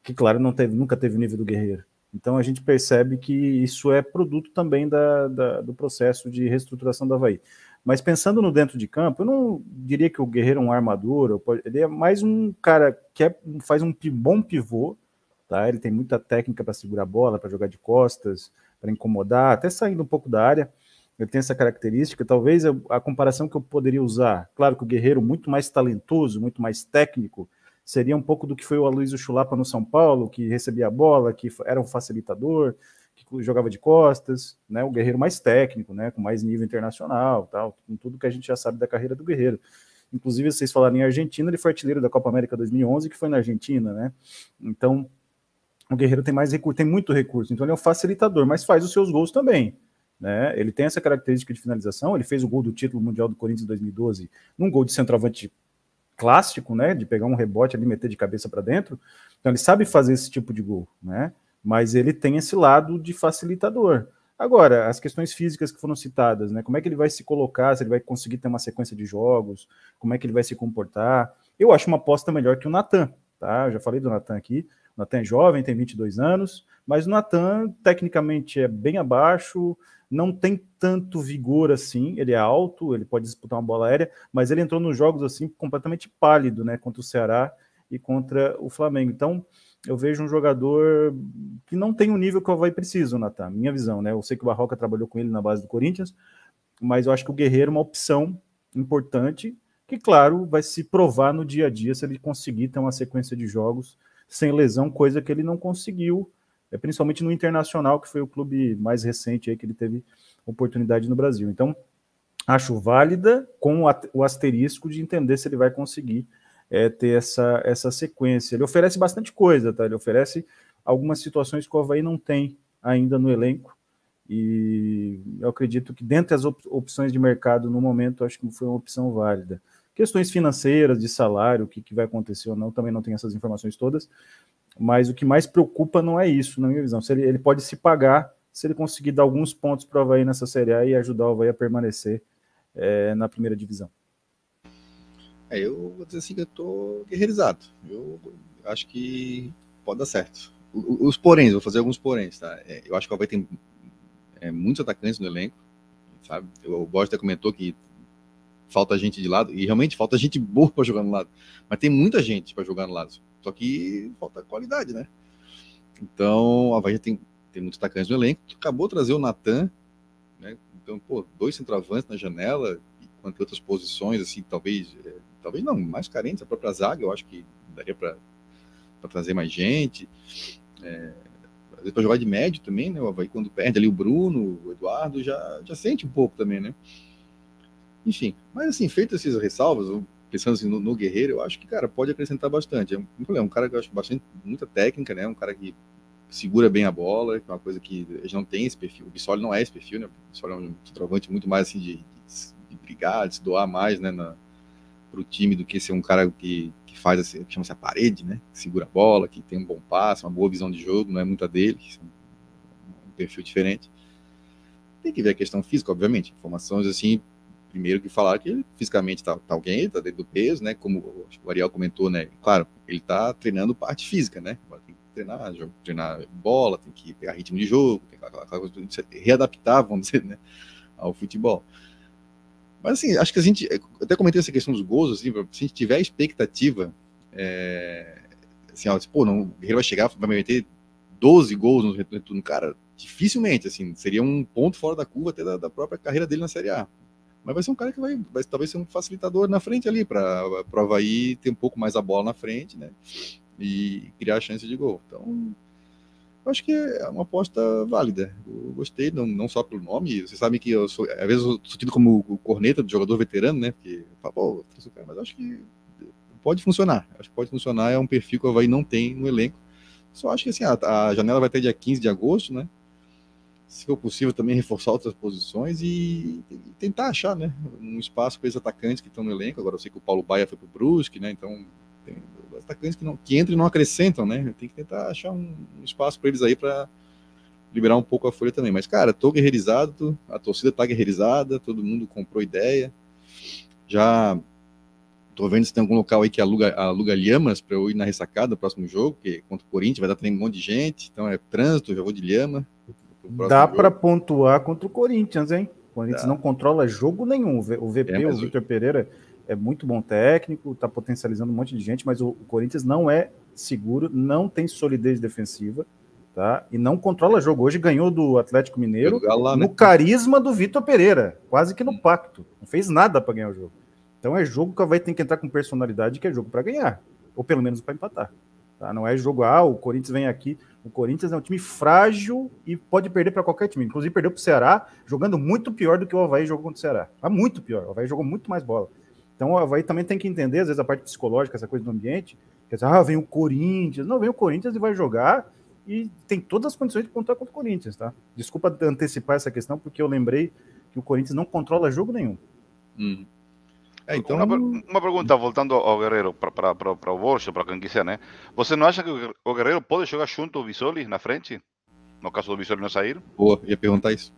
que claro não teve, nunca teve o nível do Guerreiro. Então a gente percebe que isso é produto também da, da, do processo de reestruturação do Havaí. Mas pensando no dentro de campo, eu não diria que o Guerreiro é um armador, ele é mais um cara que é, faz um bom pivô, tá? Ele tem muita técnica para segurar a bola, para jogar de costas, para incomodar, até saindo um pouco da área. Ele tem essa característica. Talvez a, a comparação que eu poderia usar, claro que o Guerreiro muito mais talentoso, muito mais técnico, seria um pouco do que foi o Aloysio Chulapa no São Paulo, que recebia a bola, que era um facilitador, que jogava de costas, né? O Guerreiro mais técnico, né? Com mais nível internacional, tal, com tudo que a gente já sabe da carreira do Guerreiro. Inclusive, vocês falaram em Argentina, ele foi artilheiro da Copa América 2011, que foi na Argentina, né? Então, o Guerreiro tem mais recurso, tem muito recurso, então ele é um facilitador, mas faz os seus gols também. Né? Ele tem essa característica de finalização. Ele fez o gol do título mundial do Corinthians em 2012 num gol de centroavante clássico, né, de pegar um rebote ali meter de cabeça para dentro. Então ele sabe fazer esse tipo de gol, né? Mas ele tem esse lado de facilitador. Agora, as questões físicas que foram citadas, né? Como é que ele vai se colocar, se ele vai conseguir ter uma sequência de jogos, como é que ele vai se comportar. Eu acho uma aposta melhor que o Natan, tá? Eu já falei do Natan aqui. O Natan é jovem, tem 22 anos, mas o Natan tecnicamente é bem abaixo, não tem tanto vigor assim, ele é alto, ele pode disputar uma bola aérea, mas ele entrou nos jogos assim completamente pálido, né, contra o Ceará e contra o Flamengo. Então, eu vejo um jogador que não tem o nível que o Havaí precisa, Natan, minha visão, né? Eu sei que o Barroca trabalhou com ele na base do Corinthians, mas eu acho que o Guerreiro é uma opção importante, que, claro, vai se provar no dia a dia se ele conseguir ter uma sequência de jogos sem lesão, coisa que ele não conseguiu principalmente no Internacional, que foi o clube mais recente aí que ele teve oportunidade no Brasil. Então, acho válida com o asterisco de entender se ele vai conseguir é, ter essa, essa sequência. Ele oferece bastante coisa, tá? Ele oferece algumas situações que o Havaí não tem ainda no elenco. E eu acredito que dentre as op opções de mercado no momento, acho que foi uma opção válida. Questões financeiras, de salário, o que, que vai acontecer ou não, também não tenho essas informações todas, mas o que mais preocupa não é isso, na minha visão. Se ele, ele pode se pagar se ele conseguir dar alguns pontos para o Havaí nessa Série A e ajudar o Havaí a permanecer é, na primeira divisão. É, eu vou dizer assim que eu estou guerreirizado. Eu acho que pode dar certo. Os poréns, vou fazer alguns poréns, tá? É, eu acho que o Havaí tem é, muitos atacantes no elenco, sabe? O Borges até comentou que falta gente de lado, e realmente falta gente boa para jogar no lado, mas tem muita gente para jogar no lado, só que falta qualidade, né? Então, o Havaí tem, tem muitos atacantes no elenco, acabou de trazer o Natan, né? Então, pô, dois centroavantes na janela, enquanto outras posições, assim, talvez, é, talvez não, mais carentes, a própria zaga, eu acho que daria para trazer mais gente. É, às vezes para jogar de médio também, né? O Havaí, quando perde ali o Bruno, o Eduardo, já, já sente um pouco também, né? Enfim, mas assim, feito essas ressalvas, pensando assim, no, no, Guerreiro, eu acho que, cara, pode acrescentar bastante. É um, é um cara que eu acho bastante, muita técnica, né? Um cara que segura bem a bola, que é uma coisa que gente não tem esse perfil. O Bissoli não é esse perfil, né? O Bissoli é um trovante muito mais assim de, de, de brigar, de se doar mais, né? para o time do que ser um cara que, que faz assim, que chama-se a parede, né? Que segura a bola, que tem um bom passe, uma boa visão de jogo, não é muita dele, é um perfil diferente. Tem que ver a questão física, obviamente. Informações assim, primeiro que falar que ele fisicamente está tá alguém, está dentro do peso, né? Como o Ariel comentou, né? Claro, ele está treinando parte física, né? Tem que treinar, jogo, treinar bola, tem que pegar ritmo de jogo, tem que readaptar, vamos dizer, né? Ao futebol. Mas assim, acho que a gente, até comentei essa questão dos gols, assim, se a gente tiver expectativa, é, assim, ó, pô, não, o Guerreiro vai chegar, vai meter 12 gols no retorno, cara, dificilmente, assim, seria um ponto fora da curva até da, da, própria carreira dele na Série A. Mas vai ser um cara que vai, vai talvez ser um facilitador na frente ali, para o Havaí ter um pouco mais a bola na frente, né, e criar chance de gol. Então, acho que é uma aposta válida. Eu gostei, não, não só pelo nome. Vocês sabem que eu sou, às vezes, eu sou tido como o corneta do jogador veterano, né? Porque, pô, mas acho que pode funcionar. Acho que pode funcionar. É um perfil que o Havaí não tem no elenco. Só acho que assim, a, a janela vai ter dia 15 de agosto, né? Se for possível, também reforçar outras posições e, e tentar achar, né? Um espaço para esses atacantes que estão no elenco. Agora eu sei que o Paulo Baia foi para o Brusque, né? Então tem, atacantes que, não, que entram e não acrescentam, né? Tem que tentar achar um, um espaço para eles aí para liberar um pouco a folha também. Mas, cara, tô guerreirizado, a torcida tá guerreirizada, todo mundo comprou ideia. Já tô vendo se tem algum local aí que aluga, aluga lhamas para eu ir na ressacada no próximo jogo, que contra o Corinthians vai dar também um monte de gente, então é trânsito, já vou de lhama. Dá para pontuar contra o Corinthians, hein? O Corinthians Dá. não controla jogo nenhum. O VP, é, o Victor Pereira, é muito bom técnico, está potencializando um monte de gente, mas o, o, Corinthians não é seguro, não tem solidez defensiva, tá? E não controla jogo. Hoje ganhou do Atlético Mineiro no né? carisma do Vitor Pereira, quase que no pacto. Não fez nada para ganhar o jogo. Então é jogo que vai ter que entrar com personalidade, que é jogo para ganhar, ou pelo menos para empatar. Tá? Não é jogo, ah, o Corinthians vem aqui. O Corinthians é um time frágil e pode perder para qualquer time. Inclusive, perdeu para o Ceará, jogando muito pior do que o Havaí jogou contra o Ceará. Ah, muito pior. O Havaí jogou muito mais bola. Então o Havaí também tem que entender, às vezes, a parte psicológica, essa coisa do ambiente. Quer dizer, ah, vem o Corinthians. Não, vem o Corinthians e vai jogar e tem todas as condições de pontuar contra o Corinthians, tá? Desculpa antecipar essa questão, porque eu lembrei que o Corinthians não controla jogo nenhum. Hum. É, então... Uma, uma, pergunta, voltando ao Guerreiro, para o Borges, para quem quiser, né? Você não acha que o Guerreiro pode jogar junto ao Visoli na frente? No caso do Visoli não sair? Boa, ia perguntar isso.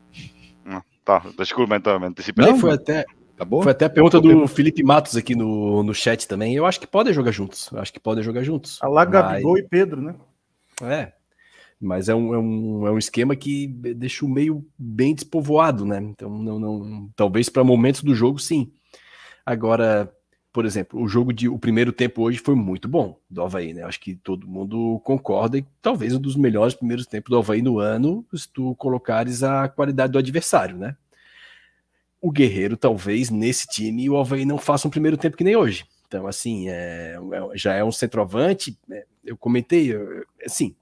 Ah, tá, desculpa, então, me antecipei. Não, foi até, Acabou? Foi até a pergunta do Felipe Matos aqui no, no chat também. Eu acho que podem jogar juntos. Eu acho que podem jogar juntos. Alá Gabigol e Pedro, né? É. Mas é um, é, um, é um esquema que deixa o meio bem despovoado, né? Então, não, não, talvez para momentos do jogo, sim. Agora, por exemplo, o jogo de o primeiro tempo hoje foi muito bom do Havaí, né? Acho que todo mundo concorda e talvez um dos melhores primeiros tempos do Havaí no ano, se tu colocares a qualidade do adversário, né? o Guerreiro, talvez, nesse time, o Havaí não faça um primeiro tempo que nem hoje. Então, assim, é, é já é um centroavante. É, eu comentei, assim,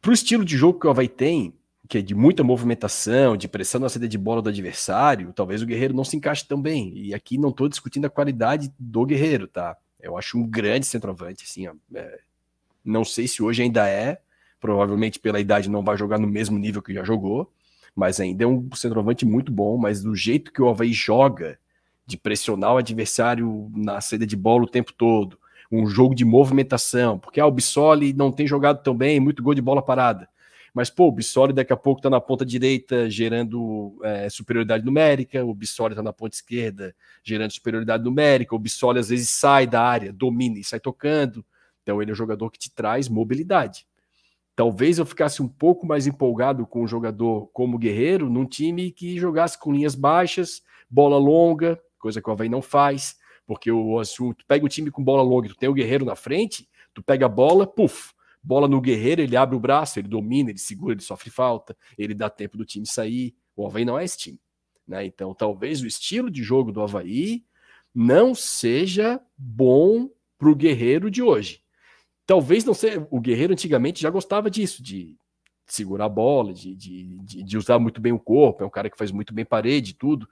para o estilo de jogo que o Havaí tem, que é de muita movimentação, de pressão na saída de bola do adversário, talvez o Guerreiro não se encaixe tão bem. E aqui não estou discutindo a qualidade do Guerreiro, tá? Eu acho um grande centroavante, assim, ó, é, não sei se hoje ainda é, provavelmente pela idade não vai jogar no mesmo nível que já jogou, mas ainda é um centroavante muito bom, mas do jeito que o Havaí joga, de pressionar o adversário na saída de bola o tempo todo, um jogo de movimentação, porque ah, o Bissoli não tem jogado tão bem, muito gol de bola parada. Mas, pô, o Bissoli daqui a pouco tá na ponta direita gerando é, superioridade numérica, o Bissoli tá na ponta esquerda gerando superioridade numérica, o Bissoli às vezes sai da área, domina e sai tocando. Então ele é um jogador que te traz mobilidade. Talvez eu ficasse um pouco mais empolgado com um jogador como Guerreiro num time que jogasse com linhas baixas, bola longa, coisa que o Havaí não faz, porque o assunto pega um time com bola longa, tu tem o Guerreiro na frente, tu pega a bola, puf, bola no Guerreiro, ele abre o braço, ele domina, ele segura, ele sofre falta, ele dá tempo do time sair. O Havaí não é esse time. Né? Então, talvez o estilo de jogo do Havaí não seja bom para o Guerreiro de hoje. Talvez não seja. O Guerreiro antigamente já gostava disso, de segurar a bola, de, de, de, de usar muito bem o corpo, é um cara que faz muito bem parede e tudo,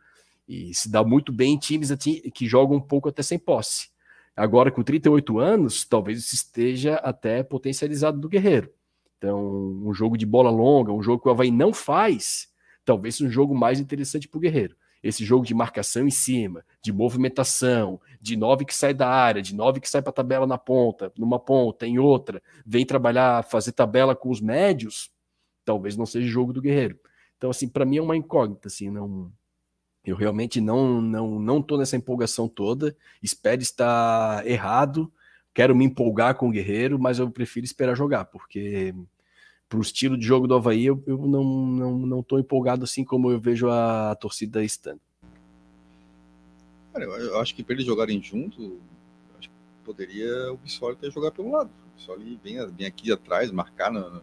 e se dá muito bem em times que jogam um pouco até sem posse. Agora, com 38 anos, talvez isso esteja até potencializado do Guerreiro. Então, um jogo de bola longa, um jogo que o Havaí não faz, talvez seja um jogo mais interessante para o Guerreiro. Esse jogo de marcação em cima, de movimentação, de nove que sai da área, de nove que sai para a tabela na ponta, numa ponta, em outra, vem trabalhar, fazer tabela com os médios, talvez não seja jogo do Guerreiro. Então, assim, para mim é uma incógnita, assim, não. Eu realmente não não não tô nessa empolgação toda. Espero estar errado. Quero me empolgar com o Guerreiro, mas eu prefiro esperar jogar, porque para o estilo de jogo do Havaí, eu, eu não, não, não tô empolgado assim como eu vejo a, a torcida estando. Cara, eu, acho que para eles jogarem junto, poderia o Bissoli ter jogado pelo lado. O Bissoli bem aqui atrás, marcar na,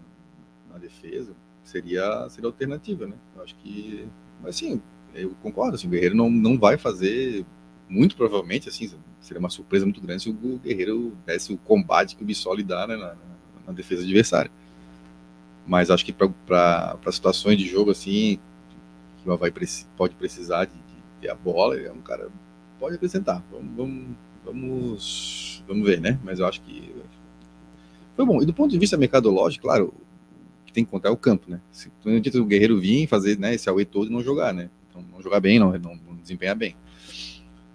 na defesa, seria, seria alternativa, né? Eu acho que. Mas sim, eu concordo, assim, o Guerreiro não, não vai fazer, muito provavelmente, assim, seria uma surpresa muito grande se o Guerreiro desse o combate que o Bissoli dá né, na, na defesa adversária mas acho que para situações de jogo assim, que o Havaí pode precisar de, de, a bola, é um cara pode acrescentar. Vamos, vamos, vamos, vamos ver, né? Mas eu acho que foi bom. E do ponto de vista mercadológico, claro, que tem que contar é o campo, né? Se não adianta o Guerreiro vir fazer né, esse away todo e não jogar, né? Não jogar bem, não, não, não desempenhar bem.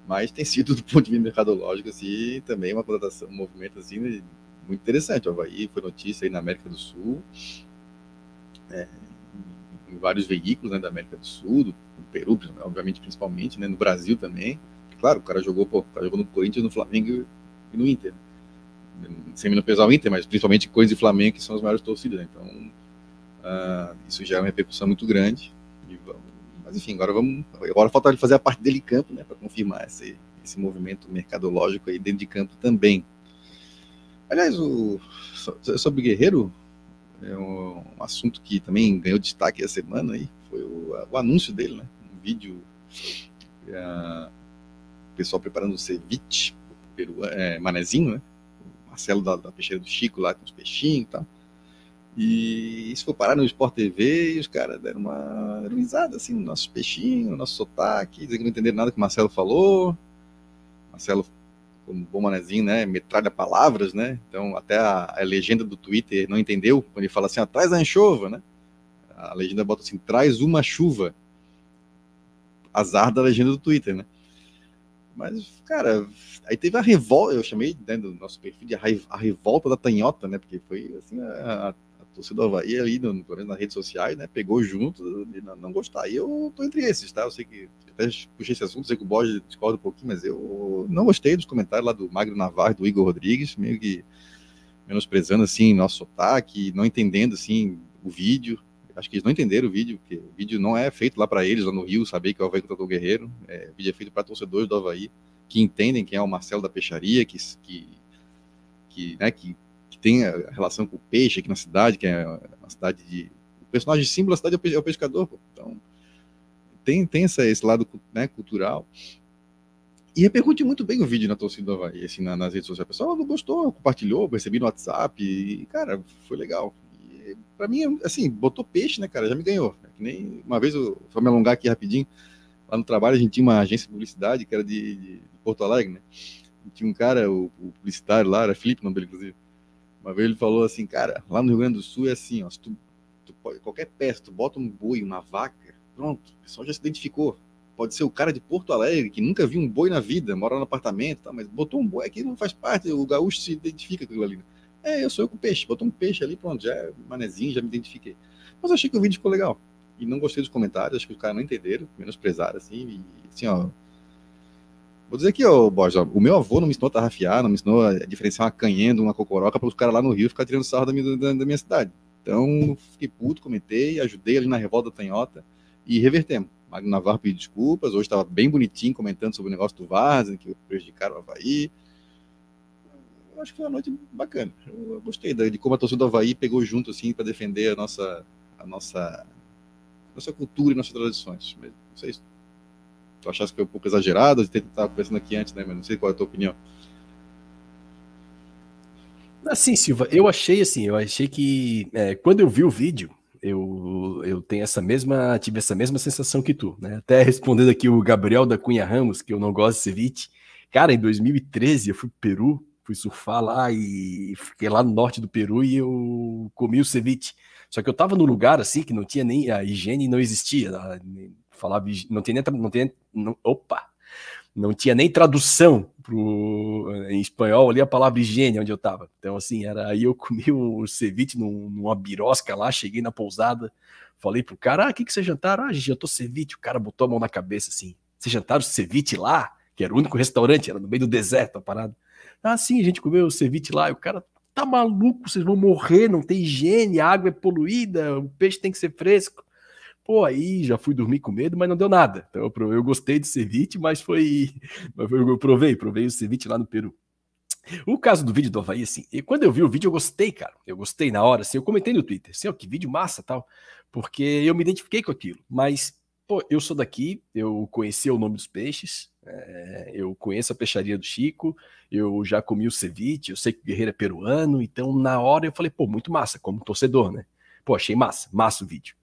Mas tem sido, *laughs* do ponto de vista mercadológico, assim, também uma contratação, um movimento assim, muito interessante. O Havaí foi notícia aí na América do Sul é, em vários veículos né, da América do Sul, do, Peru, obviamente, principalmente, né, no Brasil também. Claro, o cara jogou, pô, o cara jogou no Corinthians, no Flamengo e no Inter. Sem menosprezar o Inter, mas principalmente Corinthians e Flamengo, que são as maiores torcidas. Né? Então, uh, isso já é uma repercussão muito grande. Enfim, agora vamos. Agora falta ele fazer a parte dele em campo, né, para confirmar esse, esse movimento mercadológico aí dentro de campo também. Aliás, o, sobre Guerreiro, é um, um, assunto que também ganhou destaque essa semana aí, foi o, o anúncio dele, né? Um vídeo, é, o pessoal preparando o ceviche, peru, é, manezinho, né? Marcelo da, da peixeira do Chico lá com os peixinhos e tal. E isso foi parar no Sport TV e os caras deram uma risada assim, no nosso peixinho, no nosso sotaque, dizendo que não entenderam nada que o Marcelo falou. Marcelo como bom manezinho, né, metralha palavras, né, então até a, a, legenda do Twitter não entendeu, quando ele fala assim, ah, traz a anchova, né, a legenda bota assim, traz uma chuva, azar da legenda do Twitter, né, mas, cara, aí teve a revolta, eu chamei né, do nosso perfil de a revolta da tanhota, né, porque foi, assim, a, torcida do Havaí ali, no, no, nas redes sociais, né, pegou junto de não, não gostar. E eu tô entre esses, tá? Eu sei que até puxei esse assunto, sei que o Borges discorda um pouquinho, mas eu não gostei dos comentários lá do Magno Navarro, do Igor Rodrigues, meio que menosprezando, assim, nosso sotaque, não entendendo, assim, o vídeo. Acho que eles não entenderam o vídeo, porque o vídeo não é feito lá para eles, lá no Rio, saber que o Havaí contratou o Guerreiro. É, o vídeo é feito para torcedores do Havaí, que entendem quem é o Marcelo da Peixaria, que, que, que, né, que tem a relação com o peixe aqui na cidade, que é uma cidade de. O personagem símbolo da cidade é o é pescador, pô. Então, tem, tem essa, esse lado né, cultural. E repercute muito bem o vídeo na torcida do Havaí, assim, na, nas redes sociais. O pessoal gostou, compartilhou, recebi no WhatsApp, e, cara, foi legal. Pra mim, assim, botou peixe, né, cara, já me ganhou. É nem uma vez, eu, vou me alongar aqui rapidinho, lá no trabalho a gente tinha uma agência de publicidade que era de, de Porto Alegre, né? E tinha um cara, o, o publicitário lá, era Felipe, nome dele, inclusive uma vez ele falou assim, cara, lá no Rio Grande do Sul é assim, ó, tu, tu qualquer peça, tu bota um boi, uma vaca, pronto, o pessoal já se identificou. Pode ser o cara de Porto Alegre, que nunca viu um boi na vida, mora no apartamento, tá, mas botou um boi aqui, não faz parte, o gaúcho se identifica com aquilo ali. É, eu sou eu com peixe, botou um peixe ali, pronto, já é manezinho, já me identifiquei. Mas achei que o vídeo ficou legal. E não gostei dos comentários, acho que os caras não entenderam, menosprezaram, assim, e assim, ó, Vou dizer aqui, ô Borja, o meu avô não me ensinou a tarrafiar, não me ensinou a diferenciar uma canhendo, uma cocoroca para os caras lá no Rio ficar tirando sarro da minha, da, da minha cidade. Então, fiquei puto, comentei, ajudei ali na revolta da Tanhota e revertemos. Magno Navarro pediu desculpas, hoje estava bem bonitinho comentando sobre o negócio do Varzen, que prejudicaram o Havaí. Eu acho que foi uma noite bacana. Eu gostei de como a torcida do Havaí pegou junto assim para defender a nossa, a nossa, nossa cultura e nossas tradições. Mas, não sei se tu achasse que foi um pouco exagerado, a gente estava pensando aqui antes, né? Mas não sei qual é a tua opinião. Assim, Silva, eu achei assim, eu achei que é, quando eu vi o vídeo, eu, eu tenho essa mesma, tive essa mesma sensação que tu, né? Até respondendo aqui o Gabriel da Cunha Ramos, que eu não gosto de ceviche. Cara, em 2013 eu fui pro Peru, fui surfar lá e fiquei lá no norte do Peru e eu comi o ceviche. Só que eu tava num lugar assim que não tinha nem a higiene não existia, falava não tinha nem não tinha, não, opa, não tinha nem tradução pro, em espanhol ali a palavra higiene onde eu tava. Então, assim, era aí eu comi um ceviche num, numa birosca lá, cheguei na pousada, falei pro cara, ah, o que, que você jantaram? Ah, jantou ceviche. O cara botou a mão na cabeça assim, vocês jantaram ceviche lá? Que era o único restaurante, era no meio do deserto a parada. Ah, sim, a gente comeu ceviche lá. E o cara, tá maluco, vocês vão morrer, não tem higiene, a água é poluída, o peixe tem que ser fresco. Pô, aí já fui dormir com medo, mas não deu nada. Então eu, eu gostei de ceviche, mas foi. Eu provei, provei o ceviche lá no Peru. O caso do vídeo do Havaí, assim, e quando eu vi o vídeo, eu gostei, cara. Eu gostei na hora, assim, eu comentei no Twitter, assim, ó, que vídeo massa tal, porque eu me identifiquei com aquilo. Mas, pô, eu sou daqui, eu conheci o nome dos peixes, é, eu conheço a peixaria do Chico, eu já comi o ceviche, eu sei que o Guerreiro é peruano, então na hora eu falei, pô, muito massa, como torcedor, né? Pô, achei massa, massa o vídeo.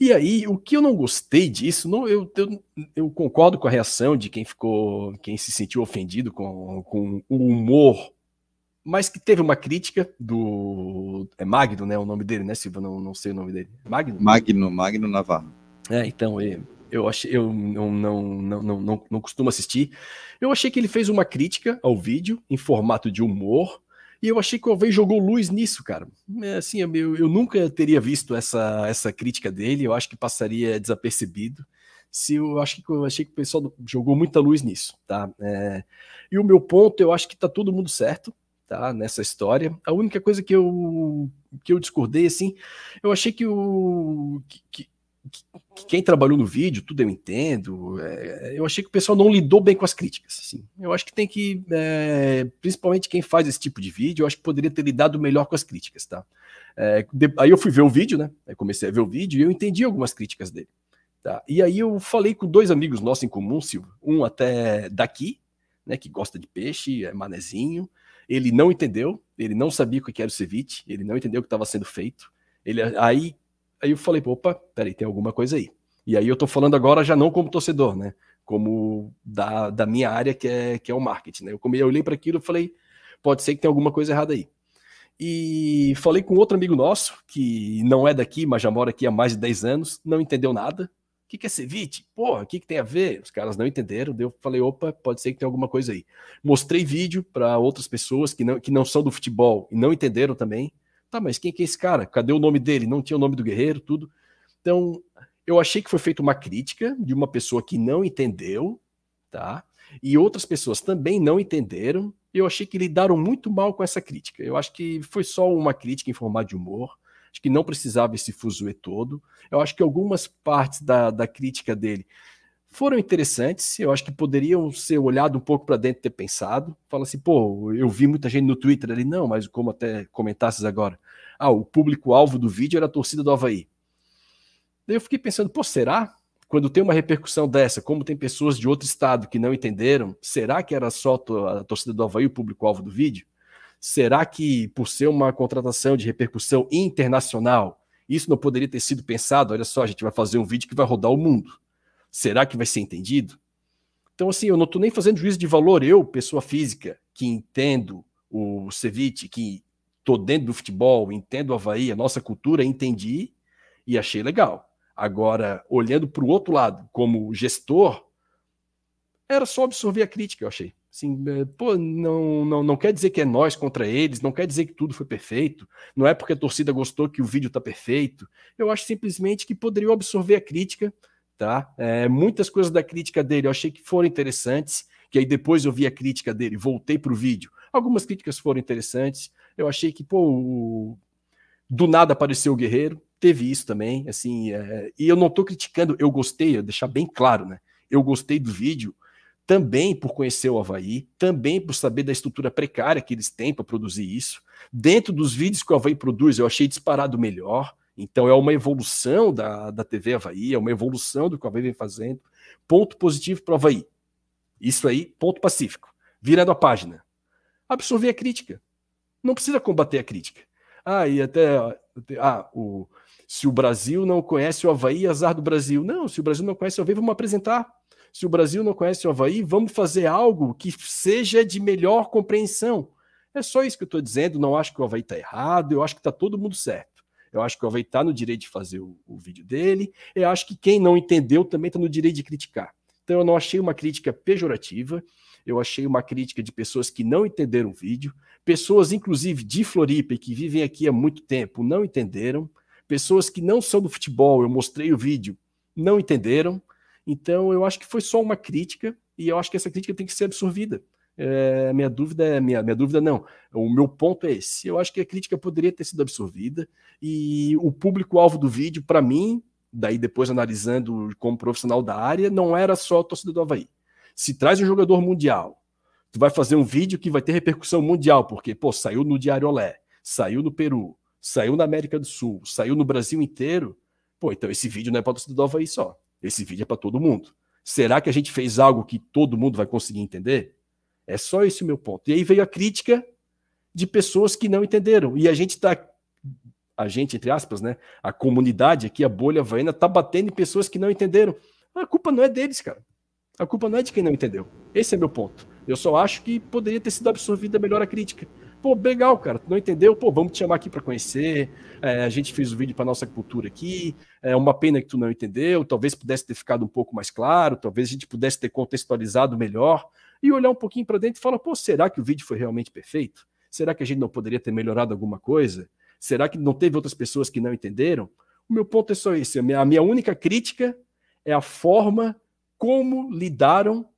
E aí, o que eu não gostei disso, não, eu, eu, eu, concordo com a reação de quem ficou, quem se sentiu ofendido com, com o humor, mas que teve uma crítica do. É Magno, né? O nome dele, né, Silva? Não, não sei o nome dele. Magno? Magno, Magno Navarro. É, então, eu, eu achei, eu não, não, não, não, não, não costumo assistir. Eu achei que ele fez uma crítica ao vídeo em formato de humor e eu achei que o Alvei jogou luz nisso, cara. É, assim, eu, eu nunca teria visto essa, essa crítica dele, eu acho que passaria desapercebido. Se eu acho que eu achei que o pessoal jogou muita luz nisso, tá? É, e o meu ponto, eu acho que tá todo mundo certo, tá? Nessa história. A única coisa que eu que eu discordei, assim, eu achei que o que, quem trabalhou no vídeo, tudo eu entendo. É, eu achei que o pessoal não lidou bem com as críticas. Assim. Eu acho que tem que, é, principalmente quem faz esse tipo de vídeo, eu acho que poderia ter lidado melhor com as críticas, tá? É, de, aí eu fui ver o vídeo, né? Aí comecei a ver o vídeo e eu entendi algumas críticas dele. Tá? E aí eu falei com dois amigos nossos em comum, Silva, um até daqui, né? Que gosta de peixe, é manezinho. Ele não entendeu, ele não sabia o que era o ceviche, ele não entendeu o que estava sendo feito. Ele aí Aí eu falei, opa, peraí, tem alguma coisa aí. E aí eu tô falando agora já não como torcedor, né? Como da, da minha área, que é, que é o marketing, né? Eu, eu olhei para aquilo e falei, pode ser que tenha alguma coisa errada aí. E falei com outro amigo nosso, que não é daqui, mas já mora aqui há mais de 10 anos, não entendeu nada. O que, que é ceviche? Porra, o que, que tem a ver? Os caras não entenderam. Eu falei, opa, pode ser que tenha alguma coisa aí. Mostrei vídeo para outras pessoas que não, que não são do futebol e não entenderam também. Tá, mas quem que é esse cara? Cadê o nome dele? Não tinha o nome do guerreiro, tudo. Então, eu achei que foi feita uma crítica de uma pessoa que não entendeu, tá? E outras pessoas também não entenderam. Eu achei que lidaram muito mal com essa crítica. Eu acho que foi só uma crítica em formato de humor. Acho que não precisava esse fuzuê todo. Eu acho que algumas partes da, da crítica dele foram interessantes. Eu acho que poderiam ser olhado um pouco para dentro ter pensado. Fala assim, pô, eu vi muita gente no Twitter ali, não, mas como até comentasses agora, ah, o público-alvo do vídeo era a torcida do Havaí. Daí eu fiquei pensando, pô, será? Quando tem uma repercussão dessa, como tem pessoas de outro estado que não entenderam, será que era só a torcida do Havaí o público-alvo do vídeo? Será que, por ser uma contratação de repercussão internacional, isso não poderia ter sido pensado? Olha só, a gente vai fazer um vídeo que vai rodar o mundo será que vai ser entendido? Então, assim, eu não estou nem fazendo juízo de valor, eu, pessoa física, que entendo o ceviche, que estou dentro do futebol, entendo o Havaí, a nossa cultura, entendi e achei legal. Agora, olhando para o outro lado, como gestor, era só absorver a crítica, eu achei. Assim, é, pô, não, não, não quer dizer que é nós contra eles, não quer dizer que tudo foi perfeito, não é porque a torcida gostou que o vídeo está perfeito. Eu acho simplesmente que poderiam absorver a crítica, tá? É, muitas coisas da crítica dele eu achei que foram interessantes, que aí depois eu vi a crítica dele, voltei para o vídeo. Algumas críticas foram interessantes. Eu achei que, pô, do nada apareceu o Guerreiro, teve isso também, assim, é, e eu não estou criticando, eu gostei, eu deixar bem claro, né? Eu gostei do vídeo também por conhecer o Havaí, também por saber da estrutura precária que eles têm para produzir isso. Dentro dos vídeos que o Havaí produz, eu achei disparado melhor. Então é uma evolução da, da TV Havaí, é uma evolução do que o Havaí vem fazendo. Ponto positivo para o Havaí. Isso aí, ponto pacífico. Virando a página. Absorver a crítica. Não precisa combater a crítica. Ah, e até. Ah, o, se o Brasil não conhece o Havaí, azar do Brasil. Não, se o Brasil não conhece o Havaí, vamos apresentar. Se o Brasil não conhece o Havaí, vamos fazer algo que seja de melhor compreensão. É só isso que eu estou dizendo. Não acho que o Havaí está errado, eu acho que está todo mundo certo. Eu acho que o Havaí está no direito de fazer o, o, vídeo dele. Eu acho que quem não entendeu também está no direito de criticar. Então eu não achei uma crítica pejorativa. Eu achei uma crítica de pessoas que não entenderam o vídeo, pessoas, inclusive, de Floripa que vivem aqui há muito tempo, não entenderam, pessoas que não são do futebol, eu mostrei o vídeo, não entenderam. Então, eu acho que foi só uma crítica e eu acho que essa crítica tem que ser absorvida. É, minha dúvida é minha, minha dúvida não. O meu ponto é esse. Eu acho que a crítica poderia ter sido absorvida e o público-alvo do vídeo, para mim, daí depois analisando como profissional da área, não era só a torcida do Havaí. Se traz um jogador mundial, tu vai fazer um vídeo que vai ter repercussão mundial, porque, pô, saiu no Diário Olé, saiu no Peru, saiu na América do Sul, saiu no Brasil inteiro, pô, então esse vídeo não é para torcida do Havaí só. Esse vídeo é para todo mundo. Será que a gente fez algo que todo mundo vai conseguir entender? É só esse o meu ponto. E aí veio a crítica de pessoas que não entenderam. E a gente está, a gente, entre aspas, né? A comunidade aqui, a bolha havaiana, está batendo em pessoas que não entenderam. A culpa não é deles, cara. A culpa não é de quem não entendeu. Esse é meu ponto. Eu só acho que poderia ter sido absorvida melhor a crítica. Pô, legal, cara, tu não entendeu? Pô, vamos te chamar aqui para conhecer. É, a gente fez o vídeo para nossa cultura aqui. É uma pena que tu não entendeu. Talvez pudesse ter ficado um pouco mais claro. Talvez a gente pudesse ter contextualizado melhor e olhar um pouquinho para dentro e falar: pô, será que o vídeo foi realmente perfeito? Será que a gente não poderia ter melhorado alguma coisa? Será que não teve outras pessoas que não entenderam? O meu ponto é só esse. A minha, única crítica é a forma como lidaram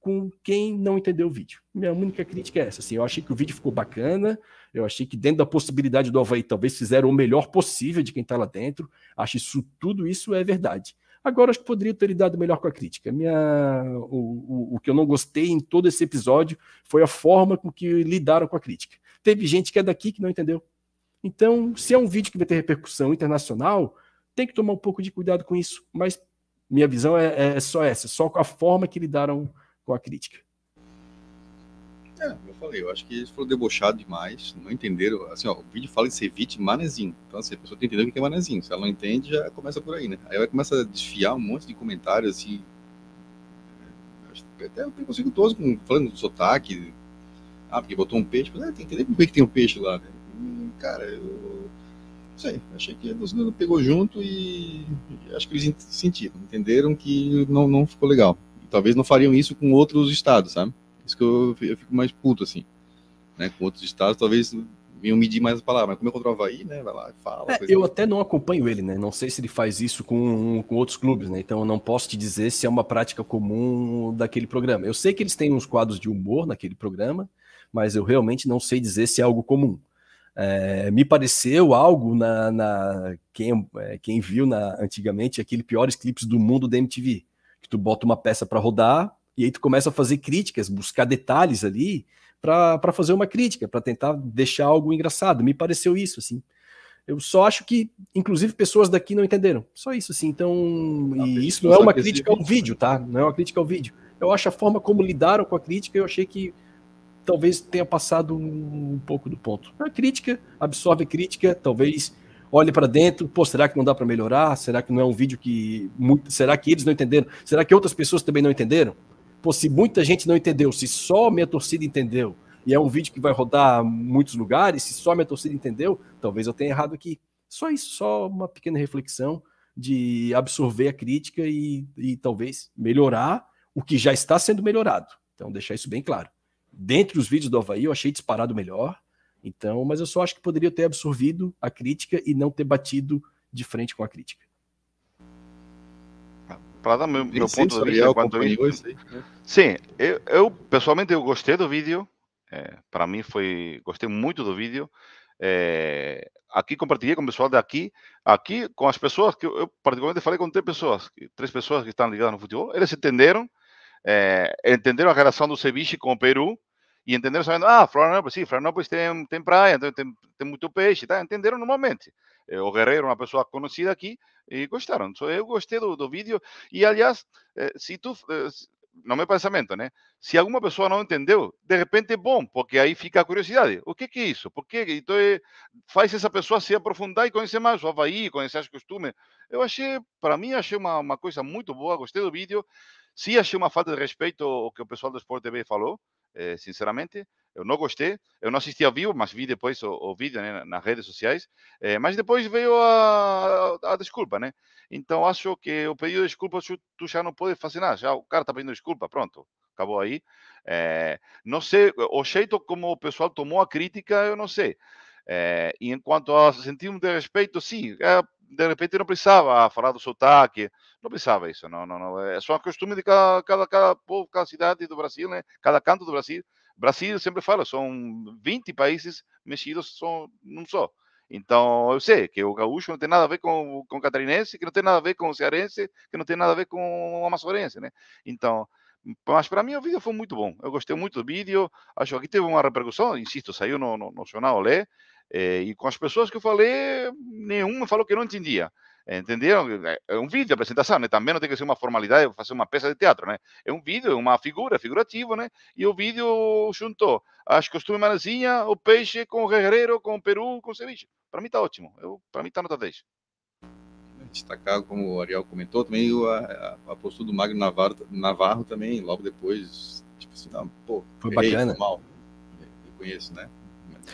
com quem não entendeu o vídeo. Minha única crítica é essa. Assim, eu achei que o vídeo ficou bacana, eu achei que dentro da possibilidade do Havaí talvez fizeram o melhor possível de quem está lá dentro. Acho isso tudo isso é verdade. Agora acho que poderia ter lidado melhor com a crítica. Minha, o, o, o que eu não gostei em todo esse episódio foi a forma com que lidaram com a crítica. Teve gente que é daqui que não entendeu. Então, se é um vídeo que vai ter repercussão internacional, tem que tomar um pouco de cuidado com isso. Mas minha visão é, é só essa, só com a forma que lidaram com a crítica. É, eu falei, eu acho que eles foram debochados demais, não entenderam. Assim, ó, o vídeo fala ser vítima manezinho. Então, assim, a pessoa tem que entender o que é manezinho. Se ela não entende, já começa por aí, né? Aí vai começa a desfiar um monte de comentários, assim. Até eu consigo todos falando do sotaque. Ah, porque botou um peixe. Mas, é, tem que entender por que tem um peixe lá, né? E, cara, eu. Não sei, achei que a não pegou junto e acho que eles sentiram, entenderam que não, não ficou legal talvez não fariam isso com outros estados, sabe? Isso que eu, eu fico mais puto, assim. Né? Com outros estados, talvez vinham medir mais a palavra, mas como é contra o Havaí, né? Vai lá e fala. É, eu até não acompanho ele, né? Não sei se ele faz isso com, com outros clubes, né? Então eu não posso te dizer se é uma prática comum daquele programa. Eu sei que eles têm uns quadros de humor naquele programa, mas eu realmente não sei dizer se é algo comum. É, me pareceu algo na, na quem, é, quem viu na, antigamente aquele piores clipes do mundo da MTV que tu bota uma peça para rodar e aí tu começa a fazer críticas, buscar detalhes ali para fazer uma crítica, para tentar deixar algo engraçado. Me pareceu isso, assim. Eu só acho que, inclusive, pessoas daqui não entenderam. Só isso, assim. Então, não, e isso não é uma crítica ao vídeo, tá? Não é uma crítica ao vídeo. Eu acho a forma como lidaram com a crítica, eu achei que talvez tenha passado um, um pouco do ponto. A crítica, absorve a crítica, talvez olhe para dentro, pô, será que não dá para melhorar? Será que não é um vídeo que muito, será que eles não entenderam? Será que outras pessoas também não entenderam? Pô, se muita gente não entendeu, se só minha torcida entendeu, e é um vídeo que vai rodar muitos lugares, se só minha torcida entendeu, talvez eu tenha errado aqui. Só isso, só uma pequena reflexão de absorver a crítica e, e talvez melhorar o que já está sendo melhorado. Então, deixar isso bem claro. Dentre os vídeos do Havaí, eu achei disparado melhor. Então, mas eu só acho que poderia ter absorvido a crítica e não ter batido de frente com a crítica. Para dar meu, meu ponto de vista quanto isso. Né? Sim, eu, eu, pessoalmente eu gostei do vídeo. É, para mim foi gostei muito do vídeo. É, aqui compartilhei com o pessoal daqui, aqui com as pessoas que eu, particularmente falei com três pessoas, três pessoas que estão ligadas no futebol. Eles entenderam, é, entenderam a relação do ceviche com o Peru e entenderam sabendo, ah, Florianópolis, sim, Florianópolis tem, tem praia, tem, tem, tem muito peixe, tá? Entenderam normalmente. Eh, o Guerreiro, uma pessoa conhecida aqui, e gostaram. Eu gostei do, do vídeo. E, aliás, eh, se tu. Eh, no meu pensamento, né? Se alguma pessoa não entendeu, de repente é bom, porque aí fica a curiosidade. O que, que é isso? Por que? Então é, faz essa pessoa se aprofundar e conhecer mais o Havaí, conhecer os costumes. Eu achei, para mim, achei uma, uma coisa muito boa, gostei do vídeo. Sim, achei uma falta de respeito o que o pessoal do Sport TV falou, eh, sinceramente. Eu não gostei, eu não assisti ao vivo, mas vi depois o, o vídeo né, nas redes sociais. Eh, mas depois veio a, a, a, desculpa, né? Então acho que o pedido de desculpa tu já não pode fazer nada. Já o cara está pedindo desculpa, pronto, acabou aí. É, não sei, o jeito como o pessoal tomou a crítica, eu não sei. É, e enquanto a sentir um de respeito, sim, é, de repente não precisava falar do sotaque, não precisava isso, não, não, não. É só costume de cada, cada, cada povo, cada cidade do Brasil, né? cada canto do Brasil. Brasil, sempre falo, são 20 países mexidos só, num só. Então, eu sei que o gaúcho não tem nada a ver com, o catarinense, que não tem nada a ver com o cearense, que não tem nada a ver com o amazonense, né? Então, mas para mim o vídeo foi muito bom. Eu gostei muito do vídeo. Acho que teve uma repercussão, insisto, saiu no, no, no jornal Olé. É, e com as pessoas que eu falei, nenhuma falou que não entendia. Entenderam? É um vídeo, apresentação, né? Também não tem que ser uma formalidade, fazer uma peça de teatro, né? É um vídeo, uma figura, figurativo, né? E o vídeo juntou as costumes manezinha, o peixe com o guerreiro, com o peru, com o ceviche. Para mim tá ótimo. Eu, para mim tá nota 10. Destacar, como o Ariel comentou, também a, a, a postura do Magno Navarro, Navarro também, logo depois, tipo assim, não, pô, foi bacana. Mal, reconheço, né?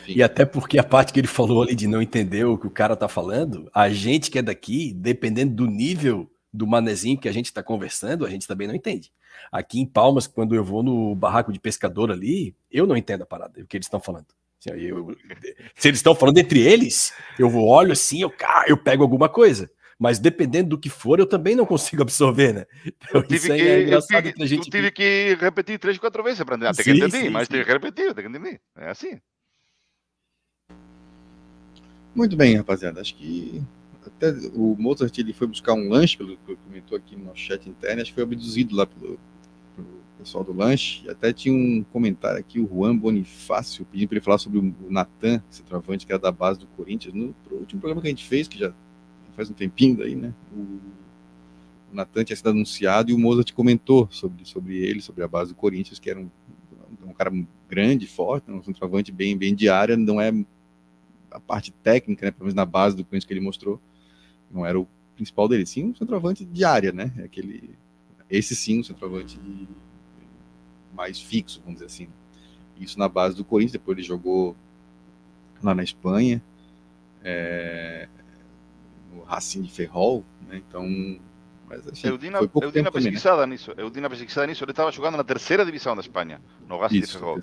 E até porque a parte que ele falou ali de não entender o que o cara tá falando, a gente que é daqui, dependendo do nível do manezinho que a gente está conversando, a gente também não entende. Aqui em Palmas, quando eu vou no barraco de pescador ali, eu não entendo a parada, o que eles estão falando. Assim, eu, se eles estão falando entre eles, eu olho assim, eu, eu pego alguma coisa. Mas dependendo do que for, eu também não consigo absorver, né? *laughs* Então, eu tive, que, é eu tive, eu tive que... que... repetir três, quatro vezes para aprender. Tem que entender, mas sim. tem que repetir, tem que entender. É assim. Muito bem, rapaziada. Acho que até o Mozart ele foi buscar um lanche, pelo que comentou aqui no chat interno, acho que foi abduzido lá pelo, pelo pessoal do lanche. E até tinha um comentário aqui, o Juan Bonifácio, pedindo para ele falar sobre o Natan, esse travante que era da base do Corinthians, no último programa que a gente fez, que já faz um tempinho daí, né? O, o Natan tinha sido anunciado e o Mozart comentou sobre, sobre ele, sobre a base do Corinthians, que era um, um cara grande, forte, um centroavante bem, bem de não é a parte técnica, né, pelo menos na base do Corinthians que ele mostrou, não era o principal dele, sim um centroavante de área, né? Aquele, esse sim, um centroavante mais fixo, vamos dizer assim. Isso na base do Corinthians, depois ele jogou lá na Espanha, é, no Racing de Ferrol, né? Então mas, assim, eu dei na, eu dei na pesquisada também, né? nisso. Eu dei na pesquisada nisso. Ele estava jogando na terceira divisão da Espanha, no Racing de Ferrol.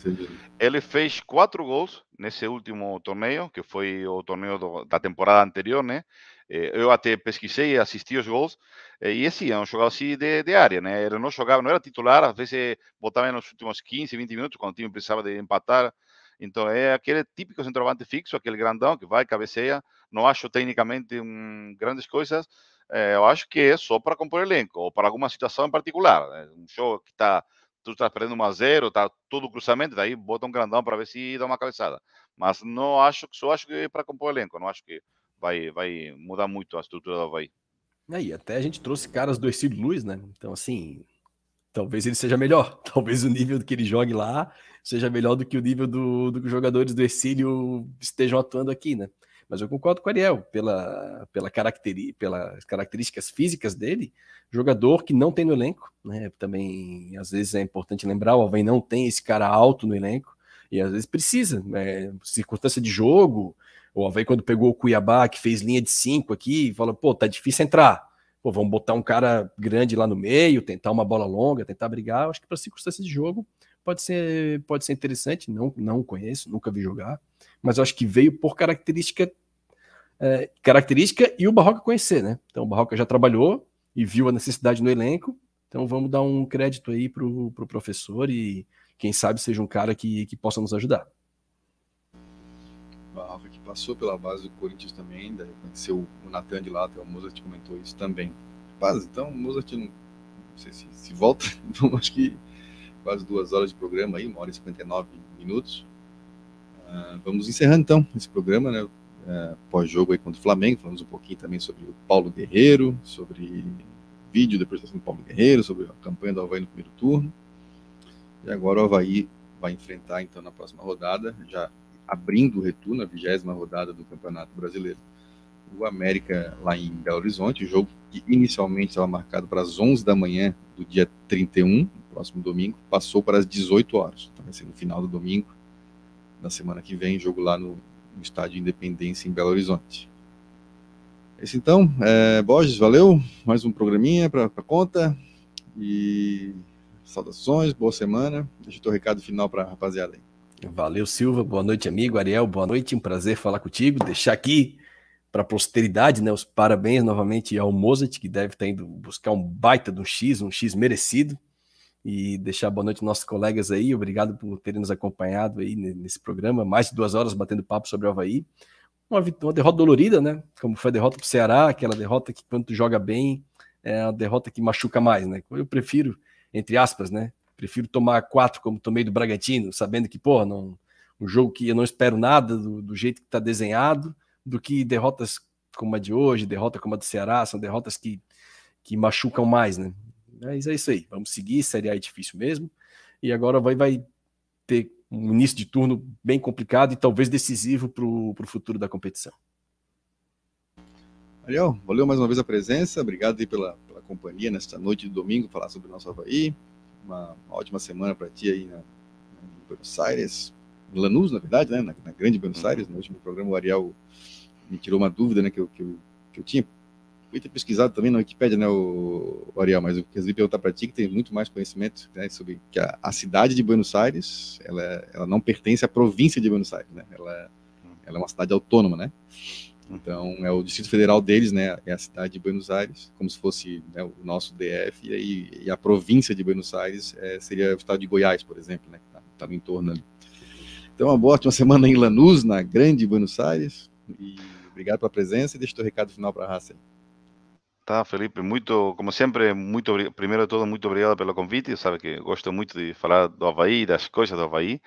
Ele fez quatro gols nesse último torneio, que foi o torneio do, da temporada anterior, né? Eu até pesquisei, assisti os gols, e assim, é um jogador assim de, de área, né? Ele não jogava, não era titular, às vezes botava nos últimos 15, 20 minutos, quando o time precisava de empatar. Então é aquele típico centroavante fixo, aquele grandão que vai, cabeceia. Não acho tecnicamente um, grandes coisas, é, eu acho que é só para compor elenco, ou para alguma situação em particular. Né? Um jogo que está tu está perdendo 1 a 0, está todo cruzamento, daí bota um grandão para ver se dá uma cabeçada. Mas não acho que só acho que é para compor elenco, não acho que vai vai mudar muito a estrutura do Havaí. Aí, até a gente trouxe caras do Ercílio Luz, né? Então, assim, talvez ele seja melhor. *laughs* Talvez o nível que ele jogue lá seja melhor do que o nível do, do que os jogadores do Ercílio estejam atuando aqui, né? Mas eu concordo com o Ariel, pela, pela caracteri, pelas características físicas dele, jogador que não tem no elenco, né? Também, às vezes, é importante lembrar, o Alvin não tem esse cara alto no elenco, e às vezes precisa, né? circunstância de jogo, o Alvin quando pegou o Cuiabá, que fez linha de cinco aqui, fala, pô, tá difícil entrar, pô, vamos botar um cara grande lá no meio, tentar uma bola longa, tentar brigar, acho que para circunstância de jogo pode ser, pode ser interessante, não, não conheço, nunca vi jogar, mas eu acho que veio por característica é, característica e o Barroca conhecer, né? Então o Barroca já trabalhou e viu a necessidade no elenco. Então vamos dar um crédito aí para o pro professor e quem sabe seja um cara que, que possa nos ajudar. Rafa que passou pela base do Corinthians também, ainda conheceu o Natan de lá, o Mozart comentou isso também. Rapaz, então o Mozart não, não sei se, se volta, *laughs* então acho que quase duas horas de programa aí, uma hora e 59 minutos. Uh, vamos encerrando então esse programa, né? Uh, Pós-jogo aí contra o Flamengo, falamos um pouquinho também sobre o Paulo Guerreiro, sobre vídeo da apresentação do Paulo Guerreiro, sobre a campanha do Havaí no primeiro turno. E agora o Havaí vai enfrentar então na próxima rodada, já abrindo o retorno, a vigésima rodada do Campeonato Brasileiro. O América lá em Belo Horizonte, jogo que inicialmente estava marcado para as 11 da manhã do dia 31, próximo domingo, passou para as 18 horas. Então vai ser no final do domingo, na semana que vem, jogo lá no, no Estádio Independência em Belo Horizonte. Esse então, é, Borges, valeu, mais um programinha para conta e saudações, boa semana. Deixa o teu recado final para a rapaziada aí. Valeu, Silva, boa noite, amigo. Ariel, boa noite, um prazer falar contigo. Deixar aqui para a posteridade, né, os parabéns novamente ao Mozart, que deve estar indo buscar um baita de um X, um X merecido e deixar boa noite aos nossos colegas aí. Obrigado por terem nos acompanhado aí nesse programa, mais de duas horas batendo papo sobre o Havaí. Uma, uma derrota dolorida, né? Como foi a derrota para o Ceará, aquela derrota que quando tu joga bem, é a derrota que machuca mais, né? Eu prefiro, entre aspas, né? Prefiro tomar quatro como tomei do Bragantino, sabendo que, pô, não, um jogo que eu não espero nada do, do jeito que está desenhado, do que derrotas como a de hoje, derrota como a do Ceará, são derrotas que, que machucam mais, né? Mas é isso aí. Vamos seguir. Série A é difícil mesmo. E agora vai, vai ter um início de turno bem complicado e talvez decisivo para o futuro da competição. Ariel, valeu mais uma vez a presença. Obrigado aí pela, pela companhia nesta noite de domingo, falar sobre o nosso Havaí. Uma, uma ótima semana para ti aí na, em Buenos Aires. Em Lanús, na verdade, né? Na, na grande Buenos Aires. No último programa, o Ariel me tirou uma dúvida né, que, eu, que, eu, que eu tinha fui ter pesquisado também na Wikipédia, né, o, o Ariel, mas eu queria perguntar para ti, que tem muito mais conhecimento né, sobre que a, a, cidade de Buenos Aires, ela, ela não pertence à província de Buenos Aires, né, ela, ela é uma cidade autônoma, né, então é o Distrito Federal deles, né, é a cidade de Buenos Aires, como se fosse né, o nosso DF, e, aí, e a província de Buenos Aires é, seria o estado de Goiás, por exemplo, né, que está tá no entorno ali. Então, uma boa ótima semana em Lanús, na grande Buenos Aires, e obrigado pela presença e deixa o teu recado final para a raça. Tá, Felipe, muito, como sempre, muito primeiro de todo, muito obrigado pelo convite. Sabe que gosto muito de falar do Havaí, das coisas do Havaí.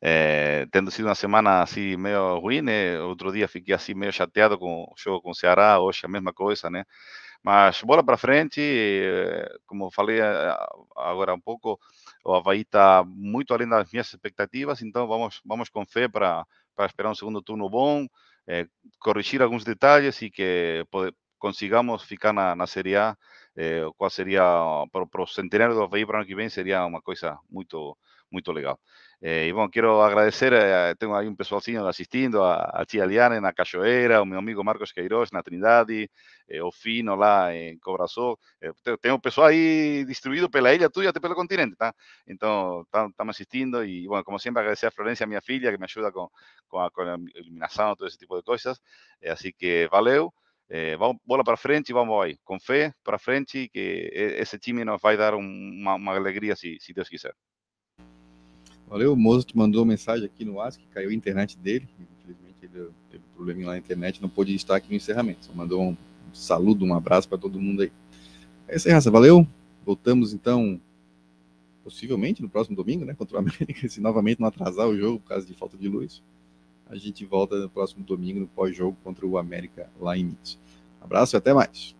É, tendo sido uma semana assim meio ruim, né? Outro dia fiquei assim meio chateado com o jogo com o Ceará, hoje a mesma coisa, né? Mas bola para frente, como falei agora um pouco, o Havaí está muito além das minhas expectativas, então vamos, vamos com fé para esperar um segundo turno bom, é, corrigir alguns detalhes e que consigamos ficar na, na Série A, eh, qual seria, para o centenário do Havaí para o ano que vem, seria uma coisa muito, muito legal. Eh, e bom, quero agradecer, eh, tenho aí um pessoalzinho assistindo, a, a tia Liane na Cachoeira, o meu amigo Marcos Queiroz na Trindade, eh, o Fino lá em Cobraçol. Eh, tem um pessoal aí distribuído pela ilha e até pelo continente, tá? Então, estamos assistindo e, bom, como sempre, agradecer a Florência, minha filha, que me ajuda com, com, a, com a iluminação, todo esse tipo de coisas. assim que, valeu. É, vamos bola para frente e vamos aí, com fé para frente, que esse time nos vai dar uma, uma alegria se, se Deus quiser. Valeu, o Mozo te mandou mensagem aqui no WhatsApp, caiu a internet dele, infelizmente ele teve um probleminha lá na internet, não pôde estar aqui no encerramento, só mandou um saludo, um abraço para todo mundo aí. É isso aí, raça, valeu, voltamos então, possivelmente no próximo domingo, né, contra o *laughs* América, se novamente não atrasar o jogo por causa de falta de luz. A gente volta no próximo domingo no pós-jogo contra o América lá em Minas. Abraço e até mais.